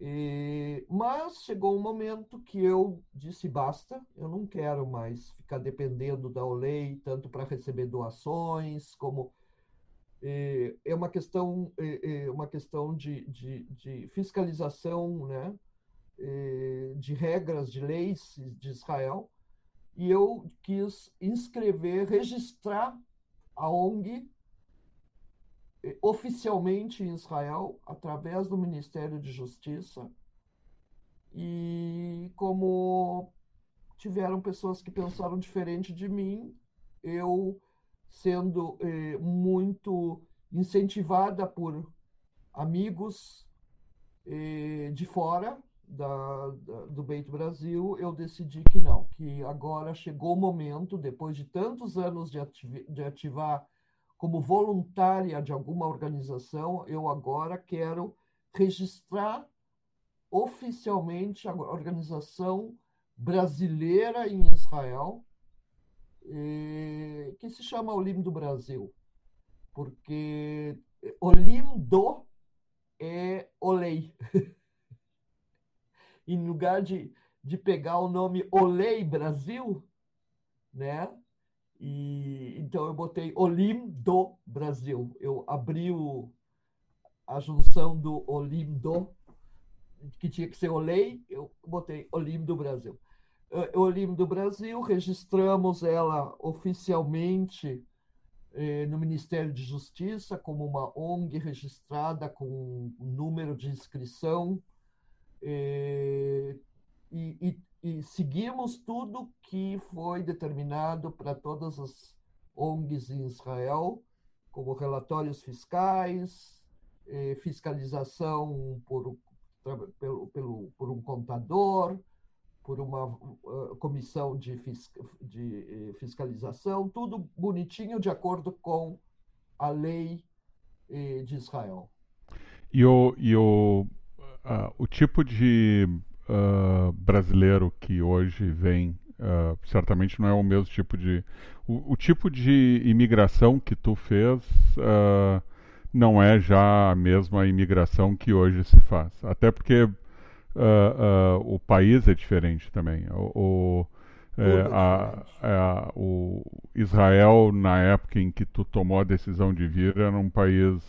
E, mas chegou um momento que eu disse basta, eu não quero mais ficar dependendo da OLEI, tanto para receber doações, como é uma questão, é uma questão de, de, de fiscalização, né? de regras, de leis de Israel, e eu quis inscrever, registrar a ONG oficialmente em Israel, através do Ministério de Justiça, e como tiveram pessoas que pensaram diferente de mim, eu sendo eh, muito incentivada por amigos eh, de fora da, da, do Beito Brasil, eu decidi que não, que agora chegou o momento, depois de tantos anos de, de ativar como voluntária de alguma organização, eu agora quero registrar oficialmente a organização brasileira em Israel, eh, que se chama Olim do Brasil, porque Olim do é Olei. em lugar de, de pegar o nome Olei Brasil, né? E então eu botei Olim do Brasil. Eu abri o, a junção do Olim do, que tinha que ser Olei, eu botei Olim do Brasil. Uh, Olim do Brasil, registramos ela oficialmente eh, no Ministério de Justiça como uma ONG registrada com um número de inscrição eh, e, e, e seguimos tudo que foi determinado para todas as ONGs em Israel, como relatórios fiscais, eh, fiscalização por, pelo, pelo, por um contador, por uma uh, comissão de, fisc, de, fiscalização, tudo bonitinho de acordo com a lei eh, de Israel. E o, e o, uh, o tipo de uh, brasileiro que hoje vem, uh, certamente não é o mesmo tipo de. O, o tipo de imigração que tu fez uh, não é já a mesma imigração que hoje se faz. Até porque o país é diferente também. O, o é, a, a, o Israel, na época em que tu tomou a decisão de vir, era um país.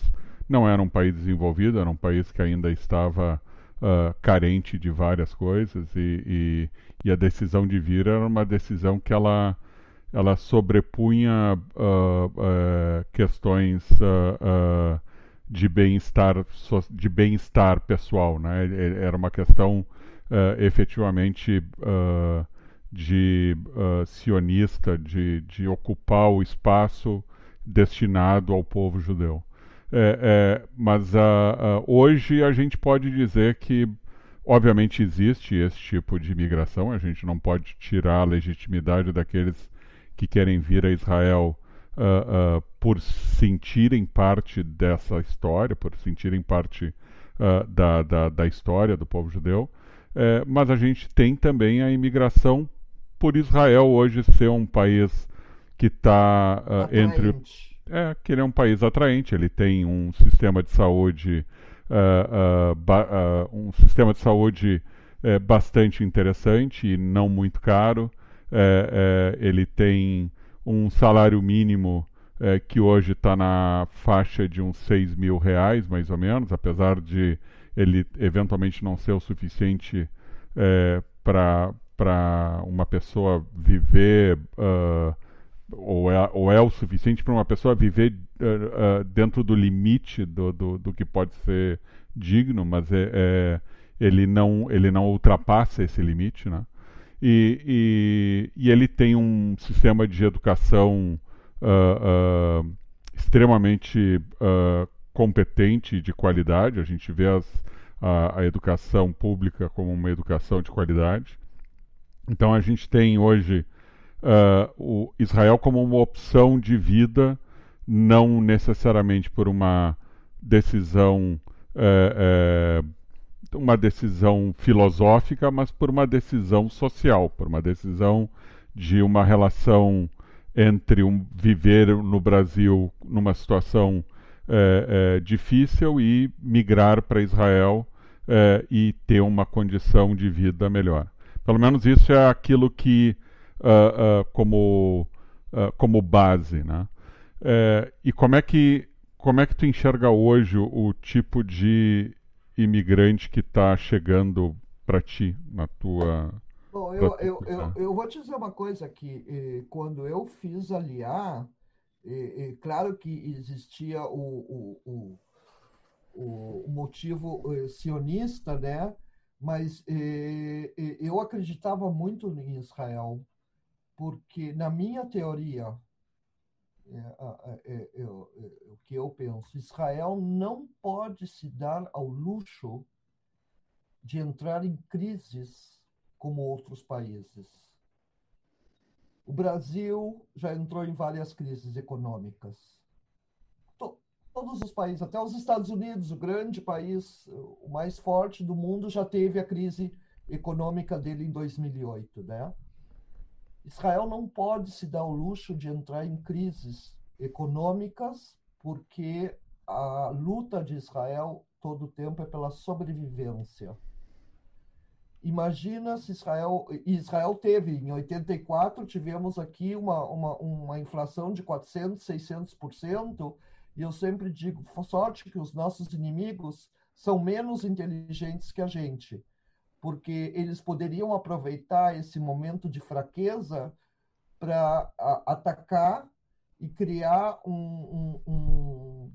Não era um país desenvolvido, era um país que ainda estava uh, carente de várias coisas e, e, e, a decisão de vir era uma decisão que ela, ela sobrepunha uh, uh, questões de bem-estar de bem-estar pessoal, né? Era uma questão efetivamente de sionista, de, de ocupar o espaço destinado ao povo judeu. É, é, mas uh, uh, hoje a gente pode dizer que, obviamente, existe esse tipo de imigração, a gente não pode tirar a legitimidade daqueles que querem vir a Israel uh, por sentirem parte dessa história, por sentirem parte da, da, da, história do povo judeu, é, mas a gente tem também a imigração por Israel hoje ser um país que está entre é que ele é um país atraente, ele tem um sistema de saúde, uh, uh, uh, um sistema de saúde eh, bastante interessante e não muito caro. Eh, eh, ele tem um salário mínimo que hoje está na faixa de uns 6 mil reais, mais ou menos, apesar de ele eventualmente não ser o suficiente para uma pessoa viver ou é, ou é o suficiente para uma pessoa viver uh, uh, dentro do limite do, do, do, que pode ser digno, mas é, é, ele, não, ele não ultrapassa esse limite, né? E, e, e ele tem um sistema de educação uh, extremamente competente e de qualidade. A gente vê as, a, a educação pública como uma educação de qualidade. Então a gente tem hoje uh, Israel como uma opção de vida, não necessariamente por uma decisão uh, uh, uma decisão filosófica, mas por uma decisão social, por uma decisão de uma relação entre um, viver no Brasil numa situação difícil e migrar para Israel e ter uma condição de vida melhor. Pelo menos isso é aquilo que uh, uh, como, uh, como base, né? É, e como é que como é que tu enxerga hoje o, o tipo de imigrante que está chegando para ti na tua Bom, eu, eu, eu, eu, vou te dizer uma coisa que eh, quando eu fiz aliar, eh, claro que existia o, o, o, o motivo sionista, né? Mas eu acreditava muito em Israel porque na minha teoria, é, é, é, o que eu penso, Israel não pode se dar ao luxo de entrar em crises como outros países. O Brasil já entrou em várias crises econômicas. Todos os países, até os Estados Unidos, o grande país, o mais forte do mundo, já teve a crise econômica dele em 2008, né? Israel não pode se dar o luxo de entrar em crises econômicas, porque a luta de Israel todo o tempo é pela sobrevivência. imagina se Israel. Israel teve, em 84, tivemos aqui uma, uma, uma inflação de 400%, 600%, e eu sempre digo: sorte que os nossos inimigos são menos inteligentes que a gente, porque eles poderiam aproveitar esse momento de fraqueza para atacar e criar um, um, um,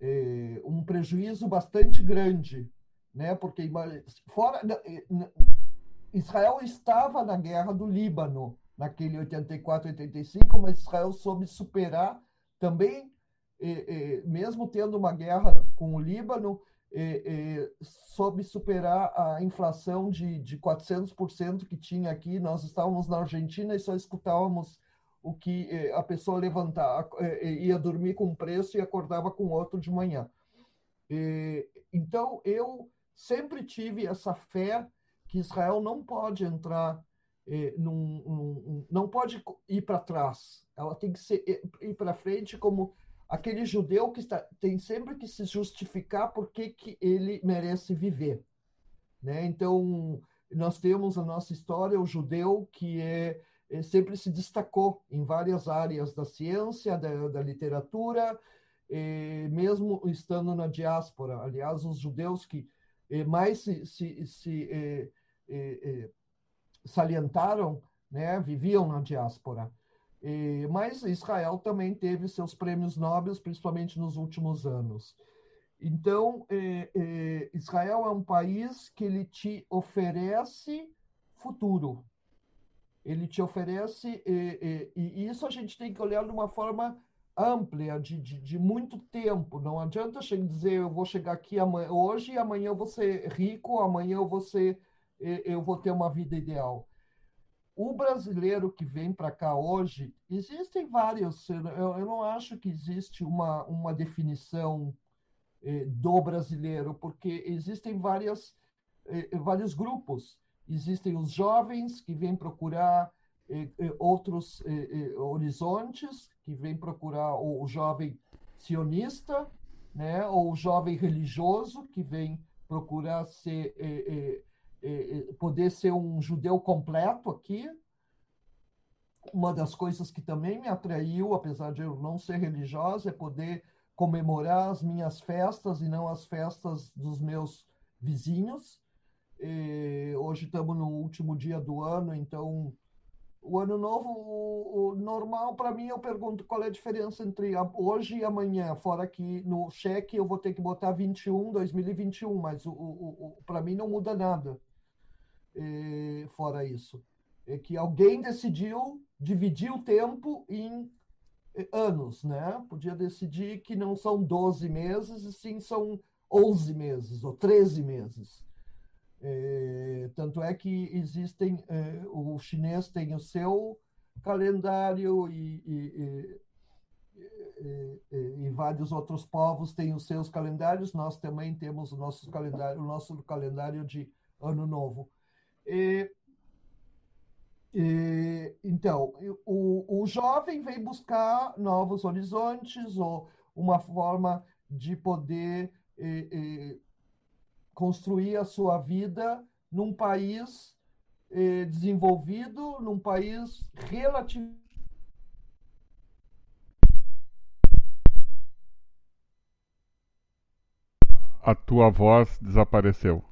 é, um prejuízo bastante grande, né? Porque fora Israel estava na guerra do Líbano naquele 84, 85, mas Israel soube superar também, é, é, mesmo tendo uma guerra com o Líbano, soube superar a inflação de, de 400% que tinha aqui. Nós estávamos na Argentina e só escutávamos o que eh, a pessoa levantava, eh, eh, ia dormir com um preço e acordava com outro de manhã. Então, eu sempre tive essa fé que Israel não pode entrar num, num, não pode ir para trás, ela tem que ser, ir para frente como aquele judeu que está, tem sempre que se justificar por que, ele merece viver. Né? Então, nós temos a nossa história, o judeu que é sempre se destacou em várias áreas da ciência, da, da literatura, mesmo estando na diáspora. Aliás, os judeus que mais se, se, se salientaram né, viviam na diáspora. Mas Israel também teve seus prêmios nobres, principalmente nos últimos anos. Então, Israel é um país que ele te oferece futuro ele te oferece, e, e, e, isso a gente tem que olhar de uma forma ampla, de, de, de muito tempo. Não adianta dizer eu vou chegar aqui amanhã, hoje e amanhã eu vou ser rico, amanhã eu vou, ser, eu vou ter uma vida ideal. O brasileiro que vem para cá hoje, existem vários, eu, eu não acho que existe uma, uma definição eh, do brasileiro, porque existem várias, eh, vários grupos. Existem os jovens que vêm procurar eh, eh, outros eh, eh horizontes, que vêm procurar o, o, jovem sionista, né, ou o jovem religioso, que vem procurar ser, eh, eh, poder ser um judeu completo aqui. Uma das coisas que também me atraiu, apesar de eu não ser religiosa, é poder comemorar as minhas festas e não as festas dos meus vizinhos. E hoje estamos no último dia do ano, então o ano novo, o, o normal para mim, eu pergunto qual é a diferença entre hoje e amanhã. Fora que no cheque eu vou ter que botar 21, 2021, mas o, o, o para mim não muda nada. Fora isso, é que alguém decidiu dividir o tempo em anos, né? Podia decidir que não são 12 meses, e sim são 11 meses ou 13 meses. É, tanto é que existem, é, o chinês tem o seu calendário e, e, e, e, vários outros povos têm os seus calendários, nós também temos o nosso calendário, o nosso calendário de Ano Novo. Então, o, o jovem vem buscar novos horizontes ou uma forma de poder construir a sua vida num país eh, desenvolvido, num país relativo. A tua voz desapareceu.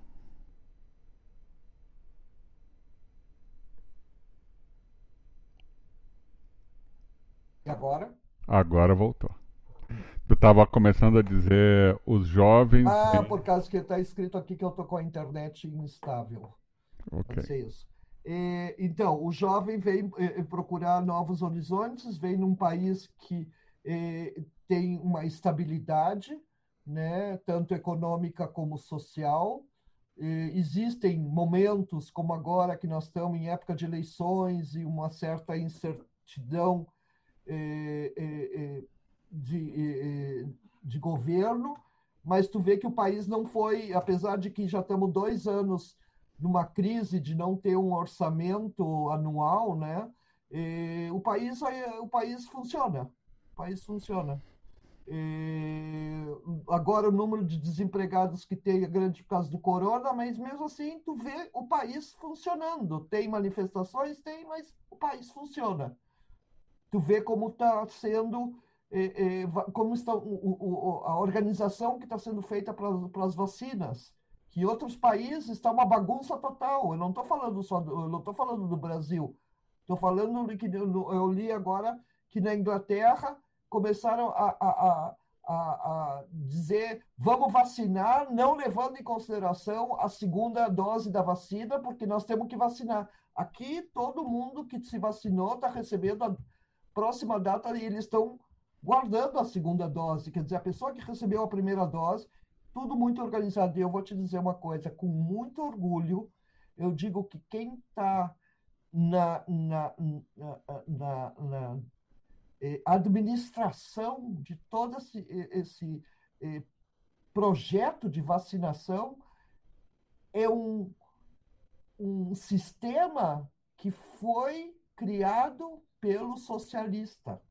E agora? Voltou. Tu estava começando a dizer os jovens. Ah, por causa que está escrito aqui que eu estou com a internet instável. Ok. Pode ser isso. E, então, o jovem vem eh, procurar novos horizontes, vem num país que eh, tem uma estabilidade, né, tanto econômica como social. existem momentos, como agora que nós estamos em época de eleições e uma certa incertidão de, de governo, mas tu vê que o país não foi, apesar de que já estamos dois anos numa crise de não ter um orçamento anual, né? E o país o país funciona, o país funciona. É, agora o número de desempregados que tem é grande por causa do corona, mas mesmo assim tu vê o país funcionando. Tem manifestações, tem, mas o país funciona. Tu vê como está sendo, é, é, como está o, o, a organização que está sendo feita para as vacinas. Que em outros países está uma bagunça total. Eu não estou falando só, do, eu não estou falando do Brasil. Estou falando que eu li agora que na Inglaterra começaram a, a, a, a, dizer vamos vacinar, não levando em consideração a segunda dose da vacina, porque nós temos que vacinar. Aqui, todo mundo que se vacinou está recebendo a próxima data eles estão guardando a segunda dose. Quer dizer, a pessoa que recebeu a primeira dose, tudo muito organizado. E eu vou te dizer uma coisa, com muito orgulho, eu digo que quem está na, na, na, na, eh, administração de todo esse, esse eh, projeto de vacinação é um, um sistema que foi criado pelo socialista,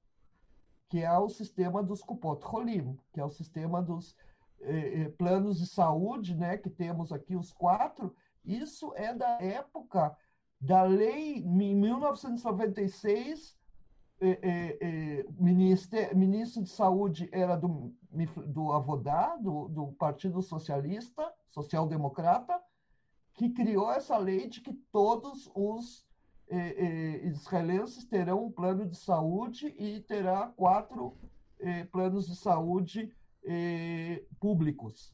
que é o sistema dos Kupot Rolim, que é o sistema dos eh, eh, planos de saúde, né, que temos aqui os quatro. Isso é da época da lei em 1996 é, é, é, ministro, ministro de Saúde era do, do Avodá, do, do Partido Socialista, Social-Democrata, que criou essa lei de que todos os israelenses terão um plano de saúde e terá quatro planos de saúde públicos.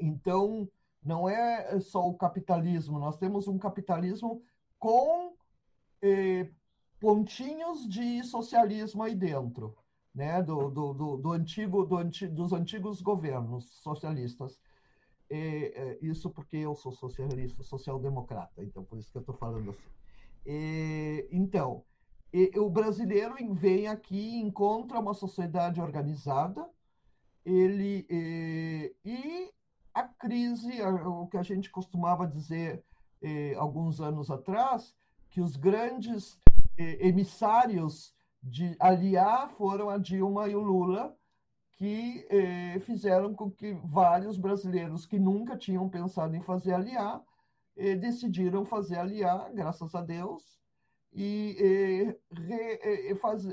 então, não é só o capitalismo, nós temos um capitalismo com pontinhos de socialismo aí dentro, né? do, do, do, do antigo, anti, dos antigos governos socialistas. É, é, isso porque eu sou socialista, social-democrata, então por isso que eu estou falando assim. É, então, o brasileiro vem aqui, encontra uma sociedade organizada, ele e a crise, o que a gente costumava dizer alguns anos atrás, que os grandes emissários de aliar foram a Dilma e o Lula, que eh, fizeram com que vários brasileiros que nunca tinham pensado em fazer aliar eh, decidiram fazer aliar, graças a Deus, e eh, re, faz,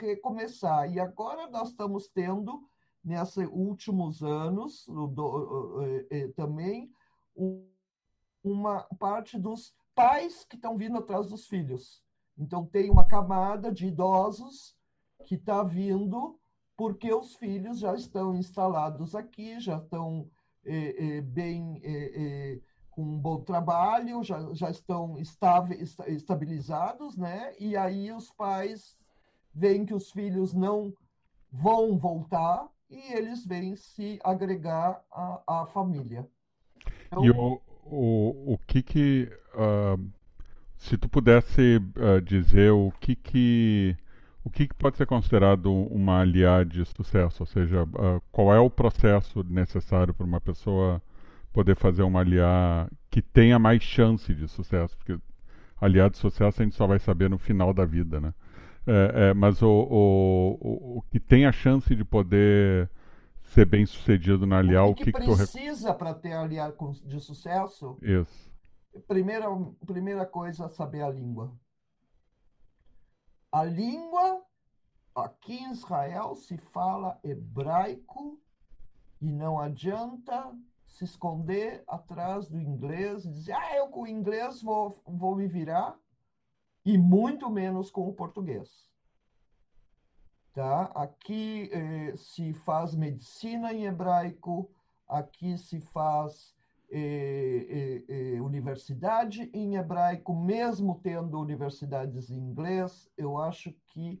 recomeçar. E agora nós estamos tendo, nesses últimos anos, do, também, uma parte dos pais que estão vindo atrás dos filhos. Então, tem uma camada de idosos que está vindo porque os filhos já estão instalados aqui, já estão é, é, bem é, com um bom trabalho, já, já estão estabilizados, né? E aí os pais veem que os filhos não vão voltar e eles vêm se agregar à, à família. Então, e o, o, o que que uh, se tu pudesse uh, dizer o que que o que, que, pode ser considerado uma aliada de sucesso, ou seja, qual é o processo necessário para uma pessoa poder fazer uma aliada que tenha mais chance de sucesso, porque aliado de sucesso a gente só vai saber no final da vida, né? É, é, mas o, o, o, o, que tem a chance de poder ser bem sucedido na aliar, o que, que, que precisa para ter aliado de sucesso? Isso primeira, primeira coisa, saber a língua. A língua, aqui em Israel, se fala hebraico e não adianta se esconder atrás do inglês e dizer, ah, eu com o inglês vou, vou me virar, e muito menos com o português. Tá? Aqui eh, se faz medicina em hebraico, aqui se faz eh, eh, universidade em hebraico, mesmo tendo universidades em inglês, eu acho que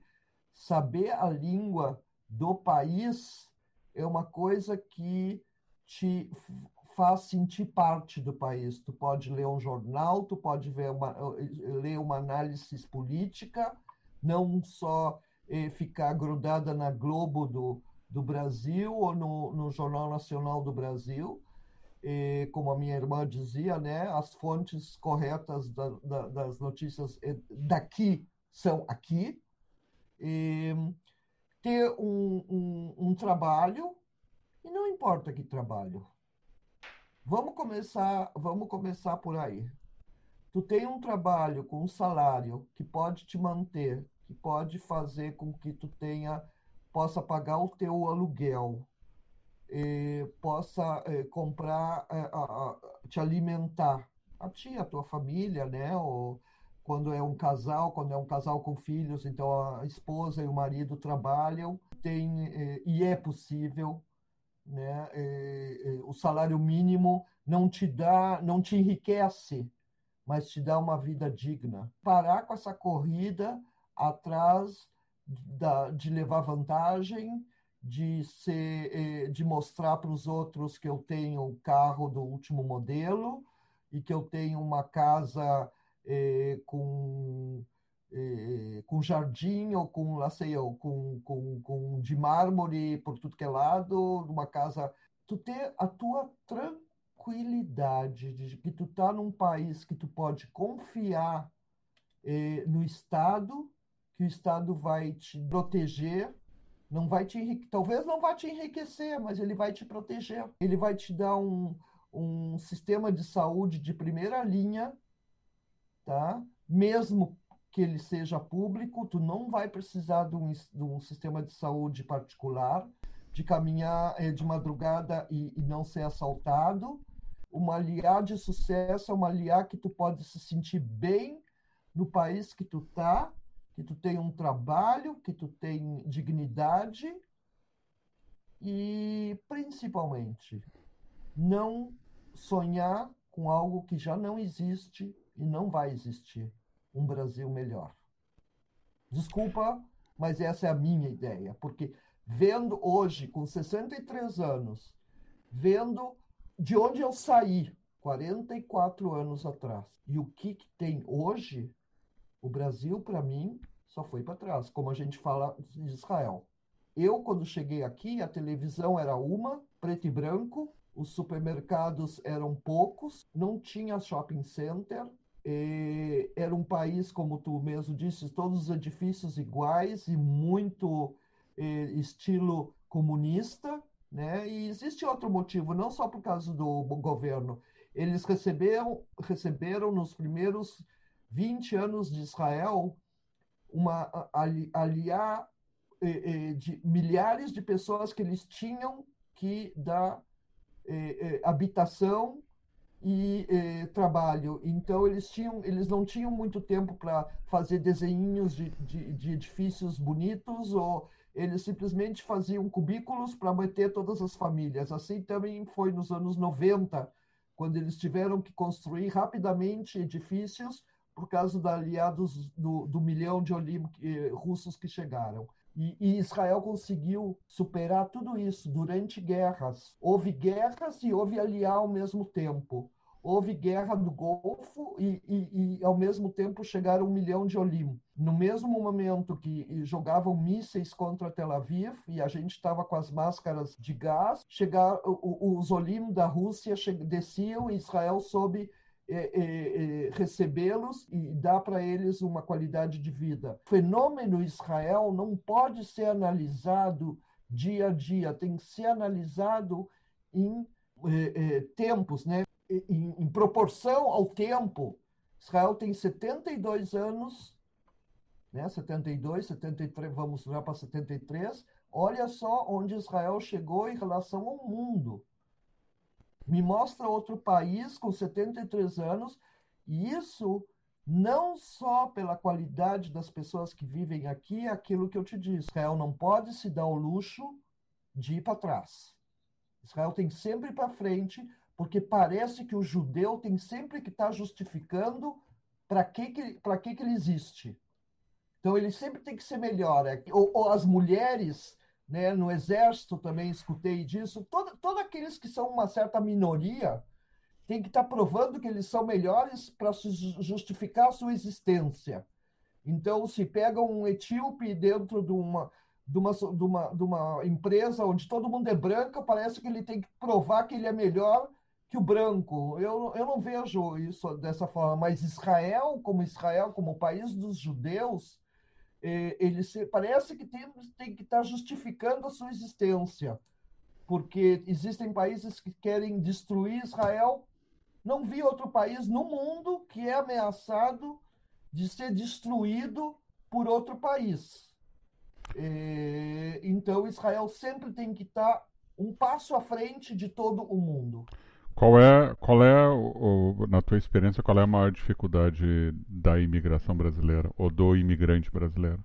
saber a língua do país é uma coisa que te faz sentir parte do país. Tu pode ler um jornal, tu pode ver uma, ler uma análise política, não só eh, ficar grudada na Globo do, do Brasil ou no, no Jornal Nacional do Brasil, e, como a minha irmã dizia, né, as fontes corretas da, da, das notícias daqui são aqui. E, ter um, um, um trabalho, e não importa que trabalho. Vamos começar, vamos começar por aí. Tu tem um trabalho com um salário que pode te manter, que pode fazer com que tu tenha possa pagar o teu aluguel, eh, possa eh, comprar, eh, a, a, te alimentar, a ti, a tua família, né? Ou quando é um casal, quando é um casal com filhos, então a esposa e o marido trabalham, tem e é possível, né? o salário mínimo não te dá, não te enriquece, mas te dá uma vida digna. Parar com essa corrida atrás da, de levar vantagem, de ser, de mostrar para os outros que eu tenho o carro do último modelo e que eu tenho uma casa eh, com eh, com jardim ou com lá sei eu, com, com, com de mármore por tudo que é lado, uma casa. Tu ter a tua tranquilidade de que tu tá num país que tu pode confiar eh, no Estado, que o Estado vai te proteger não vai te enriquecer, talvez não vai te enriquecer, mas ele vai te proteger. Ele vai te dar um, um sistema de saúde de primeira linha, tá? Mesmo que ele seja público, tu não vai precisar de um, de um sistema de saúde particular, de caminhar eh, de madrugada e, e não ser assaltado. Uma aliar de sucesso é uma aliar que tu pode se sentir bem no país que tu tá, que tu tem um trabalho, que tu tem dignidade e principalmente não sonhar com algo que já não existe e não vai existir um Brasil melhor. Desculpa, mas essa é a minha ideia, porque vendo hoje, com 63 anos, vendo de onde eu saí 44 anos atrás e o que, que tem hoje, o Brasil, para mim, só foi para trás, como a gente fala de Israel. Eu, quando cheguei aqui, a televisão era uma, preto e branco, os supermercados eram poucos, não tinha shopping center, era um país, como tu mesmo disse, todos os edifícios iguais e muito estilo comunista, né? E existe outro motivo, não só por causa do governo. Eles receberam, receberam nos primeiros 20 anos de Israel uma aliar de milhares de pessoas que eles tinham que dar eh, eh, habitação e eh, trabalho. Então eles tinham, eles não tinham muito tempo para fazer desenhinhos de, de, de, edifícios bonitos ou eles simplesmente faziam cubículos para manter todas as famílias. Assim também foi nos anos 90, quando eles tiveram que construir rapidamente edifícios por causa da aliados do, do milhão de russos que chegaram. E, e, Israel conseguiu superar tudo isso durante guerras. Houve guerras e houve aliar ao mesmo tempo. Houve guerra do Golfo e, e, e ao mesmo tempo chegaram um milhão de Olim. No mesmo momento que jogavam mísseis contra Tel Aviv e a gente estava com as máscaras de gás, chegar, os Olim da Rússia desciam e Israel soube é, é, recebê-los e dar para eles uma qualidade de vida. O fenômeno Israel não pode ser analisado dia a dia, tem que ser analisado em tempos, né? Em, em, proporção ao tempo. Israel tem 72 anos, né? 72, 73, vamos já para 73. Olha só onde Israel chegou em relação ao mundo. Me mostra outro país com 73 anos, e isso não só pela qualidade das pessoas que vivem aqui, é aquilo que eu te disse. Israel não pode se dar o luxo de ir para trás. Israel tem sempre para frente, porque parece que o judeu tem sempre que estar tá justificando para que, que, que, que ele existe. Então ele sempre tem que ser melhor. É ou, ou as mulheres né? no exército também escutei disso. Todo, todos aqueles que são uma certa minoria têm que estar provando que eles são melhores para justificar a sua existência. Então, se pega um etíope dentro de uma, de uma, de uma, de uma empresa onde todo mundo é branco, parece que ele tem que provar que ele é melhor que o branco. Eu, eu não vejo isso dessa forma, mas Israel, como Israel, como país dos judeus, ele se, parece que tem, tem que estar tá justificando a sua existência, porque existem países que querem destruir Israel. Não vi outro país no mundo que é ameaçado de ser destruído por outro país. É, então, Israel sempre tem que estar tá um passo à frente de todo o mundo. Qual é, qual é o, na tua experiência, qual é a maior dificuldade da imigração brasileira ou do imigrante brasileiro?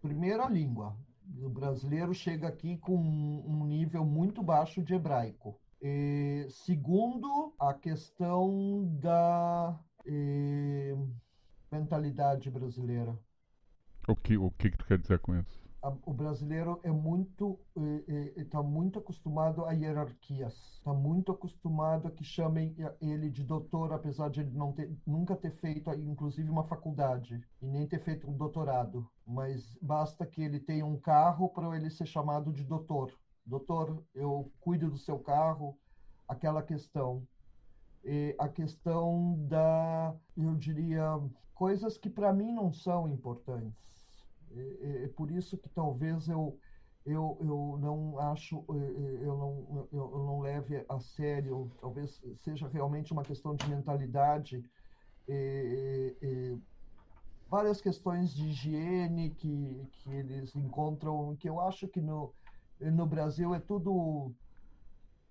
Primeiro, a língua. O brasileiro chega aqui com um nível muito baixo de hebraico. E, segundo, a questão da e, mentalidade brasileira. O que, o que, que tu quer dizer com isso? O brasileiro é muito está muito acostumado a hierarquias. Está muito acostumado a que chamem ele de doutor apesar de ele não ter nunca ter feito inclusive uma faculdade e nem ter feito um doutorado. Mas basta que ele tenha um carro para ele ser chamado de doutor. Doutor eu cuido do seu carro. Aquela questão. E a questão da eu diria coisas que para mim não são importantes é, é, por isso que talvez eu eu, eu não acho, é, é, eu não, eu não leve a sério, talvez seja realmente uma questão de mentalidade, é, é, várias questões de higiene que, que eles encontram, que eu acho que no, no Brasil é tudo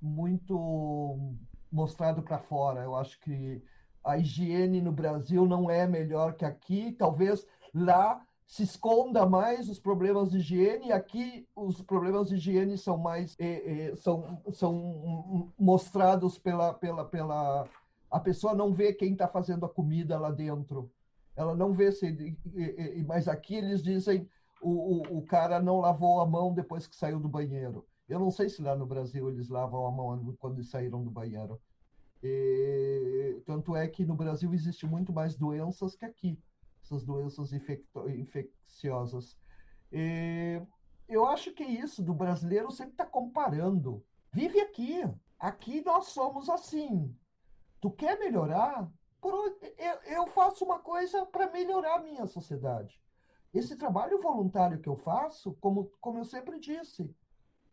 muito mostrado para fora. Eu acho que a higiene no Brasil não é melhor que aqui, talvez lá se esconda mais os problemas de higiene aqui os problemas de higiene são mais é, é, são, são mostrados pela, pela, pela a pessoa não vê quem está fazendo a comida lá dentro. Ela não vê se mas aqui eles dizem o, o, o cara não lavou a mão depois que saiu do banheiro. Eu não sei se lá no Brasil eles lavam a mão quando saíram do banheiro. E, tanto é que no Brasil existe muito mais doenças que aqui essas doenças infecciosas. E eu acho que isso do brasileiro sempre está comparando. Vive aqui. Aqui nós somos assim. Tu quer melhorar? Por, eu, eu faço uma coisa para melhorar a minha sociedade. Esse trabalho voluntário que eu faço, como, como eu sempre disse,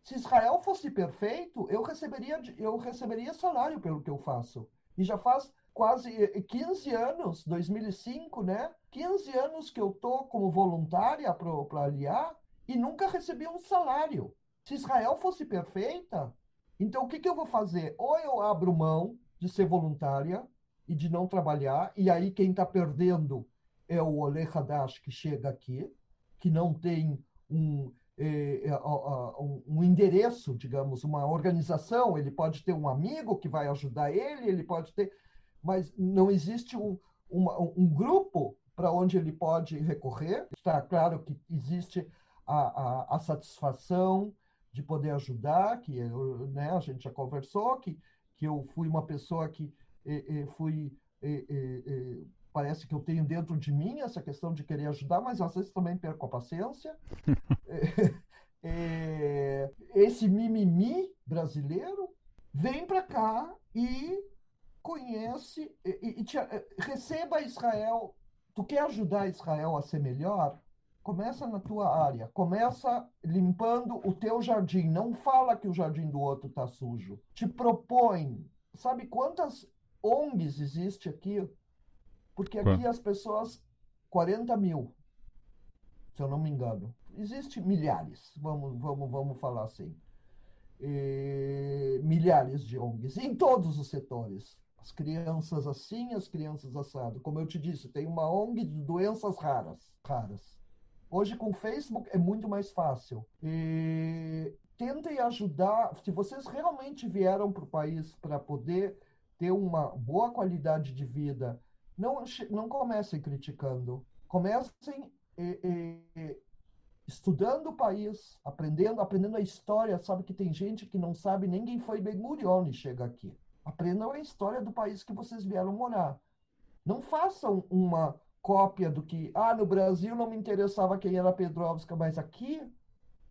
se Israel fosse perfeito, eu receberia, eu receberia salário pelo que eu faço. E já faz quase 15 anos, 2005, né? 15 anos que eu tô como voluntária para aliar e nunca recebi um salário. Se Israel fosse perfeita, então o que, que eu vou fazer? Ou eu abro mão de ser voluntária e de não trabalhar, e aí quem está perdendo é o Ole Hadash que chega aqui, que não tem um, é, um, um endereço, digamos, uma organização, ele pode ter um amigo que vai ajudar ele, ele pode ter mas não existe um, uma, um grupo para onde ele pode recorrer. Está claro que existe a, a, a satisfação de poder ajudar, que eu, né, a gente já conversou, que, que eu fui uma pessoa que fui. parece que eu tenho dentro de mim essa questão de querer ajudar, mas às vezes também perco a paciência. é, esse mimimi brasileiro vem para cá e conhece e, e te, eh, receba Israel. Tu quer ajudar Israel a ser melhor? Começa na tua área, começa limpando o teu jardim. Não fala que o jardim do outro está sujo. Te propõe. Sabe quantas ONGs existe aqui? Porque aqui as pessoas, 40 mil, se eu não me engano. Existe milhares, vamos, vamos, vamos falar assim. E, milhares de ONGs em todos os setores as crianças assim, as crianças assado. Como eu te disse, tem uma ONG de doenças raras, raras. Hoje com o Facebook é muito mais fácil. E tentem ajudar, se vocês realmente vieram para o país para poder ter uma boa qualidade de vida, não, não comecem criticando. Comecem estudando o país, aprendendo, aprendendo a história. Sabe que tem gente que não sabe, ninguém foi Ben Gurion e chega aqui. Aprendam a história do país que vocês vieram morar. Não façam uma cópia do que, ah, no Brasil não me interessava quem era Pedrovska, mas aqui,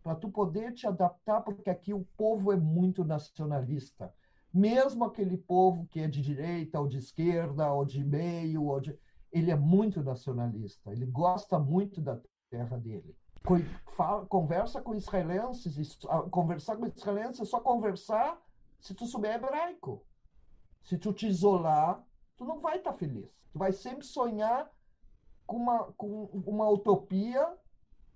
para tu poder te adaptar, porque aqui o povo é muito nacionalista. Mesmo aquele povo que é de direita, ou de esquerda, ou de meio, ou de... ele é muito nacionalista. Ele gosta muito da terra dele. Conversa com israelenses, conversar com israelenses é só conversar se tu souber hebraico. Se tu te isolar, tu não vai estar feliz. Tu vai sempre sonhar com uma, com uma utopia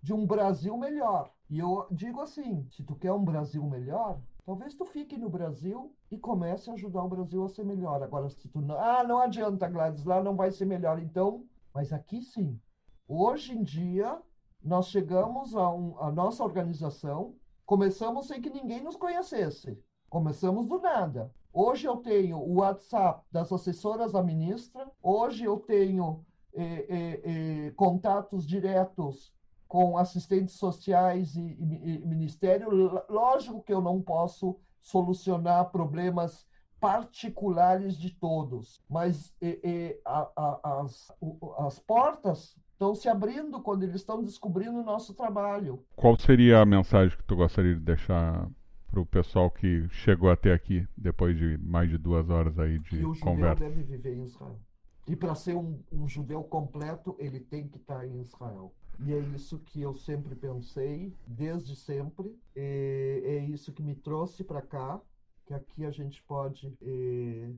de um Brasil melhor. E eu digo assim, se tu quer um Brasil melhor, talvez tu fique no Brasil e comece a ajudar o Brasil a ser melhor. Agora, se tu não... Ah, não adianta, Gladys, lá não vai ser melhor. Então, mas aqui sim. Hoje em dia, nós chegamos a, um, a nossa organização, começamos sem que ninguém nos conhecesse. Começamos do nada. Hoje eu tenho o WhatsApp das assessoras da ministra, hoje eu tenho eh, eh, eh, contatos diretos com assistentes sociais e, e- e ministério. Lógico que eu não posso solucionar problemas particulares de todos, mas eh, eh, a- a- as, as portas estão se abrindo quando eles estão descobrindo o nosso trabalho. Qual seria a mensagem que tu gostaria de deixar para o pessoal que chegou até aqui, depois de mais de duas horas aí de que o judeu conversa? deve viver em Israel. E para ser um, um judeu completo, ele tem que estar em Israel. E é isso que eu sempre pensei, desde sempre. E é isso que me trouxe para cá, que aqui a gente pode eh,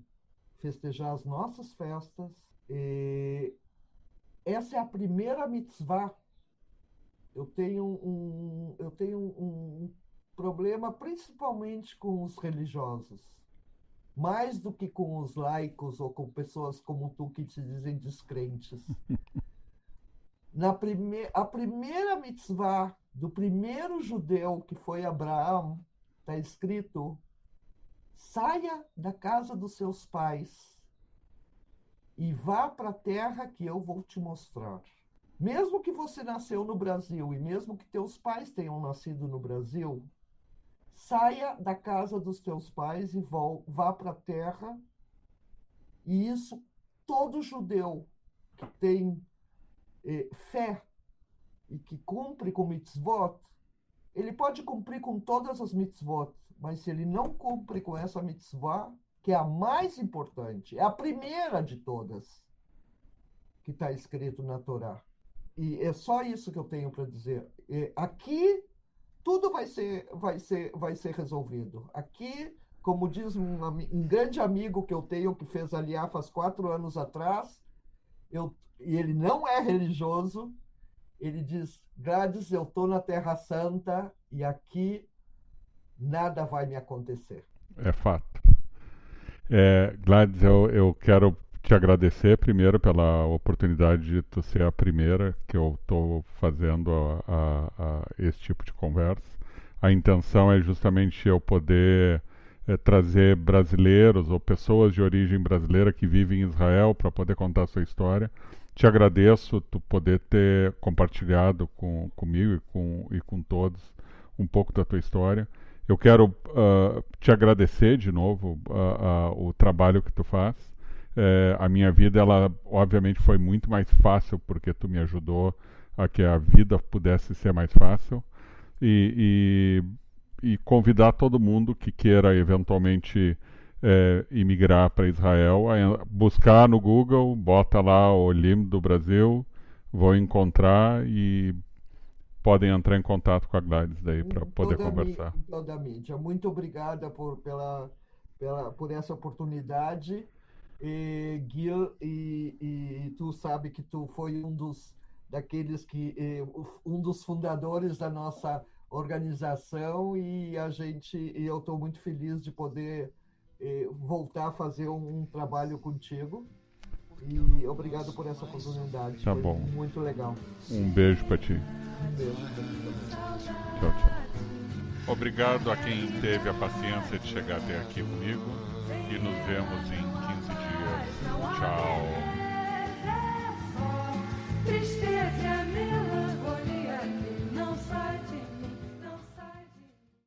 festejar as nossas festas. E essa é a primeira mitzvah. Eu tenho um, eu tenho um problema principalmente com os religiosos mais do que com os laicos ou com pessoas como tu que te dizem descrentes. Na prime a primeira mitzvah do primeiro judeu que foi Abraão, está escrito: saia da casa dos seus pais e vá para a terra que eu vou te mostrar. Mesmo que você nasceu no Brasil e mesmo que teus pais tenham nascido no Brasil, saia da casa dos teus pais e vá para a terra. E isso todo judeu que tem eh, fé e que cumpre com mitzvot, ele pode cumprir com todas as mitzvot, mas se ele não cumpre com essa mitzvah, que é a mais importante, é a primeira de todas que está escrito na Torá. E é só isso que eu tenho para dizer. Aqui tudo vai ser, vai ser, vai ser resolvido. Aqui, como diz um, um grande amigo que eu tenho que fez aliar faz quatro anos atrás, eu, e ele não é religioso, ele diz: Gladys, eu estou na Terra Santa e aqui nada vai me acontecer. É fato. É, Gladys, eu, eu quero te agradecer primeiro pela oportunidade de tu ser a primeira que eu estou fazendo a, a- a esse tipo de conversa. A intenção é justamente eu poder eh, trazer brasileiros ou pessoas de origem brasileira que vivem em Israel para poder contar a sua história. Te agradeço tu poder ter compartilhado com, comigo e com, e com todos um pouco da tua história. Eu quero ah, te agradecer de novo ah, ah, o trabalho que tu faz. Eh, a minha vida, ela obviamente foi muito mais fácil porque tu me ajudou a que a vida pudesse ser mais fácil. E, e, e convidar todo mundo que queira eventualmente eh, imigrar para Israel a buscar no Google, bota lá o LIM do Brasil, vão encontrar e podem entrar em contato com a Gladys daí para poder toda conversar. toda a mídia. Muito obrigada por, pela, pela, por essa oportunidade. E, Gil, e, e tu sabe que tu foi um dos daqueles que eh, um dos fundadores da nossa organização e a gente e eu estou muito feliz de poder eh, voltar a fazer um, um trabalho contigo. E obrigado por essa oportunidade. Tá Foi bom. muito legal. Um beijo para ti. Um beijo. Tchau, tchau. Obrigado a quem teve a paciência de chegar até aqui comigo e nos vemos em 15 dias. Tchau.